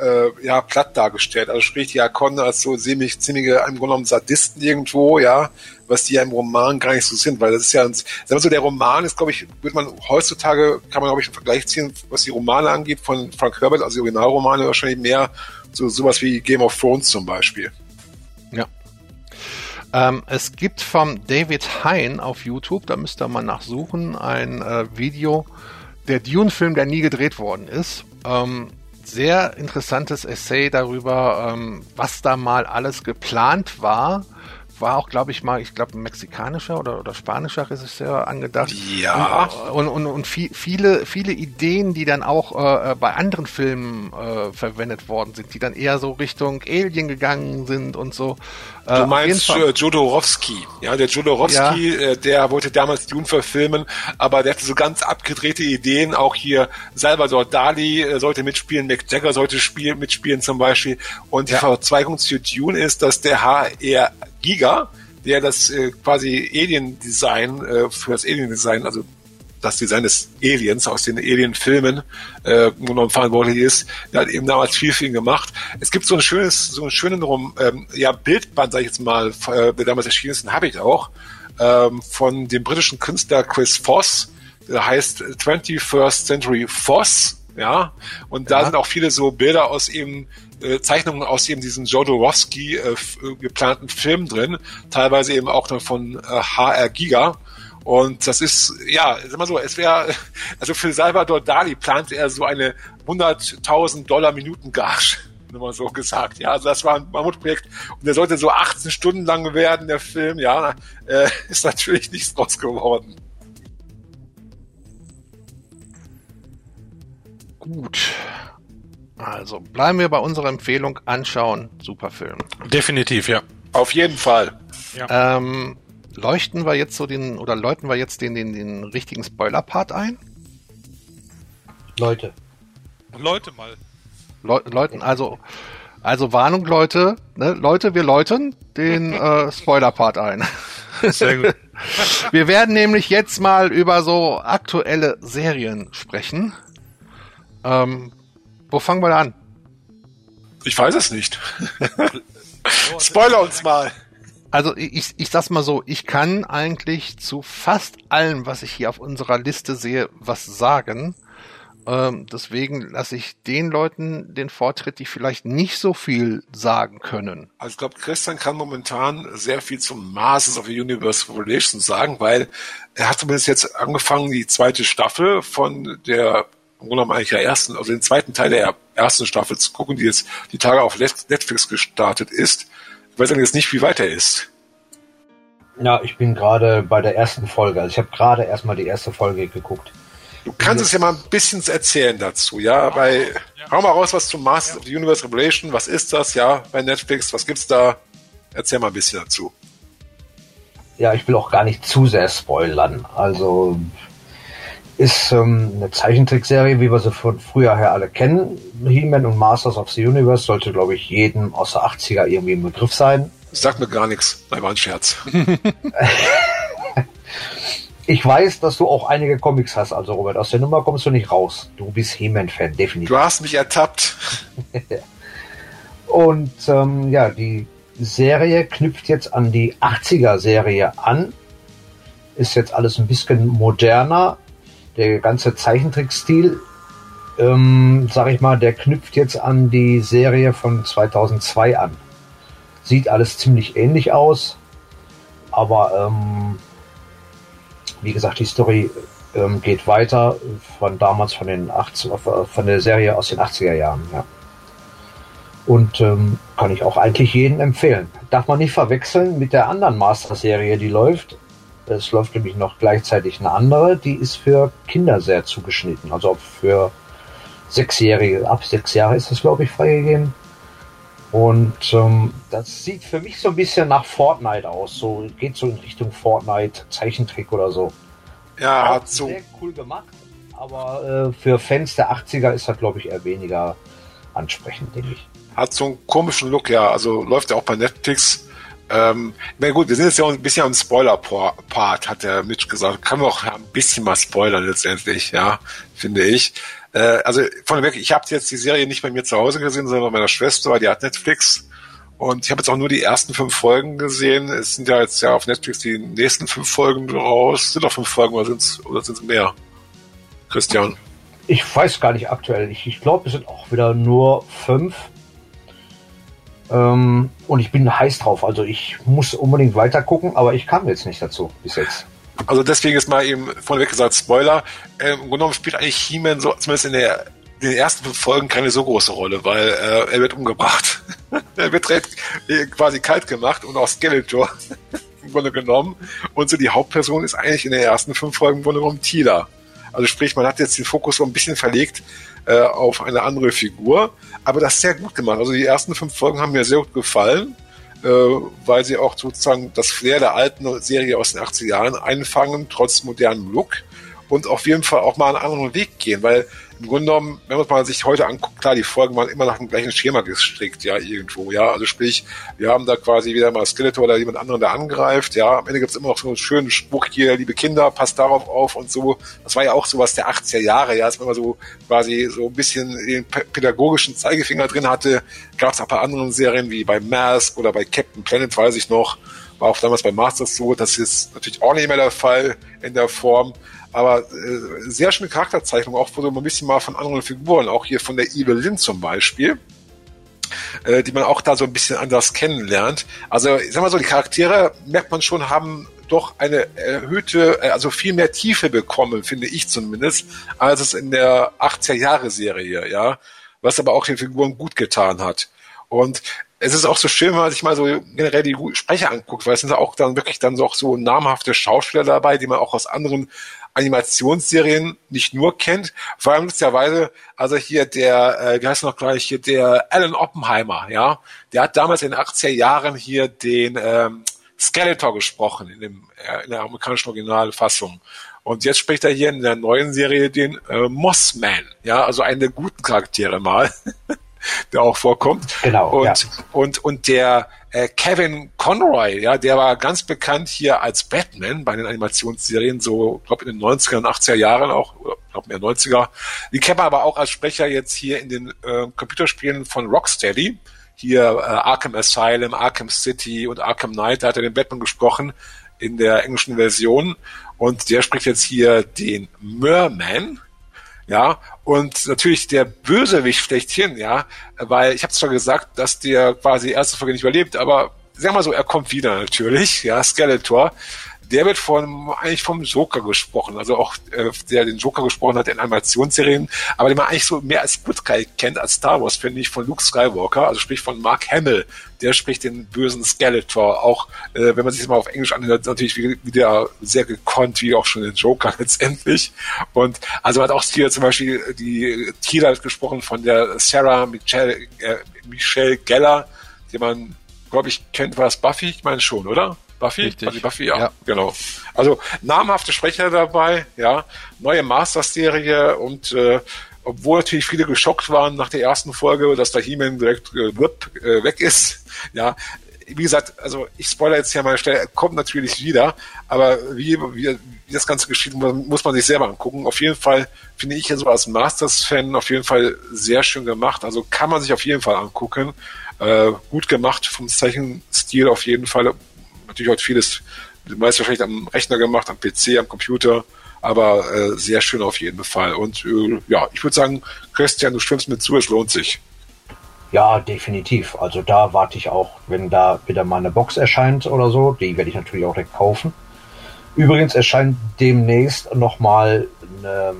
äh, ja, platt dargestellt. Also sprich, die Akon als so ziemlich, ziemliche, im Grunde genommen Sadisten irgendwo, ja, was die ja im Roman gar nicht so sind, weil das ist ja, sagen wir so, der Roman ist, glaube ich, wird man heutzutage, kann man, glaube ich, einen Vergleich ziehen, was die Romane angeht, von Frank Herbert, also die Originalromane wahrscheinlich mehr so sowas wie Game of Thrones zum Beispiel. Ja. Ähm, es gibt vom David Hein auf YouTube, da müsst ihr mal nachsuchen, ein äh, Video, der Dune-Film, der nie gedreht worden ist. Ähm, sehr interessantes Essay darüber, ähm, was da mal alles geplant war war auch, glaube ich, mal, ich glaube, ein mexikanischer oder, oder spanischer Regisseur angedacht. Ja. Und, und, und, und viele, viele Ideen, die dann auch äh, bei anderen Filmen äh, verwendet worden sind, die dann eher so Richtung Alien gegangen sind und so. Äh, du meinst äh, Jodorowsky. Ja, der Jodorowsky, ja. Äh, der wollte damals Dune verfilmen, aber der hatte so ganz abgedrehte Ideen. Auch hier Salvador Dali äh, sollte mitspielen, Mick Jagger sollte spielen, mitspielen zum Beispiel. Und die ja. Verzweigung zu Dune ist, dass der HR Giga, der das äh, quasi Alien-Design äh, für das Alien-Design, also das Design des Aliens aus den Alien-Filmen äh, genommen verantwortlich ist. Der hat eben damals viel, viel gemacht. Es gibt so ein schönes, so einen schönen rum, ähm, ja, Bildband, sag ich jetzt mal, äh, der damals erschienen ist, den habe ich auch, ähm, von dem britischen Künstler Chris Foss. Der heißt 21st Century Foss, ja. Und da ja. sind auch viele so Bilder aus eben äh, Zeichnungen aus eben diesem Jodorowsky äh, äh, geplanten Film drin, teilweise eben auch noch von äh, HR Giga. Und das ist, ja, sag mal so, es wäre, also für Salvador Dali plante er so eine 100.000 Dollar Minuten Gage nur mal so gesagt. Ja, also das war ein Mammutprojekt und der sollte so 18 Stunden lang werden, der Film. Ja, äh, ist natürlich nichts draus geworden. Gut. Also bleiben wir bei unserer Empfehlung anschauen. Super Film. Definitiv, ja. Auf jeden Fall. Ja. Ähm, leuchten wir jetzt so den oder läuten wir jetzt den, den, den richtigen Spoiler-Part ein? Leute. Leute mal. Le Leuten, also, also Warnung, Leute, ne? Leute, wir läuten den äh, Spoiler-Part ein. Sehr gut. wir werden nämlich jetzt mal über so aktuelle Serien sprechen. Ähm, wo fangen wir da an? Ich weiß es nicht. Spoiler uns mal. Also ich, ich sag's mal so, ich kann eigentlich zu fast allem, was ich hier auf unserer Liste sehe, was sagen. Ähm, deswegen lasse ich den Leuten den Vortritt, die vielleicht nicht so viel sagen können. Also ich glaube, Christian kann momentan sehr viel zum Masters of the Universe Relations sagen, weil er hat zumindest jetzt angefangen, die zweite Staffel von der Grunde genommen eigentlich der ersten, also den zweiten Teil der ersten Staffel zu gucken, die jetzt die Tage auf Netflix gestartet ist. Ich weiß jetzt nicht, wie weit er ist. Ja, ich bin gerade bei der ersten Folge. Also ich habe gerade erstmal die erste Folge geguckt. Du kannst es ja mal ein bisschen erzählen dazu, ja? Bei, ja. hau mal raus was zum Masters ja. of the Universe Revelation. Was ist das, ja, bei Netflix? Was gibt's da? Erzähl mal ein bisschen dazu. Ja, ich will auch gar nicht zu sehr spoilern. Also, ist ähm, eine Zeichentrickserie, wie wir sie von früher her alle kennen. He-Man und Masters of the Universe sollte, glaube ich, jedem aus der 80er irgendwie im Begriff sein. Sagt mir gar nichts. Nein, war ein Scherz. ich weiß, dass du auch einige Comics hast, also Robert. Aus der Nummer kommst du nicht raus. Du bist He-Man-Fan, definitiv. Du hast mich ertappt. und ähm, ja, die Serie knüpft jetzt an die 80er-Serie an. Ist jetzt alles ein bisschen moderner, der ganze Zeichentrickstil, ähm, sag ich mal, der knüpft jetzt an die Serie von 2002 an. Sieht alles ziemlich ähnlich aus, aber ähm, wie gesagt, die Story ähm, geht weiter von damals von den 80, äh, von der Serie aus den 80er Jahren, ja. Und ähm, kann ich auch eigentlich jedem empfehlen. Darf man nicht verwechseln mit der anderen Master-Serie, die läuft. Es läuft nämlich noch gleichzeitig eine andere, die ist für Kinder sehr zugeschnitten. Also für Sechsjährige, ab sechs Jahre ist das, glaube ich, freigegeben. Und ähm, das sieht für mich so ein bisschen nach Fortnite aus. So geht so in Richtung Fortnite, Zeichentrick oder so. Ja, hat so. Sehr cool gemacht. Aber äh, für Fans der 80er ist das, glaube ich, eher weniger ansprechend, denke ich. Hat so einen komischen Look, ja. Also läuft ja auch bei Netflix ähm, na gut, wir sind jetzt ja ein bisschen am Spoiler-Part, hat der Mitch gesagt. Kann man auch ein bisschen mal spoilern letztendlich, ja, finde ich. Äh, also vorneweg, ich habe jetzt die Serie nicht bei mir zu Hause gesehen, sondern bei meiner Schwester, weil die hat Netflix. Und ich habe jetzt auch nur die ersten fünf Folgen gesehen. Es sind ja jetzt ja auf Netflix die nächsten fünf Folgen raus. Sind doch fünf Folgen oder sind es oder sind's mehr? Christian? Ich weiß gar nicht aktuell. Ich, ich glaube, es sind auch wieder nur fünf. Ähm, und ich bin heiß drauf. Also ich muss unbedingt weiter gucken, aber ich kam jetzt nicht dazu bis jetzt. Also deswegen ist mal eben vorneweg gesagt, Spoiler. Grunde genommen spielt eigentlich He-Man so, zumindest in der den ersten Folgen keine so große Rolle, weil äh, er wird umgebracht. er wird äh, quasi kalt gemacht und auch Skeletor im Grunde genommen. Und so die Hauptperson ist eigentlich in den ersten fünf Folgen im Grunde genommen Tila. Also sprich, man hat jetzt den Fokus so ein bisschen verlegt äh, auf eine andere Figur, aber das sehr gut gemacht. Also die ersten fünf Folgen haben mir sehr gut gefallen, äh, weil sie auch sozusagen das Flair der alten Serie aus den 80er Jahren einfangen, trotz modernem Look und auf jeden Fall auch mal einen anderen Weg gehen, weil im Grunde genommen, wenn man sich heute anguckt, klar, die Folgen waren immer nach dem gleichen Schema gestrickt, ja, irgendwo, ja. Also sprich, wir haben da quasi wieder mal Skeletor oder jemand anderen, der angreift, ja. Am Ende gibt's immer noch so einen schönen Spruch hier, liebe Kinder, passt darauf auf und so. Das war ja auch sowas der 80er Jahre, ja, dass man immer so quasi so ein bisschen den pädagogischen Zeigefinger drin hatte. Gab's auch bei anderen Serien wie bei Mask oder bei Captain Planet, weiß ich noch. War auch damals bei Masters so, das ist natürlich auch nicht mehr der Fall in der Form. Aber äh, sehr schöne Charakterzeichnung, auch so ein bisschen mal von anderen Figuren, auch hier von der Evil Lynn zum Beispiel, äh, die man auch da so ein bisschen anders kennenlernt. Also ich sag mal so, die Charaktere, merkt man schon, haben doch eine erhöhte, äh, also viel mehr Tiefe bekommen, finde ich zumindest, als es in der 80er-Jahre-Serie, ja. Was aber auch den Figuren gut getan hat. Und es ist auch so schön, wenn man sich mal so generell die Sprecher anguckt, weil es sind auch dann wirklich dann so auch so namhafte Schauspieler dabei, die man auch aus anderen Animationsserien nicht nur kennt. Vor allem lustigerweise, also hier der, äh, wie heißt noch gleich, hier der Alan Oppenheimer, ja, der hat damals in den 80er Jahren hier den ähm, Skeletor gesprochen in, dem, äh, in der amerikanischen Originalfassung. Und jetzt spricht er hier in der neuen Serie den äh, Mossman, ja, also einen der guten Charaktere mal. der auch vorkommt. Genau. Und, ja. und, und der äh, Kevin Conroy, ja, der war ganz bekannt hier als Batman bei den Animationsserien, so, glaube in den 90er und 80er Jahren auch, glaube mehr 90er. Die kennt man aber auch als Sprecher jetzt hier in den äh, Computerspielen von Rocksteady. Hier äh, Arkham Asylum, Arkham City und Arkham Knight, da hat er den Batman gesprochen in der englischen Version. Und der spricht jetzt hier den Merman, ja, und natürlich der Bösewicht schlechthin, ja, weil ich habe zwar gesagt, dass der quasi erste Folge nicht überlebt, aber sag mal so, er kommt wieder natürlich, ja, Skeletor der wird von, eigentlich vom Joker gesprochen, also auch äh, der den Joker gesprochen hat in Animationsserien, aber den man eigentlich so mehr als Good Guy kennt als Star Wars, finde ich, von Luke Skywalker, also sprich von Mark Hamill, der spricht den bösen Skeletor, auch äh, wenn man sich das mal auf Englisch anhört, natürlich wieder sehr gekonnt, wie auch schon den Joker letztendlich. Und also hat auch hier zum Beispiel die Tila gesprochen von der Sarah Michelle, äh, Michelle Geller, die man, glaube ich, kennt, war es Buffy? Ich meine schon, oder? Buffy? Richtig. Buffy, Buffy, ja, ja, genau. Also namhafte Sprecher dabei, ja, neue Masters-Serie und äh, obwohl natürlich viele geschockt waren nach der ersten Folge, dass der He-Man direkt äh, äh, weg ist, ja, wie gesagt, also ich spoilere jetzt hier mal Stelle, er kommt natürlich wieder, aber wie, wie, wie das Ganze geschieht, muss man sich selber angucken. Auf jeden Fall finde ich ja so als Masters-Fan auf jeden Fall sehr schön gemacht. Also kann man sich auf jeden Fall angucken. Äh, gut gemacht vom Zeichenstil auf jeden Fall natürlich heute vieles, meist wahrscheinlich am Rechner gemacht, am PC, am Computer, aber äh, sehr schön auf jeden Fall. Und äh, ja, ich würde sagen, Christian, du stimmst mir zu, es lohnt sich. Ja, definitiv. Also da warte ich auch, wenn da wieder mal eine Box erscheint oder so, die werde ich natürlich auch direkt kaufen. Übrigens erscheint demnächst nochmal eine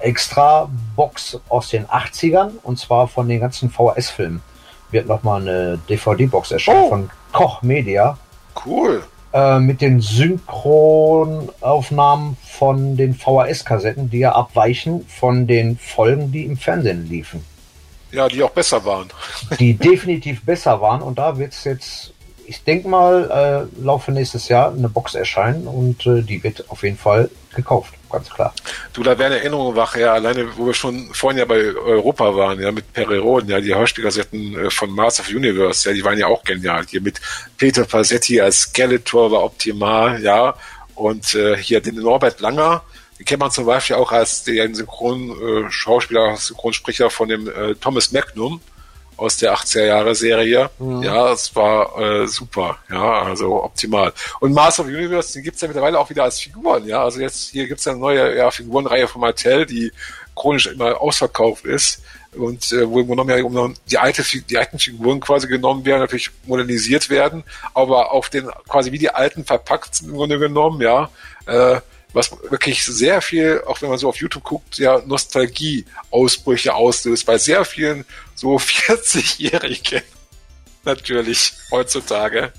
extra Box aus den 80ern und zwar von den ganzen VHS-Filmen. Wird nochmal eine DVD-Box erscheinen oh. von Koch Media. Cool. Äh, mit den Synchronaufnahmen von den VHS-Kassetten, die ja abweichen von den Folgen, die im Fernsehen liefen. Ja, die auch besser waren. die definitiv besser waren und da wird es jetzt, ich denke mal, äh, Laufe nächstes Jahr eine Box erscheinen und äh, die wird auf jeden Fall gekauft, ganz klar. Du, da wäre eine Erinnerung wach, ja, alleine, wo wir schon vorhin ja bei Europa waren, ja, mit Pereron, ja, die Hörspielkassetten äh, von Mars of Universe, ja, die waren ja auch genial. Hier mit Peter Passetti als Skeletor war optimal, ja, und äh, hier den Norbert Langer, den kennt man zum Beispiel auch als den Synchron-Schauspieler, äh, Synchronsprecher von dem äh, Thomas Magnum, aus der 80er Jahre Serie. Mhm. Ja, es war äh, super, ja, also optimal. Und Master of Universe, den gibt's ja mittlerweile auch wieder als Figuren, ja. Also jetzt hier gibt's ja eine neue ja, Figurenreihe von Mattel, die chronisch immer ausverkauft ist und äh, wo genommen ja um die, alte, die alten Figuren quasi genommen werden, natürlich modernisiert werden, aber auf den quasi wie die alten verpackt im Grunde genommen, ja, äh, was wirklich sehr viel, auch wenn man so auf YouTube guckt, ja, Nostalgie-Ausbrüche auslöst bei sehr vielen so 40-Jährigen natürlich heutzutage.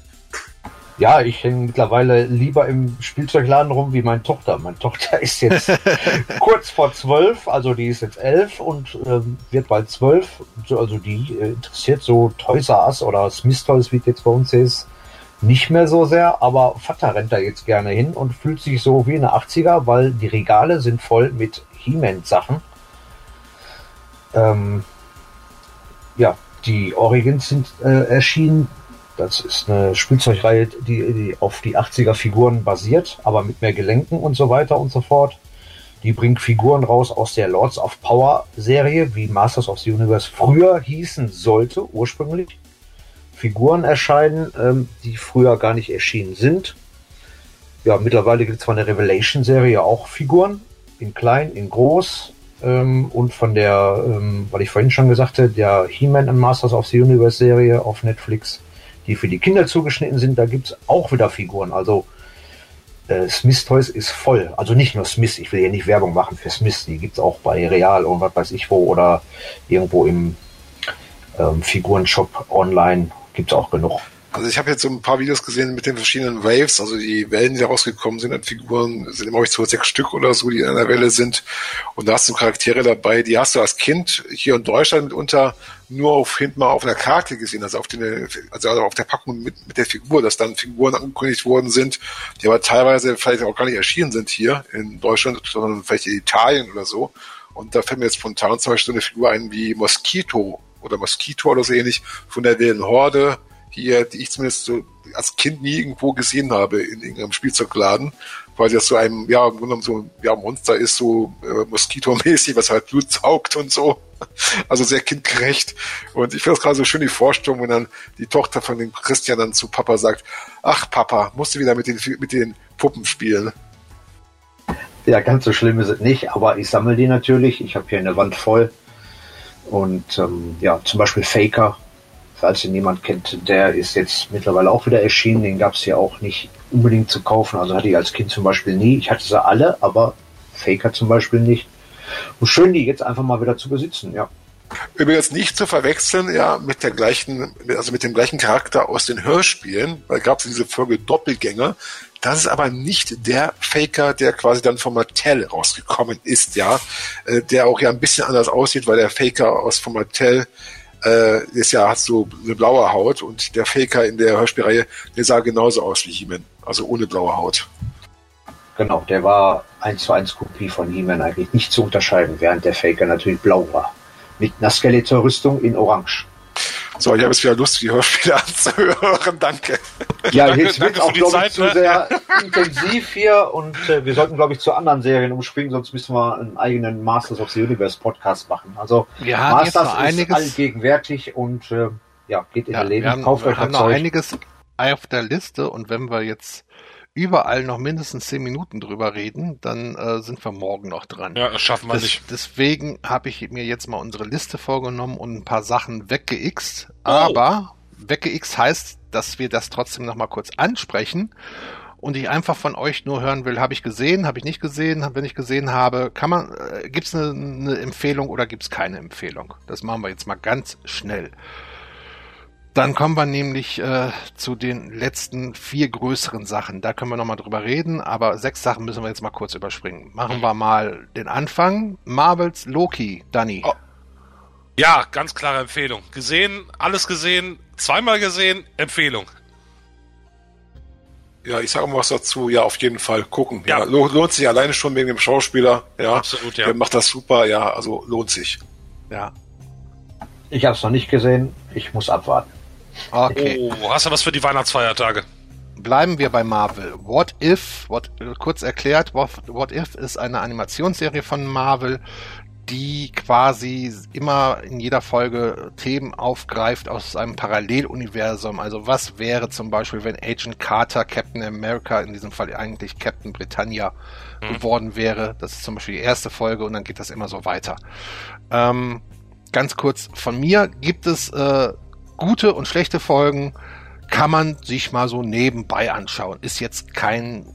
Ja, ich hänge mittlerweile lieber im Spielzeugladen rum wie meine Tochter. Meine Tochter ist jetzt kurz vor zwölf, also die ist jetzt elf und ähm, wird bald zwölf. Also die äh, interessiert so Toys R Us oder Smith Toys, wie es jetzt bei uns ist, nicht mehr so sehr. Aber Vater rennt da jetzt gerne hin und fühlt sich so wie in der 80er, weil die Regale sind voll mit He-Man-Sachen. Ähm, ja, die Origins sind äh, erschienen das ist eine Spielzeugreihe, die, die auf die 80er Figuren basiert, aber mit mehr Gelenken und so weiter und so fort. Die bringt Figuren raus aus der Lords of Power Serie, wie Masters of the Universe früher hießen sollte, ursprünglich. Figuren erscheinen, ähm, die früher gar nicht erschienen sind. Ja, mittlerweile gibt es von der Revelation Serie auch Figuren, in klein, in groß. Ähm, und von der, ähm, weil ich vorhin schon gesagt hatte, der He-Man and Masters of the Universe Serie auf Netflix die für die Kinder zugeschnitten sind, da gibt es auch wieder Figuren. Also äh, Smith Toys ist voll. Also nicht nur Smith, ich will hier nicht Werbung machen für Smith, die gibt es auch bei Real und was weiß ich wo oder irgendwo im ähm, Figurenshop online gibt es auch genug. Also ich habe jetzt so ein paar Videos gesehen mit den verschiedenen Waves, also die Wellen, die da rausgekommen sind an Figuren, sind immer so sechs Stück oder so, die in einer Welle sind. Und da hast du Charaktere dabei, die hast du als Kind hier in Deutschland mitunter nur auf hinten mal auf einer Karte gesehen, also auf, den, also auf der Packung mit, mit der Figur, dass dann Figuren angekündigt worden sind, die aber teilweise vielleicht auch gar nicht erschienen sind hier in Deutschland, sondern vielleicht in Italien oder so. Und da fällt mir jetzt spontan zum Beispiel eine Figur ein wie Mosquito oder Mosquito oder so ähnlich von der wilden Horde hier, die ich zumindest so als Kind nie irgendwo gesehen habe in irgendeinem Spielzeugladen, weil das so ein, ja, im Grunde so ja, Monster ist, so äh, Moskito-mäßig, was halt Blut saugt und so. Also sehr kindgerecht. Und ich finde es gerade so schön, die Vorstellung, wenn dann die Tochter von dem Christian dann zu Papa sagt, ach Papa, musst du wieder mit den, mit den Puppen spielen. Ja, ganz so schlimm ist es nicht, aber ich sammle die natürlich. Ich habe hier eine Wand voll. Und ähm, ja, zum Beispiel Faker, falls ihn niemand kennt, der ist jetzt mittlerweile auch wieder erschienen. Den gab es ja auch nicht unbedingt zu kaufen. Also hatte ich als Kind zum Beispiel nie. Ich hatte sie alle, aber Faker zum Beispiel nicht. Und schön, die jetzt einfach mal wieder zu besitzen, ja. Übrigens nicht zu verwechseln, ja, mit der gleichen, also mit dem gleichen Charakter aus den Hörspielen, weil gab es diese Folge Doppelgänger. Das ist aber nicht der Faker, der quasi dann von Mattel rausgekommen ist, ja, äh, der auch ja ein bisschen anders aussieht, weil der Faker aus von Mattel äh, ist ja, hat so eine blaue Haut und der Faker in der Hörspielreihe, der sah genauso aus wie He-Man, also ohne blaue Haut. Genau, der war eins zu eins Kopie von He-Man eigentlich nicht zu unterscheiden, während der Faker natürlich blau war. Mit einer Skeletor-Rüstung in Orange. So, ich habe jetzt wieder Lust, die Hörspiele anzuhören. Danke. Ja, danke, jetzt wird auch, glaube ich, zu ne? sehr intensiv hier und äh, wir sollten, glaube ich, zu anderen Serien umspringen, sonst müssen wir einen eigenen Masters of the Universe Podcast machen. Also wir Masters ist einiges, allgegenwärtig und äh, ja, geht in ja, der Leben. Kauft wir euch haben noch einiges auf der Liste und wenn wir jetzt überall noch mindestens zehn Minuten drüber reden, dann äh, sind wir morgen noch dran. Ja, das schaffen wir das, nicht. Deswegen habe ich mir jetzt mal unsere Liste vorgenommen und ein paar Sachen weggeixt. Oh. Aber weggeixt heißt, dass wir das trotzdem noch mal kurz ansprechen und ich einfach von euch nur hören will, habe ich gesehen, habe ich nicht gesehen, wenn ich gesehen habe, kann man, äh, gibt es eine, eine Empfehlung oder gibt es keine Empfehlung? Das machen wir jetzt mal ganz schnell. Dann kommen wir nämlich äh, zu den letzten vier größeren Sachen. Da können wir nochmal drüber reden, aber sechs Sachen müssen wir jetzt mal kurz überspringen. Machen wir mal den Anfang. Marvels Loki, Danny. Oh. Ja, ganz klare Empfehlung. Gesehen, alles gesehen, zweimal gesehen, Empfehlung. Ja, ich sage mal was dazu. Ja, auf jeden Fall gucken. Ja. ja. lohnt sich alleine schon wegen dem Schauspieler. Ja, absolut. Ja, der macht das super. Ja, also lohnt sich. Ja. Ich habe es noch nicht gesehen. Ich muss abwarten. Okay. Oh, hast du was für die Weihnachtsfeiertage? Bleiben wir bei Marvel. What If, what, kurz erklärt, What, what If ist eine Animationsserie von Marvel, die quasi immer in jeder Folge Themen aufgreift aus einem Paralleluniversum. Also was wäre zum Beispiel, wenn Agent Carter Captain America, in diesem Fall eigentlich Captain Britannia, mhm. geworden wäre. Das ist zum Beispiel die erste Folge und dann geht das immer so weiter. Ähm, ganz kurz von mir gibt es äh, gute und schlechte Folgen. Kann man sich mal so nebenbei anschauen. Ist jetzt kein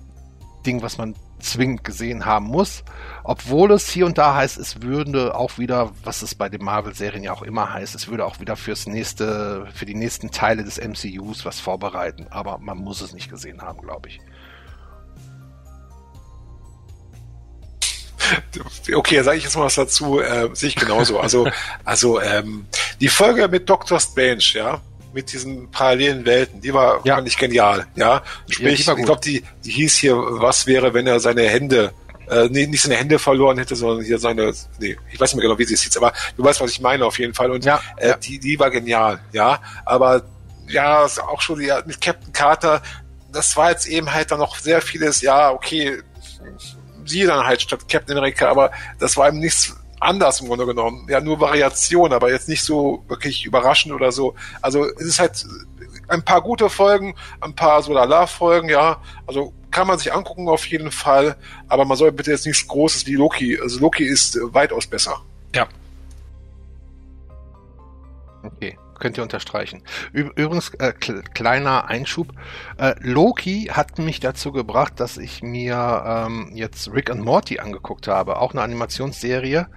Ding, was man zwingend gesehen haben muss. Obwohl es hier und da heißt, es würde auch wieder, was es bei den Marvel-Serien ja auch immer heißt, es würde auch wieder fürs nächste, für die nächsten Teile des MCUs was vorbereiten. Aber man muss es nicht gesehen haben, glaube ich. Okay, sage ich jetzt mal was dazu, äh, sehe ich genauso. Also, also ähm, die Folge mit Dr. Strange, ja, mit diesen parallelen Welten, die war ja. fand ich genial, ja. Sprich, ja, ich glaube, die, die hieß hier, was wäre, wenn er seine Hände äh, nee, nicht seine Hände verloren hätte, sondern hier seine, nee, ich weiß nicht mehr genau, wie sie es hieß, aber du weißt, was ich meine auf jeden Fall. Und ja, äh, ja. Die, die war genial, ja. Aber ja, auch schon die, mit Captain Carter, das war jetzt eben halt dann noch sehr vieles, ja, okay, sie dann halt statt Captain America, aber das war eben nichts anders im Grunde genommen. Ja, nur Variation, aber jetzt nicht so wirklich überraschend oder so. Also es ist halt ein paar gute Folgen, ein paar so Lala-Folgen, ja. Also kann man sich angucken auf jeden Fall, aber man soll bitte jetzt nichts Großes wie Loki. Also Loki ist weitaus besser. Ja. Okay könnt ihr unterstreichen. Übrigens, äh, kleiner Einschub. Äh, Loki hat mich dazu gebracht, dass ich mir ähm, jetzt Rick and Morty angeguckt habe. Auch eine Animationsserie.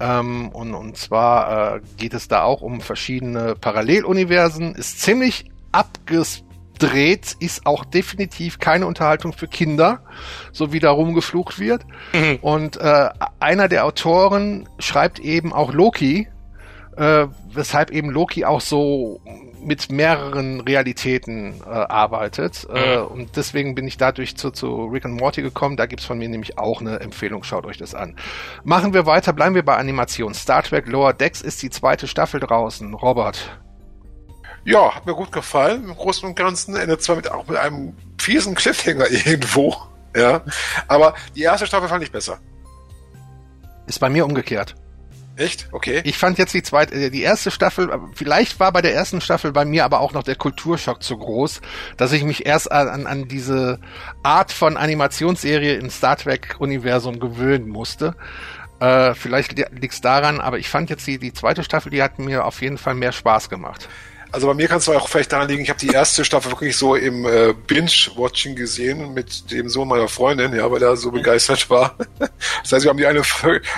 Ähm, und, und zwar äh, geht es da auch um verschiedene Paralleluniversen. Ist ziemlich abgedreht, ist auch definitiv keine Unterhaltung für Kinder, so wie da rumgeflucht wird. Mhm. Und äh, einer der Autoren schreibt eben auch Loki, äh, weshalb eben Loki auch so mit mehreren Realitäten äh, arbeitet. Äh, und deswegen bin ich dadurch zu, zu Rick and Morty gekommen. Da gibt's von mir nämlich auch eine Empfehlung. Schaut euch das an. Machen wir weiter, bleiben wir bei Animation. Star Trek Lower Decks ist die zweite Staffel draußen. Robert. Ja, hat mir gut gefallen. Im Großen und Ganzen endet zwar mit, auch mit einem fiesen Cliffhanger irgendwo. Ja, aber die erste Staffel fand ich besser. Ist bei mir umgekehrt. Echt? Okay. Ich fand jetzt die zweite, äh, die erste Staffel, vielleicht war bei der ersten Staffel bei mir aber auch noch der Kulturschock zu groß, dass ich mich erst an, an diese Art von Animationsserie im Star Trek-Universum gewöhnen musste. Äh, vielleicht liegt's daran, aber ich fand jetzt die, die zweite Staffel, die hat mir auf jeden Fall mehr Spaß gemacht. Also bei mir kann es auch vielleicht daran liegen, ich habe die erste Staffel wirklich so im äh, Binge-Watching gesehen mit dem Sohn meiner Freundin, ja, weil er so begeistert war. Das heißt, wir haben die eine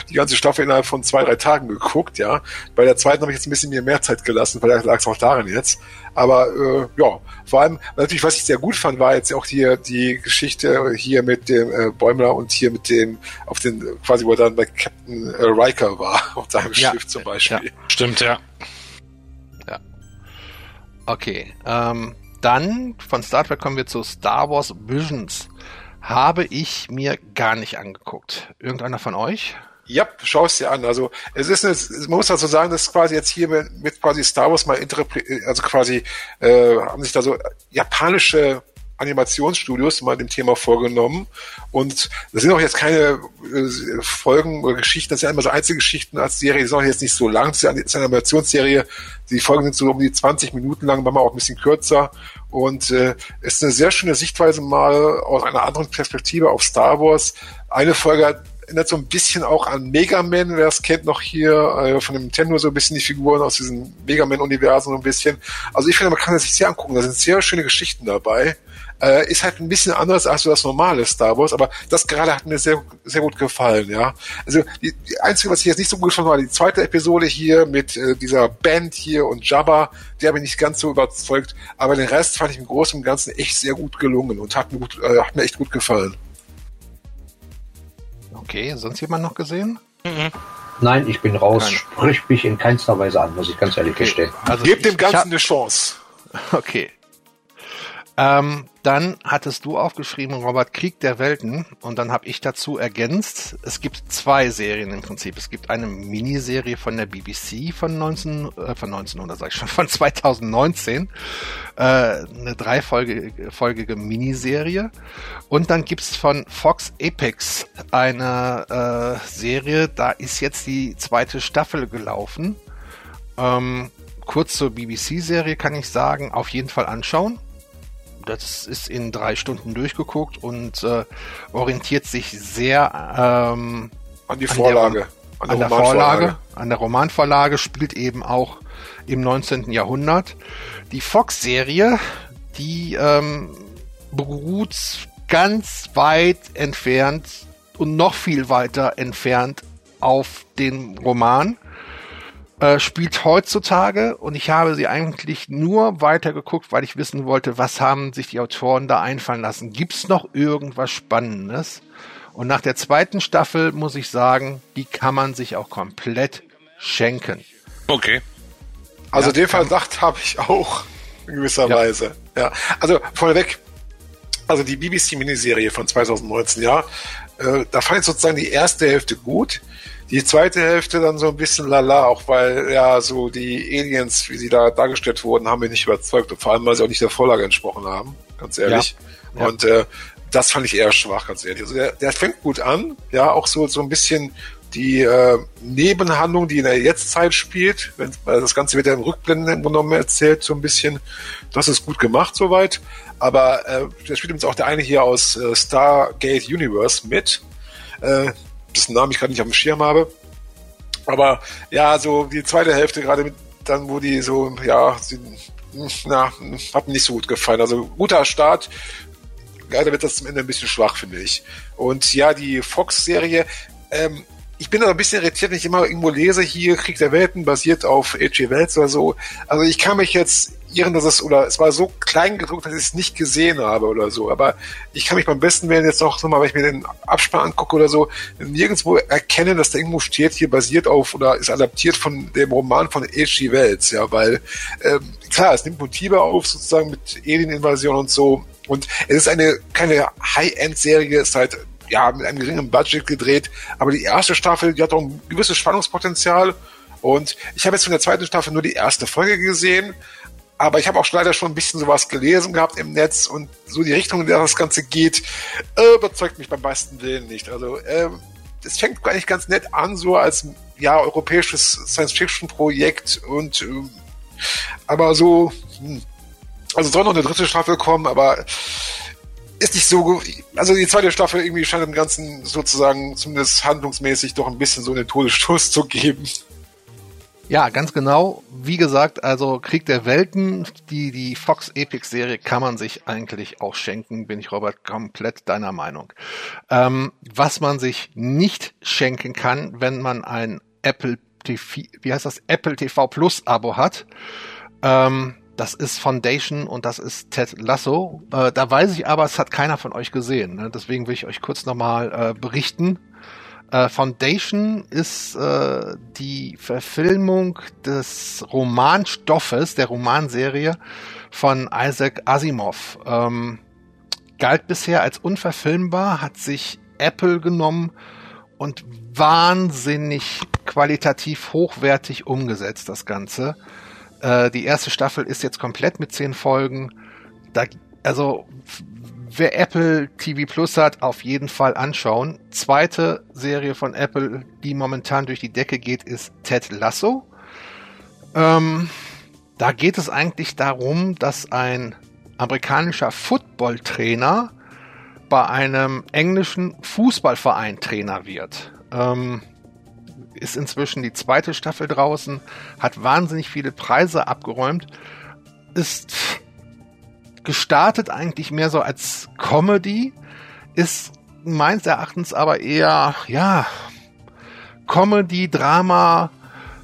die ganze Staffel innerhalb von zwei, drei Tagen geguckt, ja. Bei der zweiten habe ich jetzt ein bisschen mehr, mehr Zeit gelassen, weil da lag es auch daran jetzt. Aber äh, ja, vor allem, natürlich, was ich sehr gut fand, war jetzt auch hier die Geschichte hier mit dem äh, Bäumler und hier mit dem, auf den, quasi, wo er dann bei Captain äh, Riker war, auf seinem ja. Schiff zum Beispiel. Ja. Stimmt, ja. Okay, ähm, dann von Star Trek kommen wir zu Star Wars Visions. Habe ich mir gar nicht angeguckt. Irgendeiner von euch? Ja, schau es dir an. Also es ist eine, man muss dazu sagen, dass quasi jetzt hier mit, mit quasi Star Wars mal also quasi äh, haben sich da so japanische Animationsstudios mal dem Thema vorgenommen. Und das sind auch jetzt keine äh, Folgen oder Geschichten, das sind immer so Einzelgeschichten als Serie, die sind auch jetzt nicht so lang. Das ist eine Animationsserie, die Folgen sind so um die 20 Minuten lang, manchmal auch ein bisschen kürzer. Und äh, ist eine sehr schöne Sichtweise mal aus einer anderen Perspektive auf Star Wars. Eine Folge erinnert so ein bisschen auch an Mega Man, wer es kennt, noch hier äh, von dem Nintendo so ein bisschen die Figuren aus diesem Mega Man-Universum so ein bisschen. Also ich finde, man kann es sich sehr angucken. Da sind sehr schöne Geschichten dabei. Äh, ist halt ein bisschen anders als so das normale Star Wars, aber das gerade hat mir sehr, sehr gut gefallen, ja. Also die, die einzige, was ich jetzt nicht so gut fand, war die zweite Episode hier mit äh, dieser Band hier und Jabba, der hat mich nicht ganz so überzeugt, aber den Rest fand ich im Großen und Ganzen echt sehr gut gelungen und hat mir, gut, äh, hat mir echt gut gefallen. Okay, sonst jemand noch gesehen? Mhm. Nein, ich bin raus. Nein. Sprich mich in keinster Weise an, muss ich ganz ehrlich okay. gestehen. Also Gebt dem Ganzen eine Chance. Okay. Ähm, dann hattest du aufgeschrieben, Robert Krieg der Welten, und dann habe ich dazu ergänzt, es gibt zwei Serien im Prinzip. Es gibt eine Miniserie von der BBC von 19, äh, von 1900, sag ich schon, von 2019, äh, eine dreifolgige folgige Miniserie. Und dann gibt's von Fox Apex eine äh, Serie, da ist jetzt die zweite Staffel gelaufen. Ähm, kurz zur BBC-Serie kann ich sagen, auf jeden Fall anschauen das ist in drei Stunden durchgeguckt und äh, orientiert sich sehr ähm, an die Vorlage. An, der, an der Vorlage, an der Romanvorlage, spielt eben auch im 19. Jahrhundert. Die Fox-Serie, die ähm, beruht ganz weit entfernt und noch viel weiter entfernt auf den Roman äh, spielt heutzutage und ich habe sie eigentlich nur weitergeguckt, weil ich wissen wollte, was haben sich die Autoren da einfallen lassen. Gibt's noch irgendwas Spannendes? Und nach der zweiten Staffel muss ich sagen, die kann man sich auch komplett schenken. Okay. Also ja, den Verdacht habe ich auch in gewisser ja. Weise. Ja. Also vorneweg, also die BBC-Miniserie von 2019, ja, äh, da fand ich sozusagen die erste Hälfte gut. Die zweite Hälfte dann so ein bisschen lala, auch weil ja so die Aliens, wie sie da dargestellt wurden, haben mich nicht überzeugt. Und vor allem, weil sie auch nicht der Vorlage entsprochen haben, ganz ehrlich. Ja. Ja. Und äh, das fand ich eher schwach, ganz ehrlich. Also der, der fängt gut an, ja, auch so, so ein bisschen die äh, Nebenhandlung, die in der Jetztzeit spielt, wenn, weil das Ganze wird ja im Rückblenden genommen erzählt, so ein bisschen. Das ist gut gemacht soweit. Aber äh, da spielt übrigens auch der eine hier aus äh, Stargate Universe mit. Äh, dessen Namen ich gerade nicht auf dem Schirm habe. Aber ja, so die zweite Hälfte gerade mit dann, wo die so, ja, sie, na, hat mir nicht so gut gefallen. Also guter Start. Leider wird das zum Ende ein bisschen schwach, finde ich. Und ja, die Fox-Serie, ähm, ich bin aber ein bisschen irritiert, wenn ich immer irgendwo lese, hier Krieg der Welten basiert auf H.G. Wells oder so. Also ich kann mich jetzt irren, dass es, oder es war so klein gedruckt, dass ich es nicht gesehen habe oder so. Aber ich kann mich beim besten Willen jetzt noch, mal, wenn ich mir den Abspann angucke oder so, nirgendwo erkennen, dass da irgendwo steht, hier basiert auf oder ist adaptiert von dem Roman von H.G. Wells, ja, weil, ähm, klar, es nimmt Motive auf, sozusagen mit Alien-Invasion und so. Und es ist eine, keine High-End-Serie, es ist halt ja, mit einem geringen Budget gedreht. Aber die erste Staffel, die hat auch ein gewisses Spannungspotenzial. Und ich habe jetzt von der zweiten Staffel nur die erste Folge gesehen. Aber ich habe auch leider schon ein bisschen sowas gelesen gehabt im Netz und so die Richtung, in der das Ganze geht, überzeugt mich beim meisten Willen nicht. Also ähm, es fängt nicht ganz nett an, so als ja europäisches Science-Fiction-Projekt und ähm, aber so, hm, also soll noch eine dritte Staffel kommen, aber ist nicht so, also die zweite Staffel irgendwie scheint dem Ganzen sozusagen zumindest handlungsmäßig doch ein bisschen so einen Todesstoß zu geben. Ja, ganz genau. Wie gesagt, also Krieg der Welten, die, die Fox Epic Serie kann man sich eigentlich auch schenken, bin ich Robert komplett deiner Meinung. Ähm, was man sich nicht schenken kann, wenn man ein Apple TV, wie heißt das, Apple TV Plus Abo hat, ähm, das ist Foundation und das ist Ted Lasso. Äh, da weiß ich aber, es hat keiner von euch gesehen. Ne? Deswegen will ich euch kurz nochmal äh, berichten. Äh, Foundation ist äh, die Verfilmung des Romanstoffes, der Romanserie von Isaac Asimov. Ähm, galt bisher als unverfilmbar, hat sich Apple genommen und wahnsinnig qualitativ hochwertig umgesetzt, das Ganze. Äh, die erste Staffel ist jetzt komplett mit zehn Folgen. Da, also wer Apple TV Plus hat, auf jeden Fall anschauen. Zweite Serie von Apple, die momentan durch die Decke geht, ist Ted Lasso. Ähm, da geht es eigentlich darum, dass ein amerikanischer Footballtrainer bei einem englischen Fußballverein Trainer wird. Ähm, ist inzwischen die zweite Staffel draußen, hat wahnsinnig viele Preise abgeräumt, ist gestartet eigentlich mehr so als Comedy, ist meines Erachtens aber eher, ja, Comedy, Drama,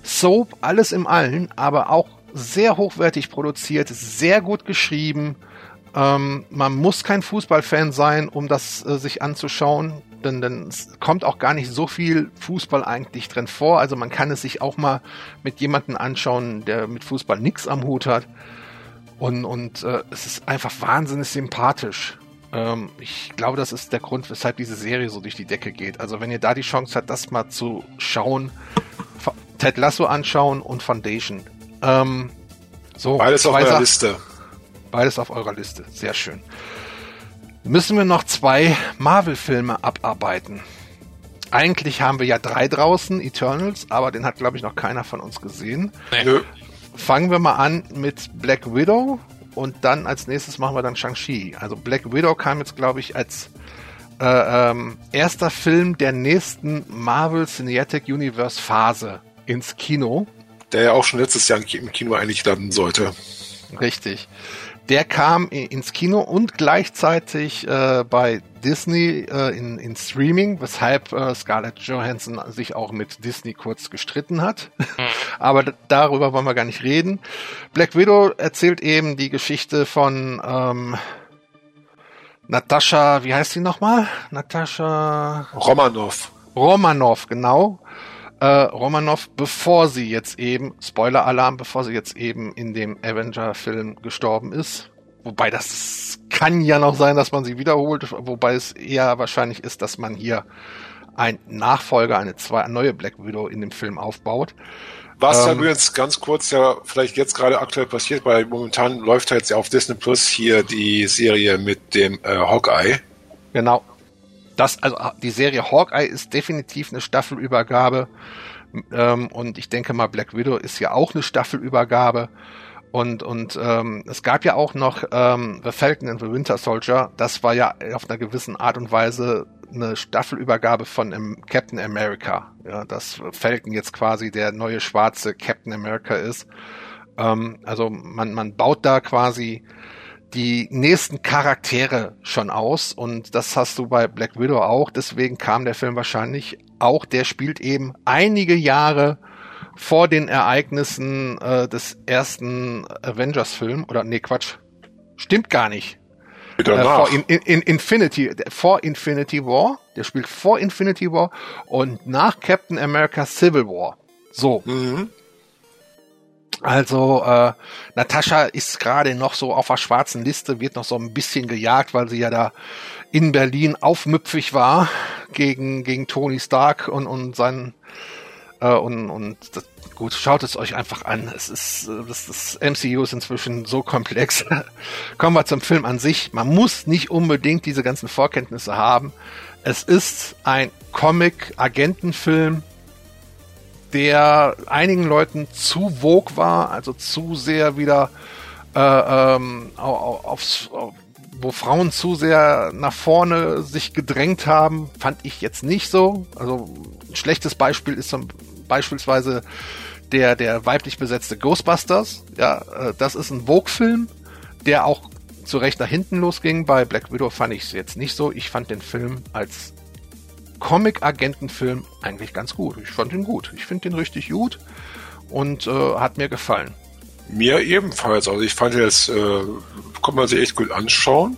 Soap, alles im Allen, aber auch sehr hochwertig produziert, sehr gut geschrieben. Ähm, man muss kein Fußballfan sein, um das äh, sich anzuschauen denn, denn es kommt auch gar nicht so viel Fußball eigentlich drin vor. Also man kann es sich auch mal mit jemandem anschauen, der mit Fußball nichts am Hut hat. Und, und äh, es ist einfach wahnsinnig sympathisch. Ähm, ich glaube, das ist der Grund, weshalb diese Serie so durch die Decke geht. Also wenn ihr da die Chance habt, das mal zu schauen, Ted Lasso anschauen und Foundation. Ähm, so, Beides auf eurer Liste. Beides auf eurer Liste. Sehr schön. Müssen wir noch zwei Marvel-Filme abarbeiten. Eigentlich haben wir ja drei draußen, Eternals, aber den hat, glaube ich, noch keiner von uns gesehen. Nee. Fangen wir mal an mit Black Widow und dann als nächstes machen wir dann Shang-Chi. Also Black Widow kam jetzt, glaube ich, als äh, ähm, erster Film der nächsten Marvel Cinematic Universe Phase ins Kino. Der ja auch schon letztes Jahr im Kino eigentlich landen sollte. Richtig. Der kam ins Kino und gleichzeitig äh, bei Disney äh, in, in Streaming, weshalb äh, Scarlett Johansson sich auch mit Disney kurz gestritten hat. Mhm. Aber darüber wollen wir gar nicht reden. Black Widow erzählt eben die Geschichte von ähm, Natascha, wie heißt sie nochmal? Natascha Romanov. Romanov, genau äh, Romanov, bevor sie jetzt eben, Spoiler-Alarm, bevor sie jetzt eben in dem Avenger-Film gestorben ist. Wobei das kann ja noch sein, dass man sie wiederholt, wobei es eher wahrscheinlich ist, dass man hier ein Nachfolger, eine zwei, neue Black Widow in dem Film aufbaut. Was ähm, übrigens ganz kurz ja vielleicht jetzt gerade aktuell passiert, weil momentan läuft ja jetzt ja auf Disney Plus hier die Serie mit dem äh, Hawkeye. Genau das, also die Serie Hawkeye ist definitiv eine Staffelübergabe. Ähm, und ich denke mal, Black Widow ist ja auch eine Staffelübergabe. Und, und ähm, es gab ja auch noch ähm, The Falcon and the Winter Soldier. Das war ja auf einer gewissen Art und Weise eine Staffelübergabe von Captain America. Ja, dass Falcon jetzt quasi der neue schwarze Captain America ist. Ähm, also man, man baut da quasi die nächsten Charaktere schon aus und das hast du bei Black Widow auch. Deswegen kam der Film wahrscheinlich auch. Der spielt eben einige Jahre vor den Ereignissen äh, des ersten Avengers-Film oder nee Quatsch, stimmt gar nicht. Äh, vor in, in, Infinity, vor Infinity War, der spielt vor Infinity War und nach Captain America Civil War. So. Mhm. Also äh, Natascha ist gerade noch so auf der schwarzen Liste, wird noch so ein bisschen gejagt, weil sie ja da in Berlin aufmüpfig war gegen gegen Tony Stark und und seinen äh, und und das, gut schaut es euch einfach an. Es ist das, das MCU ist inzwischen so komplex. Kommen wir zum Film an sich. Man muss nicht unbedingt diese ganzen Vorkenntnisse haben. Es ist ein Comic-Agentenfilm der einigen Leuten zu vogue war, also zu sehr wieder äh, ähm, aufs, auf, wo Frauen zu sehr nach vorne sich gedrängt haben, fand ich jetzt nicht so. Also ein schlechtes Beispiel ist zum, beispielsweise der, der weiblich besetzte Ghostbusters. Ja, äh, das ist ein Vogue-Film, der auch zu Recht nach hinten losging. Bei Black Widow fand ich es jetzt nicht so. Ich fand den Film als Comic-Agentenfilm eigentlich ganz gut. Ich fand ihn gut. Ich finde ihn richtig gut und äh, hat mir gefallen. Mir ebenfalls. Also ich fand jetzt, äh, kann man sich echt gut anschauen.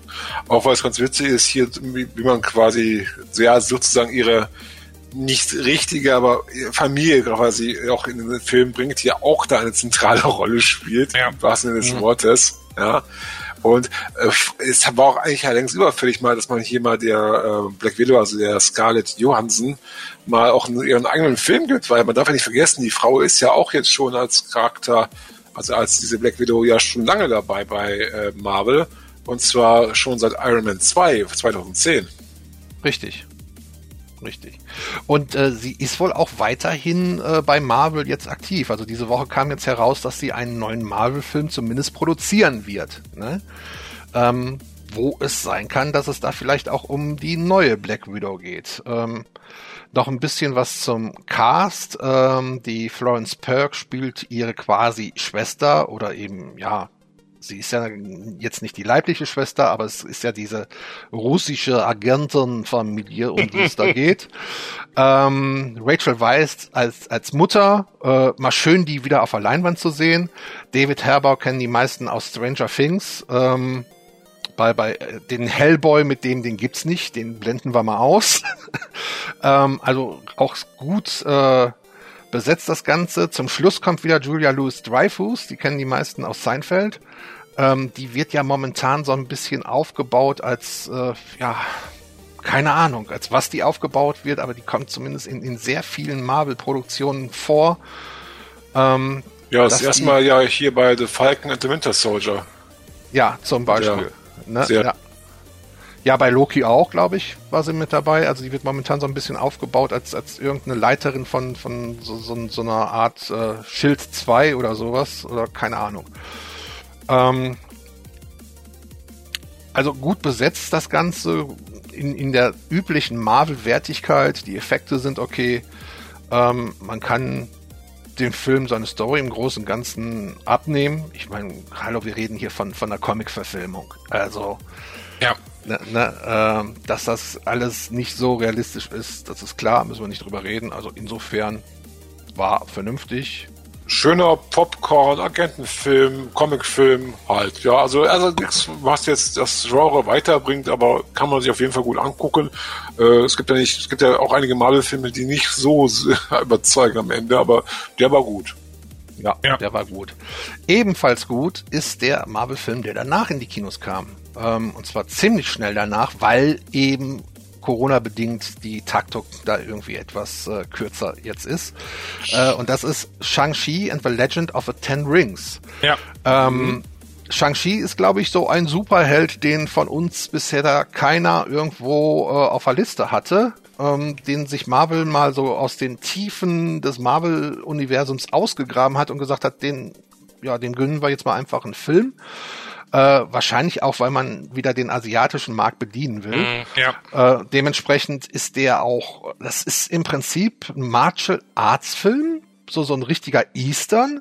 Auch weil es ganz witzig ist, hier, wie, wie man quasi, ja, sozusagen ihre nicht richtige, aber Familie quasi auch in den Film bringt, die ja auch da eine zentrale Rolle spielt, ja. im wahrsten Sinne des mhm. Wortes. Ja. Und äh, es war auch eigentlich ja längst überfällig mal, dass man hier mal der äh, Black Widow, also der Scarlett Johansson, mal auch in ihren eigenen Film gibt, weil man darf ja nicht vergessen, die Frau ist ja auch jetzt schon als Charakter, also als diese Black Widow ja schon lange dabei bei äh, Marvel. Und zwar schon seit Iron Man 2, 2010. Richtig. Richtig. Und äh, sie ist wohl auch weiterhin äh, bei Marvel jetzt aktiv. Also diese Woche kam jetzt heraus, dass sie einen neuen Marvel-Film zumindest produzieren wird. Ne? Ähm, wo es sein kann, dass es da vielleicht auch um die neue Black Widow geht. Ähm, noch ein bisschen was zum Cast. Ähm, die Florence Perk spielt ihre quasi Schwester oder eben, ja, sie ist ja jetzt nicht die leibliche Schwester, aber es ist ja diese russische Agentenfamilie, um die es da geht. Ähm, Rachel Weisz als, als Mutter, äh, mal schön die wieder auf der Leinwand zu sehen. David Herbau kennen die meisten aus Stranger Things. Ähm, bei, bei äh, den Hellboy, mit dem, den gibt's nicht, den blenden wir mal aus. ähm, also auch gut äh, besetzt das Ganze. Zum Schluss kommt wieder Julia Louis Dreyfus, die kennen die meisten aus Seinfeld. ähm, die wird ja momentan so ein bisschen aufgebaut als, äh, ja, keine Ahnung, als was die aufgebaut wird, aber die kommt zumindest in, in sehr vielen Marvel-Produktionen vor. Ähm, ja, das erste Mal ja hier bei The Falcon and the Winter Soldier. Ja, zum Beispiel. Ja, ne? ja. Ja, bei Loki auch, glaube ich, war sie mit dabei. Also die wird momentan so ein bisschen aufgebaut als, als irgendeine Leiterin von, von so, so, so einer Art äh, Schild 2 oder sowas. Oder keine Ahnung. Ähm, also gut besetzt das Ganze in, in der üblichen Marvel-Wertigkeit. Die Effekte sind okay. Ähm, man kann dem Film seine Story im Großen und Ganzen abnehmen. Ich meine, hallo, wir reden hier von, von einer Comic-Verfilmung. Also, ja. Ne, ne, äh, dass das alles nicht so realistisch ist, das ist klar, müssen wir nicht drüber reden. Also insofern war vernünftig schöner Popcorn-Agentenfilm, Comicfilm halt. Ja, also, also nichts, was jetzt das Genre weiterbringt, aber kann man sich auf jeden Fall gut angucken. Äh, es gibt ja nicht, es gibt ja auch einige Marvel-Filme, die nicht so überzeugen am Ende, aber der war gut. Ja, ja, der war gut. Ebenfalls gut ist der Marvel-Film, der danach in die Kinos kam. Ähm, und zwar ziemlich schnell danach, weil eben Corona-bedingt die Taktung da irgendwie etwas äh, kürzer jetzt ist. Äh, und das ist Shang-Chi and the Legend of the Ten Rings. Ja. Ähm, mhm. Shang-Chi ist, glaube ich, so ein Superheld, den von uns bisher da keiner irgendwo äh, auf der Liste hatte, ähm, den sich Marvel mal so aus den Tiefen des Marvel-Universums ausgegraben hat und gesagt hat, den, ja, dem gönnen wir jetzt mal einfach einen Film. Äh, wahrscheinlich auch, weil man wieder den asiatischen Markt bedienen will. Mm, ja. äh, dementsprechend ist der auch, das ist im Prinzip ein Martial Arts Film, so so ein richtiger Eastern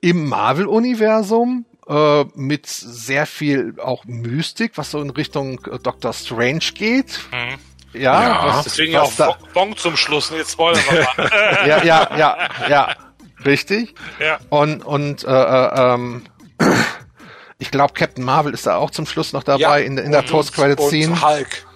im Marvel-Universum äh, mit sehr viel auch Mystik, was so in Richtung äh, Doctor Strange geht. Mhm. Ja, ja was, deswegen was auch Bong zum Schluss. Jetzt spoilern wir mal. ja, ja, ja, ja, richtig. Ja. Und und äh, äh, ähm, ich glaube, Captain Marvel ist da auch zum Schluss noch dabei ja, in, in der Post-Credit-Scene. Hulk.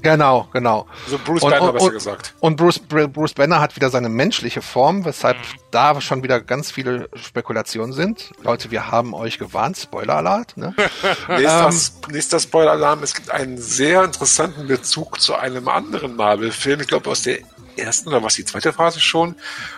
Genau, genau. Also Bruce und, Banner, und, besser gesagt. Und Bruce, Bruce Banner hat wieder seine menschliche Form, weshalb mhm. da schon wieder ganz viele Spekulationen sind. Leute, wir haben euch gewarnt, Spoiler-Alert. Ne? nächster, ähm, nächster Spoiler-Alarm, es gibt einen sehr interessanten Bezug zu einem anderen Marvel-Film, ich glaube aus der ersten oder was die zweite Phase schon,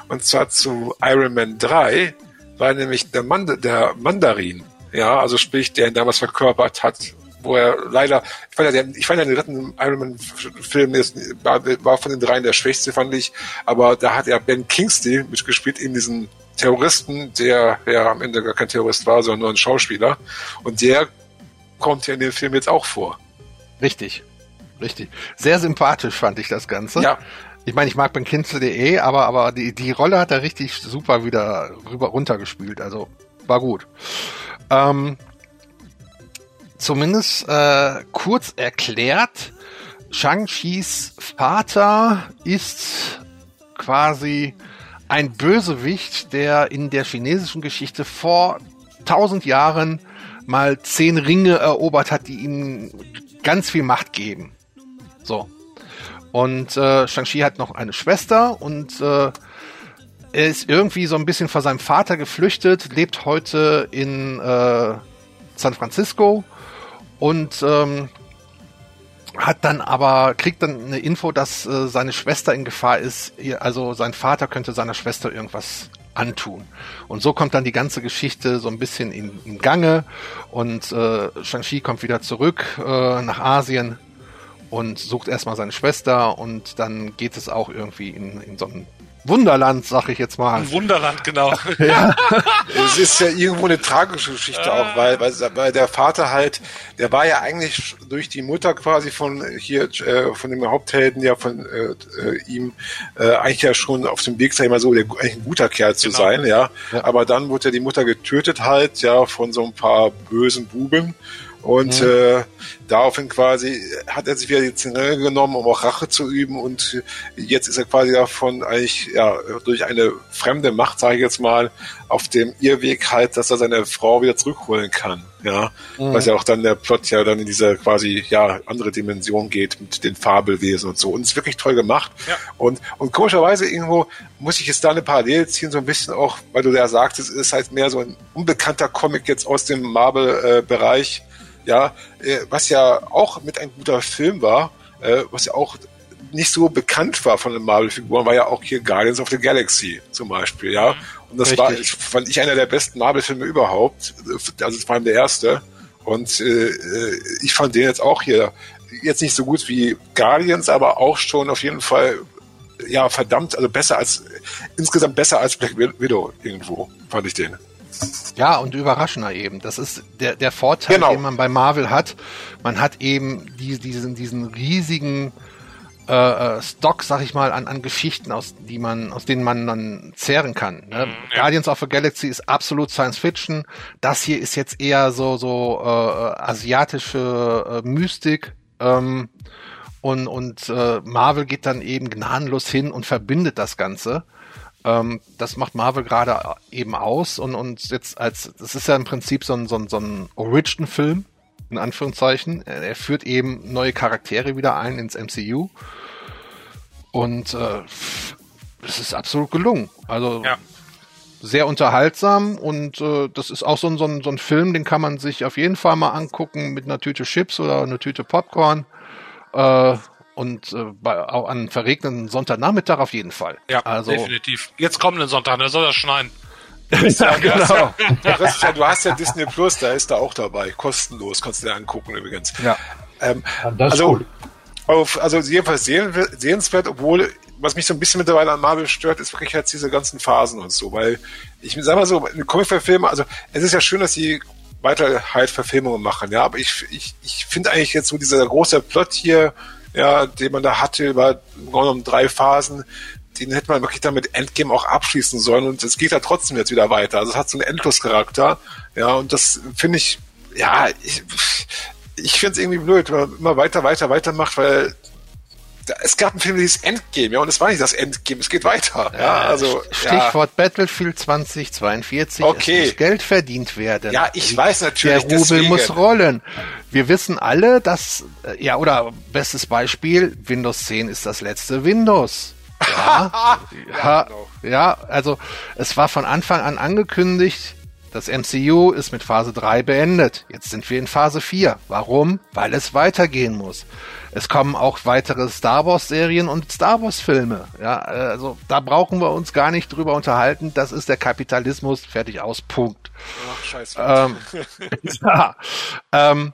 und zwar zu Iron Man 3, weil nämlich der, Mand der Mandarin ja, also sprich, der ihn damals verkörpert hat, wo er leider, ich fand ja, der, ich fand ja den dritten Iron Man Film jetzt, war, war von den dreien der schwächste, fand ich, aber da hat er Ben Kingsley mitgespielt in diesen Terroristen, der ja am Ende gar kein Terrorist war, sondern nur ein Schauspieler. Und der kommt ja in dem Film jetzt auch vor. Richtig. Richtig. Sehr sympathisch fand ich das Ganze. Ja. Ich meine, ich mag Ben Kingsley eh, aber, aber die, die Rolle hat er richtig super wieder rüber runtergespielt. Also war gut. Ähm, zumindest äh, kurz erklärt, Shang-Chis Vater ist quasi ein Bösewicht, der in der chinesischen Geschichte vor tausend Jahren mal zehn Ringe erobert hat, die ihm ganz viel Macht geben. So. Und äh, Shang-Chi hat noch eine Schwester und äh, er ist irgendwie so ein bisschen vor seinem Vater geflüchtet, lebt heute in äh, San Francisco und ähm, hat dann aber, kriegt dann eine Info, dass äh, seine Schwester in Gefahr ist. Also sein Vater könnte seiner Schwester irgendwas antun. Und so kommt dann die ganze Geschichte so ein bisschen in, in Gange und äh, Shang-Chi kommt wieder zurück äh, nach Asien und sucht erstmal seine Schwester und dann geht es auch irgendwie in, in so ein Wunderland, sag ich jetzt mal. Ein Wunderland, genau. ja. es ist ja irgendwo eine tragische Geschichte auch, weil, weil, weil der Vater halt, der war ja eigentlich durch die Mutter quasi von hier, äh, von dem Haupthelden, ja von äh, äh, ihm, äh, eigentlich ja schon auf dem Weg, sag ich mal so, der, eigentlich ein guter Kerl zu genau. sein, ja. ja. Aber dann wurde ja die Mutter getötet halt, ja, von so ein paar bösen Buben. Und mhm. äh, daraufhin quasi hat er sich wieder die Zinne genommen, um auch Rache zu üben. Und jetzt ist er quasi davon eigentlich ja durch eine fremde Macht, sage ich jetzt mal, auf dem Irrweg halt, dass er seine Frau wieder zurückholen kann. Ja, mhm. was ja auch dann der Plot ja dann in diese quasi ja andere Dimension geht mit den Fabelwesen und so. Und es ist wirklich toll gemacht. Ja. Und und komischerweise irgendwo muss ich jetzt da eine Parallele ziehen, so ein bisschen auch, weil du ja sagtest, es ist halt mehr so ein unbekannter Comic jetzt aus dem Marvel-Bereich. Ja, äh, was ja auch mit ein guter Film war, äh, was ja auch nicht so bekannt war von den Marvel-Figuren, war ja auch hier Guardians of the Galaxy zum Beispiel, ja. Mhm. Und das Richtig. war, ich, fand ich einer der besten Marvel-Filme überhaupt. Also es war der erste. Und äh, äh, ich fand den jetzt auch hier jetzt nicht so gut wie Guardians, aber auch schon auf jeden Fall ja verdammt, also besser als insgesamt besser als Black Widow irgendwo fand ich den. Ja, und überraschender eben. Das ist der, der Vorteil, genau. den man bei Marvel hat. Man hat eben die, diesen, diesen riesigen äh, äh, Stock, sag ich mal, an, an Geschichten, aus, die man, aus denen man dann zehren kann. Ne? Mhm, ja. Guardians of the Galaxy ist absolut Science Fiction. Das hier ist jetzt eher so, so äh, asiatische äh, Mystik. Ähm, und und äh, Marvel geht dann eben gnadenlos hin und verbindet das Ganze. Ähm, das macht Marvel gerade eben aus und, und jetzt als, das ist ja im Prinzip so ein, so ein, so ein Origin-Film, in Anführungszeichen. Er, führt eben neue Charaktere wieder ein ins MCU. Und äh, es ist absolut gelungen. Also ja. sehr unterhaltsam und äh, das ist auch so ein, so, ein, so ein Film, den kann man sich auf jeden Fall mal angucken mit einer Tüte Chips oder einer Tüte Popcorn. Äh, und äh, bei, auch an verregneten Sonntagnachmittag auf jeden Fall. Ja, also, definitiv. Jetzt kommenden Sonntag, da soll das schneien. ja, genau. Ja, du hast ja Disney Plus, da ist da auch dabei. Kostenlos, kannst du dir angucken übrigens. Ja. Ähm, das also, cool auf, also jedenfalls sehenswert, obwohl, was mich so ein bisschen mittlerweile an Marvel stört, ist wirklich jetzt diese ganzen Phasen und so, weil ich sag mal so, eine Comic-Verfilmung, also es ist ja schön, dass sie weiter halt Verfilmungen machen, ja, aber ich, ich, ich finde eigentlich jetzt so dieser große Plot hier, ja, den man da hatte über um drei Phasen, den hätte man wirklich damit Endgame auch abschließen sollen und es geht ja trotzdem jetzt wieder weiter. Also es hat so einen Endloscharakter, ja, und das finde ich, ja, ich, ich finde es irgendwie blöd, wenn man immer weiter, weiter, weiter macht, weil es gab einen Film, der hieß Endgame, ja, und es war nicht das Endgame, es geht weiter. Ja, also, Stichwort ja. Battlefield 2042. Okay. Es muss Geld verdient werden. Ja, ich weiß natürlich. Der Rubel deswegen. muss rollen. Wir wissen alle, dass, äh, ja, oder bestes Beispiel, Windows 10 ist das letzte Windows. Ja, ja, ja, also es war von Anfang an angekündigt, das MCU ist mit Phase 3 beendet. Jetzt sind wir in Phase 4. Warum? Weil es weitergehen muss. Es kommen auch weitere Star Wars Serien und Star Wars Filme. Ja, also da brauchen wir uns gar nicht drüber unterhalten. Das ist der Kapitalismus. Fertig aus. Punkt. Ach, scheiße. Ähm, ja, ähm,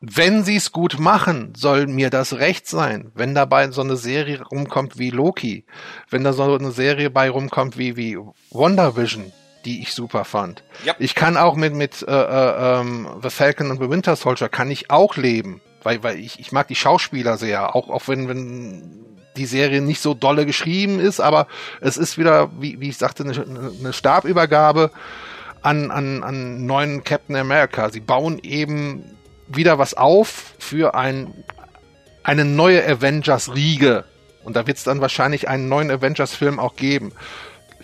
wenn sie es gut machen, soll mir das recht sein. Wenn dabei so eine Serie rumkommt wie Loki, wenn da so eine Serie bei rumkommt wie, wie WandaVision, die ich super fand. Yep. Ich kann auch mit, mit äh, äh, ähm, The Falcon und The Winter Soldier kann ich auch leben, weil, weil ich, ich mag die Schauspieler sehr, auch, auch wenn, wenn die Serie nicht so dolle geschrieben ist, aber es ist wieder, wie, wie ich sagte, eine, eine Stabübergabe an, an, an neuen Captain America. Sie bauen eben wieder was auf für ein, eine neue Avengers-Riege. Und da wird es dann wahrscheinlich einen neuen Avengers-Film auch geben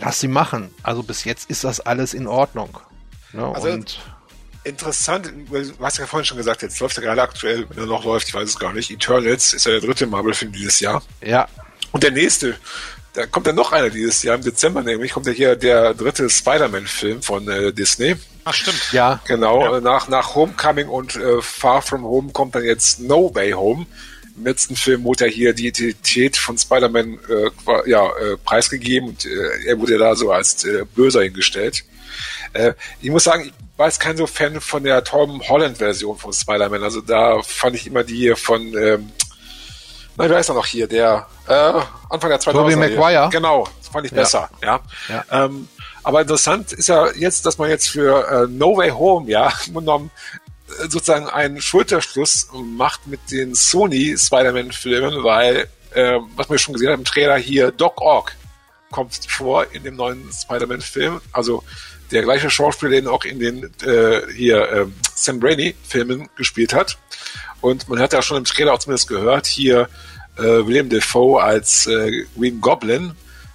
lass sie machen. Also bis jetzt ist das alles in Ordnung. Ne? Also und interessant, du hast ja vorhin schon gesagt, jetzt läuft ja gerade aktuell, wenn er noch läuft, ich weiß es gar nicht. Eternals ist ja der dritte Marvel-Film dieses Jahr. Ja. Und der nächste, da kommt ja noch einer dieses Jahr im Dezember, nämlich kommt ja hier der dritte Spider-Man-Film von äh, Disney. Ach stimmt. Ja. Genau, ja. nach nach Homecoming und äh, Far From Home kommt dann jetzt No Way Home im letzten Film wurde ja hier die Identität von Spider-Man äh, ja, äh, preisgegeben und äh, er wurde ja da so als äh, Böser hingestellt. Äh, ich muss sagen, ich war jetzt kein so Fan von der Tom Holland-Version von Spider-Man. Also da fand ich immer die von, ähm, na, wer ist er noch hier? Der äh, Anfang der 2000er. Tobey Maguire. Genau, fand ich besser. Ja. ja. ja. Ähm, aber interessant ist ja jetzt, dass man jetzt für äh, No Way Home, ja, genommen sozusagen einen Schulterschluss macht mit den Sony Spider-Man-Filmen, weil, äh, was wir schon gesehen haben im Trailer hier, Doc Ock kommt vor in dem neuen Spider-Man-Film. Also der gleiche Schauspieler, den auch in den äh, hier äh, Sam Raimi-Filmen gespielt hat. Und man hat ja schon im Trailer auch zumindest gehört, hier äh, William Defoe als äh, Green Goblin.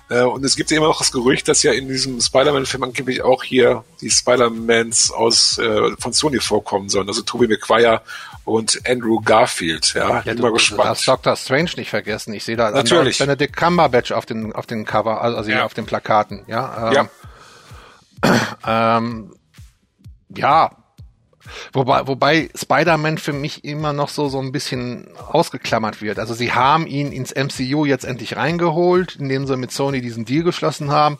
Äh, und es gibt ja immer noch das Gerücht, dass ja in diesem Spider-Man-Film angeblich auch hier die Spider-Mans aus äh, von Sony vorkommen sollen. Also Tobey Maguire und Andrew Garfield. Ja, Ja, bin du, mal du gespannt. darfst Dr. Strange nicht vergessen. Ich sehe da Natürlich. Benedict Cumberbatch auf den auf den Cover, also, also Ja. auf den Plakaten. Ja, ähm, Ja. Ähm, ja. Wobei, wobei Spider-Man für mich immer noch so, so ein bisschen ausgeklammert wird. Also sie haben ihn ins MCU jetzt endlich reingeholt, indem sie mit Sony diesen Deal geschlossen haben.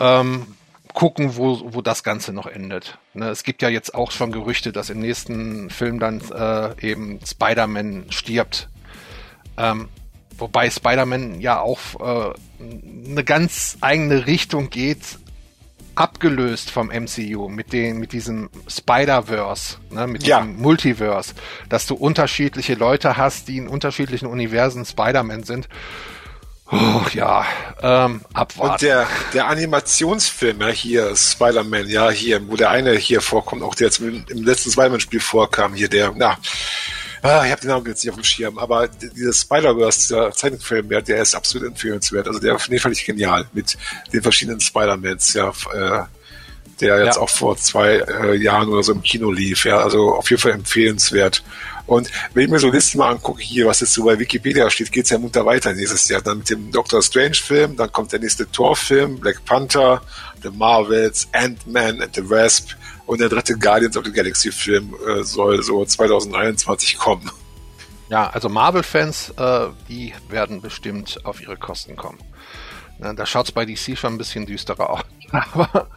Ähm, gucken, wo, wo das Ganze noch endet. Ne, es gibt ja jetzt auch schon Gerüchte, dass im nächsten Film dann äh, eben Spider-Man stirbt. Ähm, wobei Spider-Man ja auch äh, eine ganz eigene Richtung geht, abgelöst vom MCU mit dem mit diesem Spider-Verse, ne, mit Ja. diesem Multiverse, dass du unterschiedliche Leute hast, die in unterschiedlichen Universen Spider-Man sind. Oh, ja, ähm, abwarten. Und der, der Animationsfilm, ja, hier, Spider-Man, ja, hier, wo der eine hier vorkommt, auch der jetzt im, im letzten Spider-Man-Spiel vorkam, hier der, na, ah, ich habe den Namen jetzt nicht auf dem Schirm, aber d- dieser Spider-Verse, dieser Zeichentrickfilm, ja, der ist absolut empfehlenswert. Also der, den fand ich genial, mit den verschiedenen Spider-Mans, ja, äh, der jetzt Ja. auch vor zwei äh, Jahren oder so im Kino lief. Ja, also auf jeden Fall empfehlenswert. Und wenn ich mir so Listen mal angucke, hier, was jetzt so bei Wikipedia steht, geht's ja munter weiter nächstes Jahr. Dann mit dem Doctor Strange-Film, dann kommt der nächste Thor-Film, Black Panther, The Marvels, Ant-Man and the Wasp und der dritte Guardians of the Galaxy-Film äh, soll so 2021 kommen. Ja, also Marvel-Fans, äh, die werden bestimmt auf ihre Kosten kommen. Na, da schaut's bei DC schon ein bisschen düsterer aus. Aber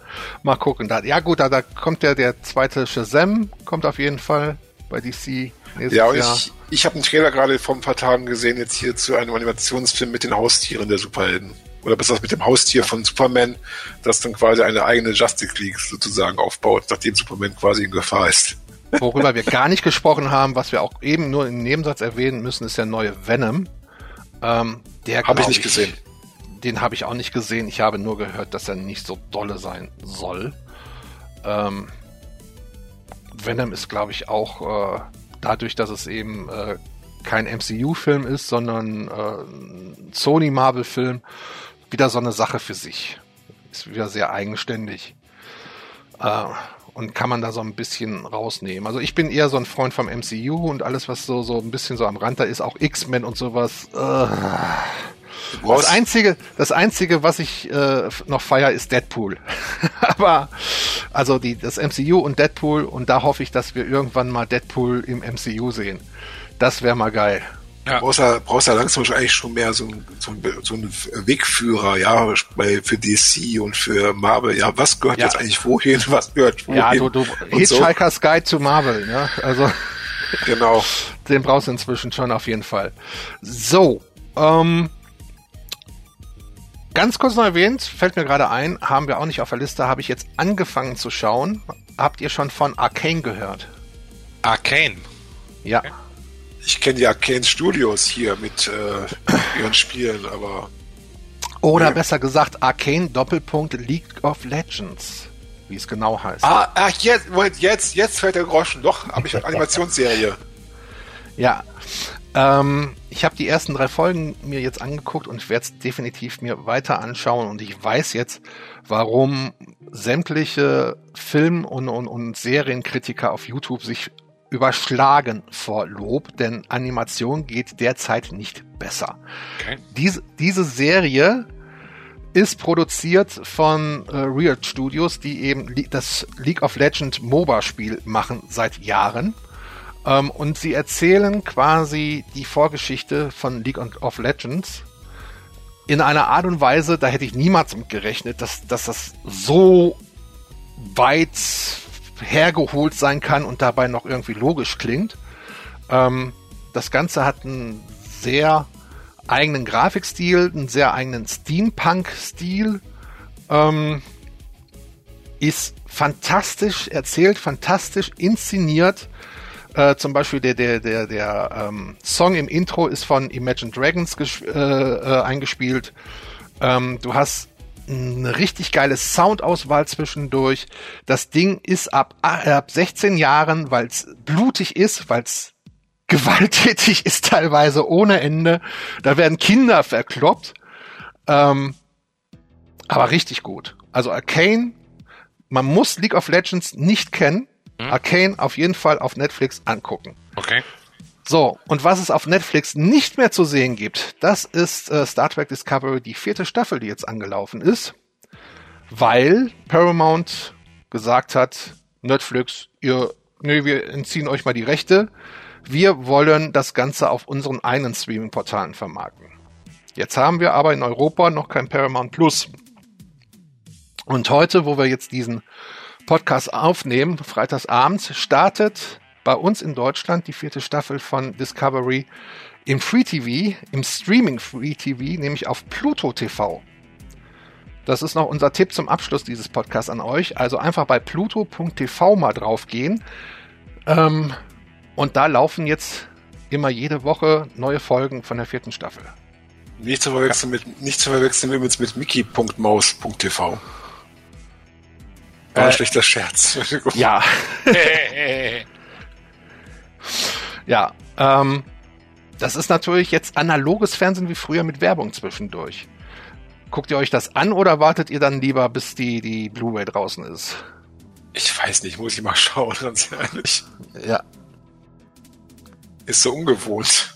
mal gucken. Da, ja gut, da, da kommt der, der zweite Shazam, kommt auf jeden Fall bei DC nächstes Ja, und Jahr. ich, ich habe einen Trailer gerade vor ein paar Tagen gesehen, jetzt hier zu einem Animationsfilm mit den Haustieren der Superhelden. Oder besser gesagt mit dem Haustier von Superman, das dann quasi eine eigene Justice League sozusagen aufbaut, nachdem Superman quasi in Gefahr ist. Worüber wir gar nicht gesprochen haben, was wir auch eben nur im Nebensatz erwähnen müssen, ist der neue Venom. Ähm, der Habe ich nicht gesehen. Den habe ich auch nicht gesehen. Ich habe nur gehört, dass er nicht so dolle sein soll. Ähm, Venom ist, glaube ich, auch äh, dadurch, dass es eben äh, kein MCU-Film ist, sondern äh, ein Sony-Marvel-Film, wieder so eine Sache für sich. Ist wieder sehr eigenständig. Äh, und kann man da so ein bisschen rausnehmen. Also ich bin eher so ein Freund vom MCU und alles, was so, so ein bisschen so am Rand da ist, auch X-Men und sowas. Äh, das einzige, das einzige, was ich äh, noch feier, ist Deadpool. Aber also die, das MCU und Deadpool und da hoffe ich, dass wir irgendwann mal Deadpool im MCU sehen. Das wäre mal geil. Ja. brauchst, ja, brauchst ja langsam eigentlich schon mehr so ein, so ein, so ein Wegführer, ja, bei, für DC und für Marvel. Ja, was gehört Ja. jetzt eigentlich wohin, was gehört wohin? Ja, du, du und so. Hitchhiker's Guide to Marvel, ne? Also Genau. den brauchst du inzwischen schon auf jeden Fall. So, ähm, ganz kurz noch erwähnt, fällt mir gerade ein, haben wir auch nicht auf der Liste, habe ich jetzt angefangen zu schauen. Habt ihr schon von Arcane gehört? Arcane. Ja. Ich kenne die Arcane Studios hier mit äh, ihren Spielen, aber Oder Ja. besser gesagt, Arcane Doppelpunkt League of Legends, wie es genau heißt. Ah, ach, jetzt, Moment, jetzt, jetzt fällt der Groschen. Doch, habe ich eine Animationsserie. Ja. Ähm, ich habe die ersten drei Folgen mir jetzt angeguckt und ich werde es definitiv mir weiter anschauen und ich weiß jetzt, warum sämtliche Film- und, und, und Serienkritiker auf YouTube sich überschlagen vor Lob, denn Animation geht derzeit nicht besser. Okay. Diese, diese Serie ist produziert von äh, Riot Studios, die eben das League of Legends MOBA-Spiel machen seit Jahren. Ähm, und sie erzählen quasi die Vorgeschichte von League of Legends in einer Art und Weise, da hätte ich niemals mit gerechnet, dass, dass das so weit hergeholt sein kann und dabei noch irgendwie logisch klingt. Ähm, das Ganze hat einen sehr eigenen Grafikstil, einen sehr eigenen Steampunk-Stil. Ähm, ist fantastisch erzählt, fantastisch inszeniert. Äh, zum Beispiel der, der, der, der ähm, Song im Intro ist von Imagine Dragons äh, äh, eingespielt. Ähm, du hast eine richtig geile Soundauswahl zwischendurch. Das Ding ist ab, ab 16 Jahren, weil es blutig ist, weil es gewalttätig ist teilweise ohne Ende. Da werden Kinder verkloppt. Ähm, aber richtig gut. Also Arcane, man muss League of Legends nicht kennen. Hm. Arcane auf jeden Fall auf Netflix angucken. Okay. So, und was es auf Netflix nicht mehr zu sehen gibt, das ist äh, Star Trek Discovery, die vierte Staffel, die jetzt angelaufen ist, weil Paramount gesagt hat, Netflix, ihr, nö, wir entziehen euch mal die Rechte, wir wollen das Ganze auf unseren eigenen Streaming-Portalen vermarkten. Jetzt haben wir aber in Europa noch kein Paramount Plus. Und heute, wo wir jetzt diesen Podcast aufnehmen, freitagsabends, startet bei uns in Deutschland die vierte Staffel von Discovery im Free TV, im Streaming Free TV, nämlich auf Pluto TV. Das ist noch unser Tipp zum Abschluss dieses Podcasts an euch. Also einfach bei pluto.tv mal draufgehen. Ähm, und da laufen jetzt immer jede Woche neue Folgen von der vierten Staffel. Nicht zu verwechseln mit, nicht zu verwechseln übrigens mit mickey.maus.tv. War ein äh, schlechter Scherz. Ja. Ja, ähm, das ist natürlich jetzt analoges Fernsehen wie früher mit Werbung zwischendurch. Guckt ihr euch das an oder wartet ihr dann lieber, bis die, die Blu-ray draußen ist? Ich weiß nicht, muss ich mal schauen, ganz ehrlich. Ja. Ist so ungewohnt.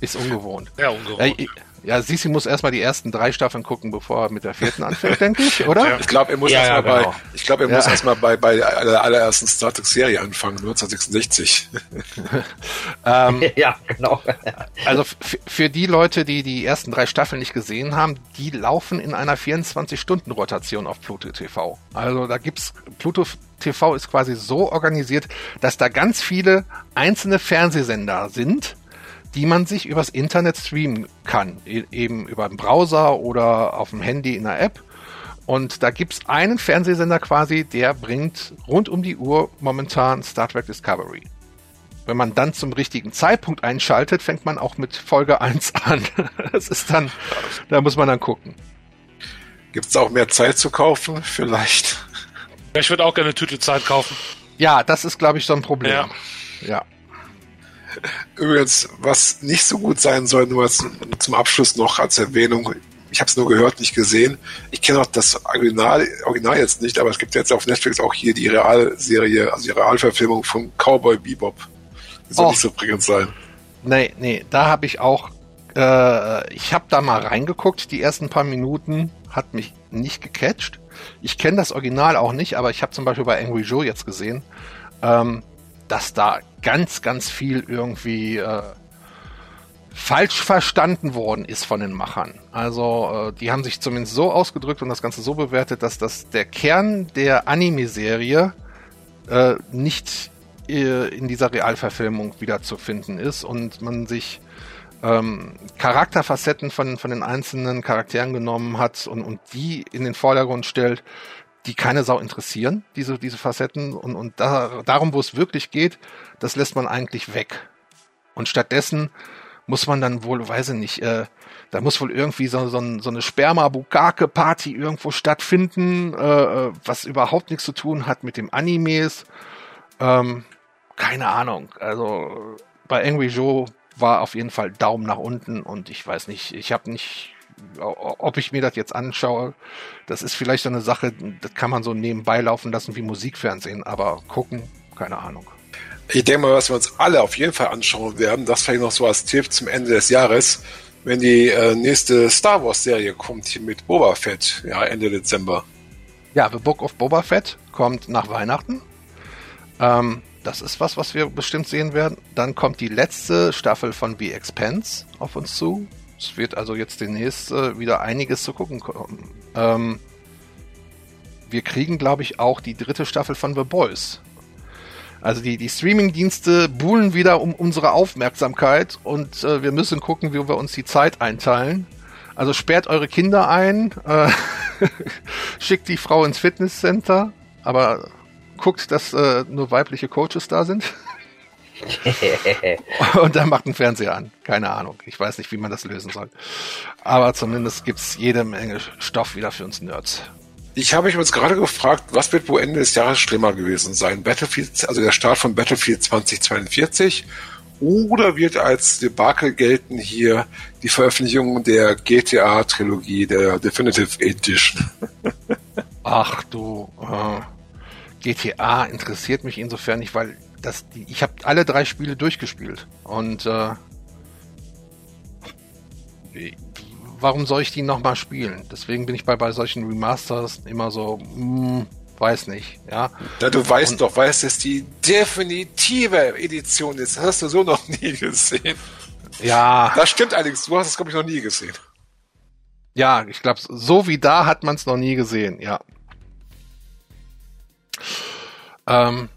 Ist ungewohnt. Ja, ungewohnt. Ja, ich, ja, Sisi muss erstmal die ersten drei Staffeln gucken, bevor er mit der vierten anfängt, denke ich, oder? Ja, ich glaube, er muss ja, erstmal ja, genau. bei, ich glaube, er ja. muss erstmal bei, bei der allerersten Star Trek Serie anfangen, 1966. ähm, ja, genau. also für die Leute, die die ersten drei Staffeln nicht gesehen haben, die laufen in einer 24-Stunden-Rotation auf Pluto TV. Also da gibt's, Pluto TV ist quasi so organisiert, dass da ganz viele einzelne Fernsehsender sind, die man sich übers Internet streamen kann. E eben über den Browser oder auf dem Handy in der App. Und da gibt's einen Fernsehsender quasi, der bringt rund um die Uhr momentan Star Trek Discovery. Wenn man dann zum richtigen Zeitpunkt einschaltet, fängt man auch mit Folge 1 an. Das ist dann, da muss man dann gucken. Gibt's auch mehr Zeit zu kaufen? Vielleicht. Ich würde auch gerne eine Tüte Zeit kaufen. Ja, das ist, glaube ich, so ein Problem. Ja. ja. Übrigens, was nicht so gut sein soll, nur als, zum Abschluss noch als Erwähnung, ich habe es nur gehört, nicht gesehen. Ich kenne auch das Original, Original jetzt nicht, aber es gibt jetzt auf Netflix auch hier die Realserie, also die Realverfilmung von Cowboy Bebop. Die soll oh. nicht so prickelnd sein. Nee, nee, da habe ich auch, äh, ich habe da mal reingeguckt, die ersten paar Minuten hat mich nicht gecatcht. Ich kenne das Original auch nicht, aber ich habe zum Beispiel bei Angry Joe jetzt gesehen, ähm, dass da ganz, ganz viel irgendwie äh, falsch verstanden worden ist von den Machern. Also äh, die haben sich zumindest so ausgedrückt und das Ganze so bewertet, dass das der Kern der Anime-Serie äh, nicht äh, in dieser Realverfilmung wieder zu finden ist und man sich ähm, Charakterfacetten von, von den einzelnen Charakteren genommen hat und, und die in den Vordergrund stellt, die keine Sau interessieren, diese, diese Facetten. Und, und da, darum, wo es wirklich geht, das lässt man eigentlich weg. Und stattdessen muss man dann wohl, weiß ich nicht, äh, da muss wohl irgendwie so, so, so eine Sperma-Bukake-Party irgendwo stattfinden, äh, äh, was überhaupt nichts zu tun hat mit dem Animes. Ähm, keine Ahnung. Also bei Angry Joe war auf jeden Fall Daumen nach unten und ich weiß nicht, ich habe nicht ob ich mir das jetzt anschaue, das ist vielleicht so eine Sache, das kann man so nebenbei laufen lassen wie Musikfernsehen, aber gucken, keine Ahnung. Ich denke mal, was wir uns alle auf jeden Fall anschauen werden, das vielleicht noch so als Tipp zum Ende des Jahres, wenn die äh, nächste Star Wars Serie kommt hier mit Boba Fett, ja, Ende Dezember. Ja, The Book of Boba Fett kommt nach Weihnachten. Ähm, das ist was, was wir bestimmt sehen werden. Dann kommt die letzte Staffel von The Expanse auf uns zu. Es wird also jetzt demnächst äh, wieder einiges zu gucken kommen. Ähm, wir kriegen, glaube ich, auch die dritte Staffel von The Boys. Also die, die Streaming-Dienste buhlen wieder um unsere Aufmerksamkeit und äh, wir müssen gucken, wie wir uns die Zeit einteilen. Also sperrt eure Kinder ein, äh, schickt die Frau ins Fitnesscenter, aber guckt, dass äh, nur weibliche Coaches da sind. und dann macht ein Fernseher an. Keine Ahnung. Ich weiß nicht, wie man das lösen soll. Aber zumindest gibt's jede Menge Stoff wieder für uns Nerds. Ich habe mich jetzt gerade gefragt, was wird wohl Ende des Jahres schlimmer gewesen sein? Battlefield, also der Start von Battlefield 2042 oder wird als Debakel gelten hier die Veröffentlichung der GTA-Trilogie, der Definitive Edition? Ach du, äh, GTA interessiert mich insofern nicht, weil das, die, ich habe alle drei Spiele durchgespielt und äh, warum soll ich die nochmal spielen? Deswegen bin ich bei, bei solchen Remasters immer so, mh, weiß nicht, ja. Ja, du weißt und, doch, weißt, dass die definitive Edition ist. Das hast du so noch nie gesehen. Ja. Das stimmt allerdings. Du hast es, glaube ich, noch nie gesehen. Ja, ich glaube, so wie da hat man es noch nie gesehen, ja. Ähm,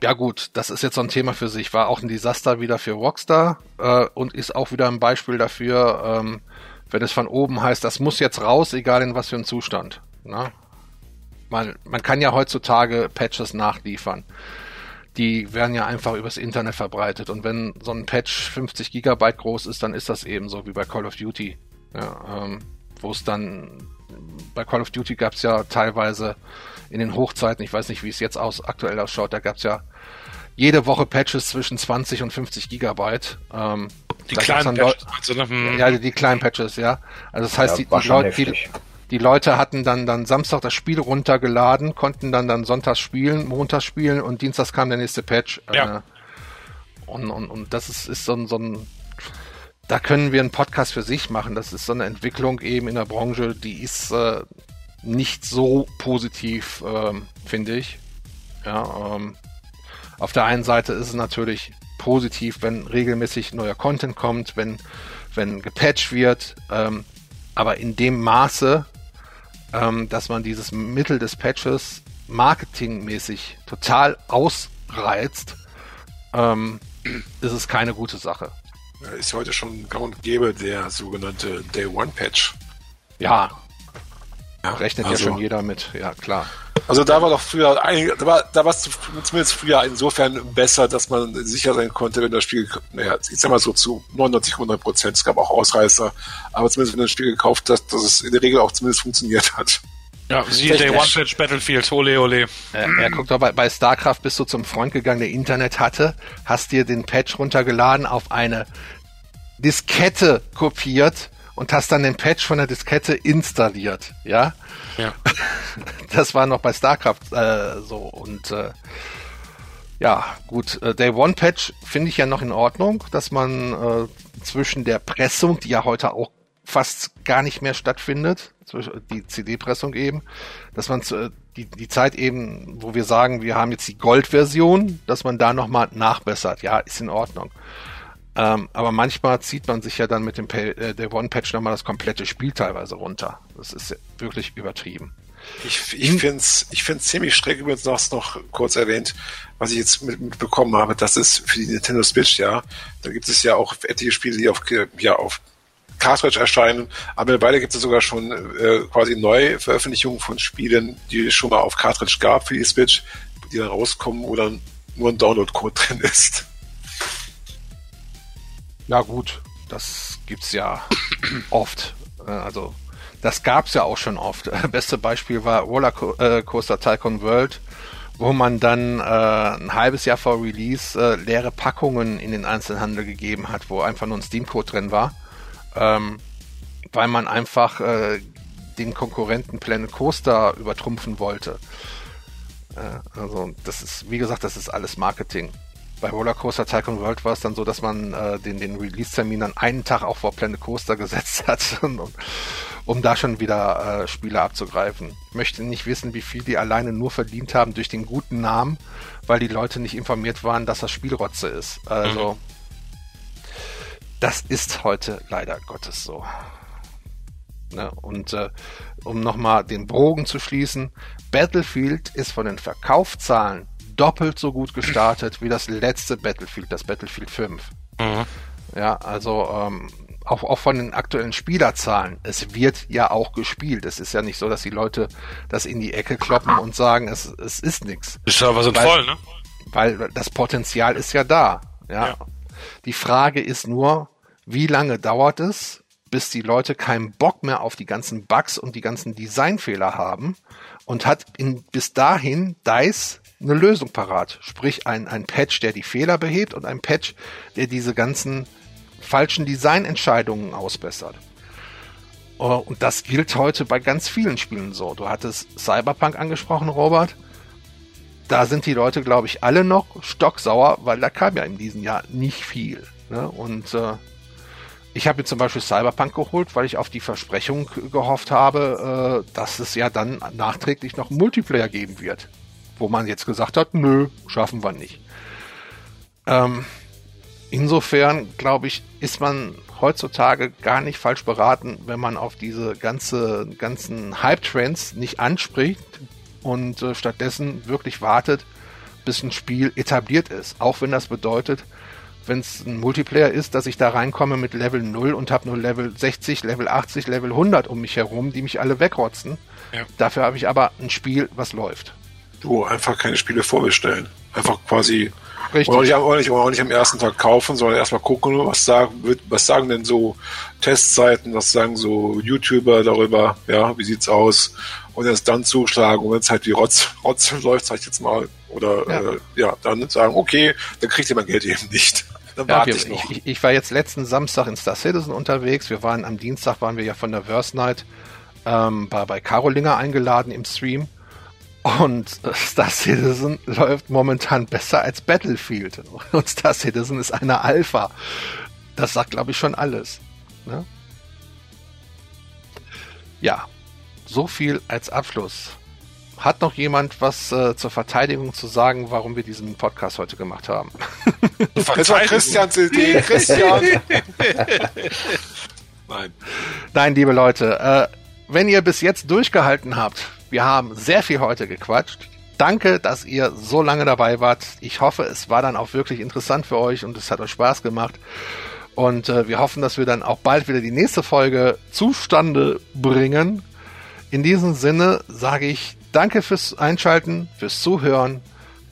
ja gut, das ist jetzt so ein Thema für sich. War auch ein Desaster wieder für Rockstar äh, und ist auch wieder ein Beispiel dafür, ähm, wenn es von oben heißt, das muss jetzt raus, egal in was für einem Zustand. Na? Man, man kann ja heutzutage Patches nachliefern. Die werden ja einfach übers Internet verbreitet. Und wenn so ein Patch 50 Gigabyte groß ist, dann ist das eben so wie bei Call of Duty. Ja, ähm, Wo es dann bei Call of Duty gab es ja teilweise in den Hochzeiten, ich weiß nicht, wie es jetzt aus, aktuell ausschaut, da gab es ja jede Woche Patches zwischen 20 und 50 Gigabyte. Ähm, die kleinen Patches, also, hm. Ja, die, die, kleinen Patches, ja. Also das heißt, ja, die, die Leute, die, die Leute hatten dann, dann Samstag das Spiel runtergeladen, konnten dann, dann sonntags spielen, montags spielen und dienstags kam der nächste Patch. Ja. Äh, und, und, und das ist, ist so ein, so ein, da können wir einen Podcast für sich machen. Das ist so eine Entwicklung eben in der Branche, die ist äh, nicht so positiv, ähm, finde ich. Ja, ähm, auf der einen Seite ist es natürlich positiv, wenn regelmäßig neuer Content kommt, wenn, wenn gepatcht wird, ähm, aber in dem Maße, ähm, dass man dieses Mittel des Patches marketingmäßig total ausreizt, ähm, ist es keine gute Sache. Ist heute schon gang und gäbe der sogenannte Day One Patch. Ja. ja rechnet also, ja schon jeder mit, ja klar. Also da war doch früher, da war, da war es zumindest früher insofern besser, dass man sicher sein konnte, wenn das Spiel, naja, ich sag mal so zu 99, 100 Prozent, es gab auch Ausreißer, aber zumindest wenn du das Spiel gekauft hast, dass es in der Regel auch zumindest funktioniert hat. Ja, siehe Day One Patch Battlefield, ole ole. Äh, er guckt doch bei, bei StarCraft bist du zum Freund gegangen, der Internet hatte, hast dir den Patch runtergeladen, auf eine Diskette kopiert und hast dann den Patch von der Diskette installiert, ja? Ja. Das war noch bei StarCraft äh, so und äh, ja, gut, äh, Day One Patch finde ich ja noch in Ordnung, dass man äh, zwischen der Pressung, die ja heute auch fast gar nicht mehr stattfindet, die CD-Pressung eben, dass man äh, die, die Zeit eben, wo wir sagen, wir haben jetzt die Gold-Version, dass man da nochmal nachbessert. Ja, ist in Ordnung. Ähm, aber manchmal zieht man sich ja dann mit dem äh, der One-Patch nochmal das komplette Spiel teilweise runter. Das ist wirklich übertrieben. Ich, ich finde es ich find's ziemlich schräg, übrigens noch, noch kurz erwähnt, was ich jetzt mitbekommen habe, das ist für die Nintendo Switch, ja, da gibt es ja auch etliche Spiele, die auf, ja, auf Cartridge erscheinen, aber mittlerweile gibt es sogar schon äh, quasi neue Veröffentlichungen von Spielen, die es schon mal auf Cartridge gab für die Switch, die dann rauskommen, wo dann nur ein Download-Code drin ist. Ja gut, das gibt's ja oft. Äh, also das gab's ja auch schon oft. Beste Beispiel war Rollercoaster Tycoon World, wo man dann äh, ein halbes Jahr vor Release äh, leere Packungen in den Einzelhandel gegeben hat, wo einfach nur ein Steam-Code drin war, ähm, weil man einfach äh, den Konkurrenten Planet Coaster übertrumpfen wollte. Äh, also das ist, wie gesagt, das ist alles Marketing bei Rollercoaster Tycoon World war es dann so, dass man äh, den, den Release-Termin dann einen Tag auch vor Planet Coaster gesetzt hat, um, um da schon wieder äh, Spiele abzugreifen. Ich möchte nicht wissen, wie viel die alleine nur verdient haben durch den guten Namen, weil die Leute nicht informiert waren, dass das Spielrotze ist. Also, mhm. das ist heute leider Gottes so. Ne? Und äh, um nochmal den Bogen zu schließen, Battlefield ist von den Verkaufszahlen doppelt so gut gestartet wie das letzte Battlefield, das Battlefield 5. Mhm. Ja, also ähm, auch, auch von den aktuellen Spielerzahlen. Es wird ja auch gespielt. Es ist ja nicht so, dass die Leute das in die Ecke kloppen und sagen, es, es ist nichts. Die Server sind Weil, voll, ne? weil das Potenzial ist ja da. Ja. Ja. Die Frage ist nur, wie lange dauert es, bis die Leute keinen Bock mehr auf die ganzen Bugs und die ganzen Designfehler haben und hat in, bis dahin DICE eine Lösung parat. Sprich ein, ein Patch, der die Fehler behebt und ein Patch, der diese ganzen falschen Designentscheidungen ausbessert. Äh, Und das gilt heute bei ganz vielen Spielen so. Du hattest Cyberpunk angesprochen, Robert. Da sind die Leute, glaube ich, alle noch stocksauer, weil da kam ja in diesem Jahr nicht viel. Ne? Und äh, ich habe mir zum Beispiel Cyberpunk geholt, weil ich auf die Versprechung gehofft habe, äh, dass es ja dann nachträglich noch Multiplayer geben wird. Wo man jetzt gesagt hat, nö, schaffen wir nicht. Ähm, insofern, glaube ich, ist man heutzutage gar nicht falsch beraten, wenn man auf diese ganze, ganzen Hype-Trends nicht anspricht und äh, stattdessen wirklich wartet, bis ein Spiel etabliert ist. Auch wenn das bedeutet, wenn es ein Multiplayer ist, dass ich da reinkomme mit Level 0 und habe nur Level 60, Level 80, Level 100 um mich herum, die mich alle wegrotzen. Ja. Dafür habe ich aber ein Spiel, was läuft. Du, einfach keine Spiele vorbestellen. Einfach quasi Richtig. Und auch nicht, am- auch, nicht, auch nicht am ersten Tag kaufen, sondern erstmal gucken, was sagen, wird- was sagen denn so Testseiten, was sagen so YouTuber darüber, ja, wie sieht's aus? Und erst dann zuschlagen und wenn es halt wie Rotz, Rotz läuft, sag ich jetzt mal, oder Ja. äh, ja dann sagen, okay, dann kriegt ihr mein Geld eben nicht. Dann Ja, warte wir, ich noch. ich, ich war jetzt letzten Samstag in Star Citizen unterwegs. Wir waren am Dienstag waren wir ja von der Verse Night ähm, bei, bei Carolinger eingeladen im Stream. Und äh, Star Citizen läuft momentan besser als Battlefield. Und Star Citizen ist eine Alpha. Das sagt, glaube ich, schon alles. Ne? Ja, so viel als Abschluss. Hat noch jemand was äh, zur Verteidigung zu sagen, warum wir diesen Podcast heute gemacht haben? Das war Christians Idee, Christian. Nein. Nein, liebe Leute, äh, wenn ihr bis jetzt durchgehalten habt, wir haben sehr viel heute gequatscht. Danke, dass ihr so lange dabei wart. Ich hoffe, es war dann auch wirklich interessant für euch und es hat euch Spaß gemacht. Und äh, wir hoffen, dass wir dann auch bald wieder die nächste Folge zustande bringen. In diesem Sinne sage ich danke fürs Einschalten, fürs Zuhören.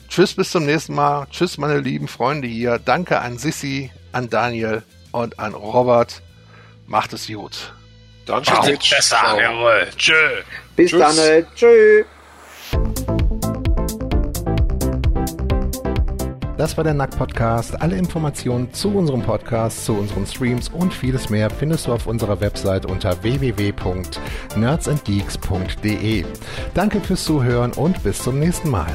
Tschüss, bis zum nächsten Mal. Tschüss, meine lieben Freunde hier. Danke an Sissi, an Daniel und an Robert. Macht es gut. Dann. Schitz. Besser, Ciao. jawohl. Tschö. Bis Tschüss. dann. äh, Tschüss. Das war der Nack Podcast. Alle Informationen zu unserem Podcast, zu unseren Streams und vieles mehr findest du auf unserer Website unter www.nerdsandgeeks.de. Danke fürs Zuhören und bis zum nächsten Mal.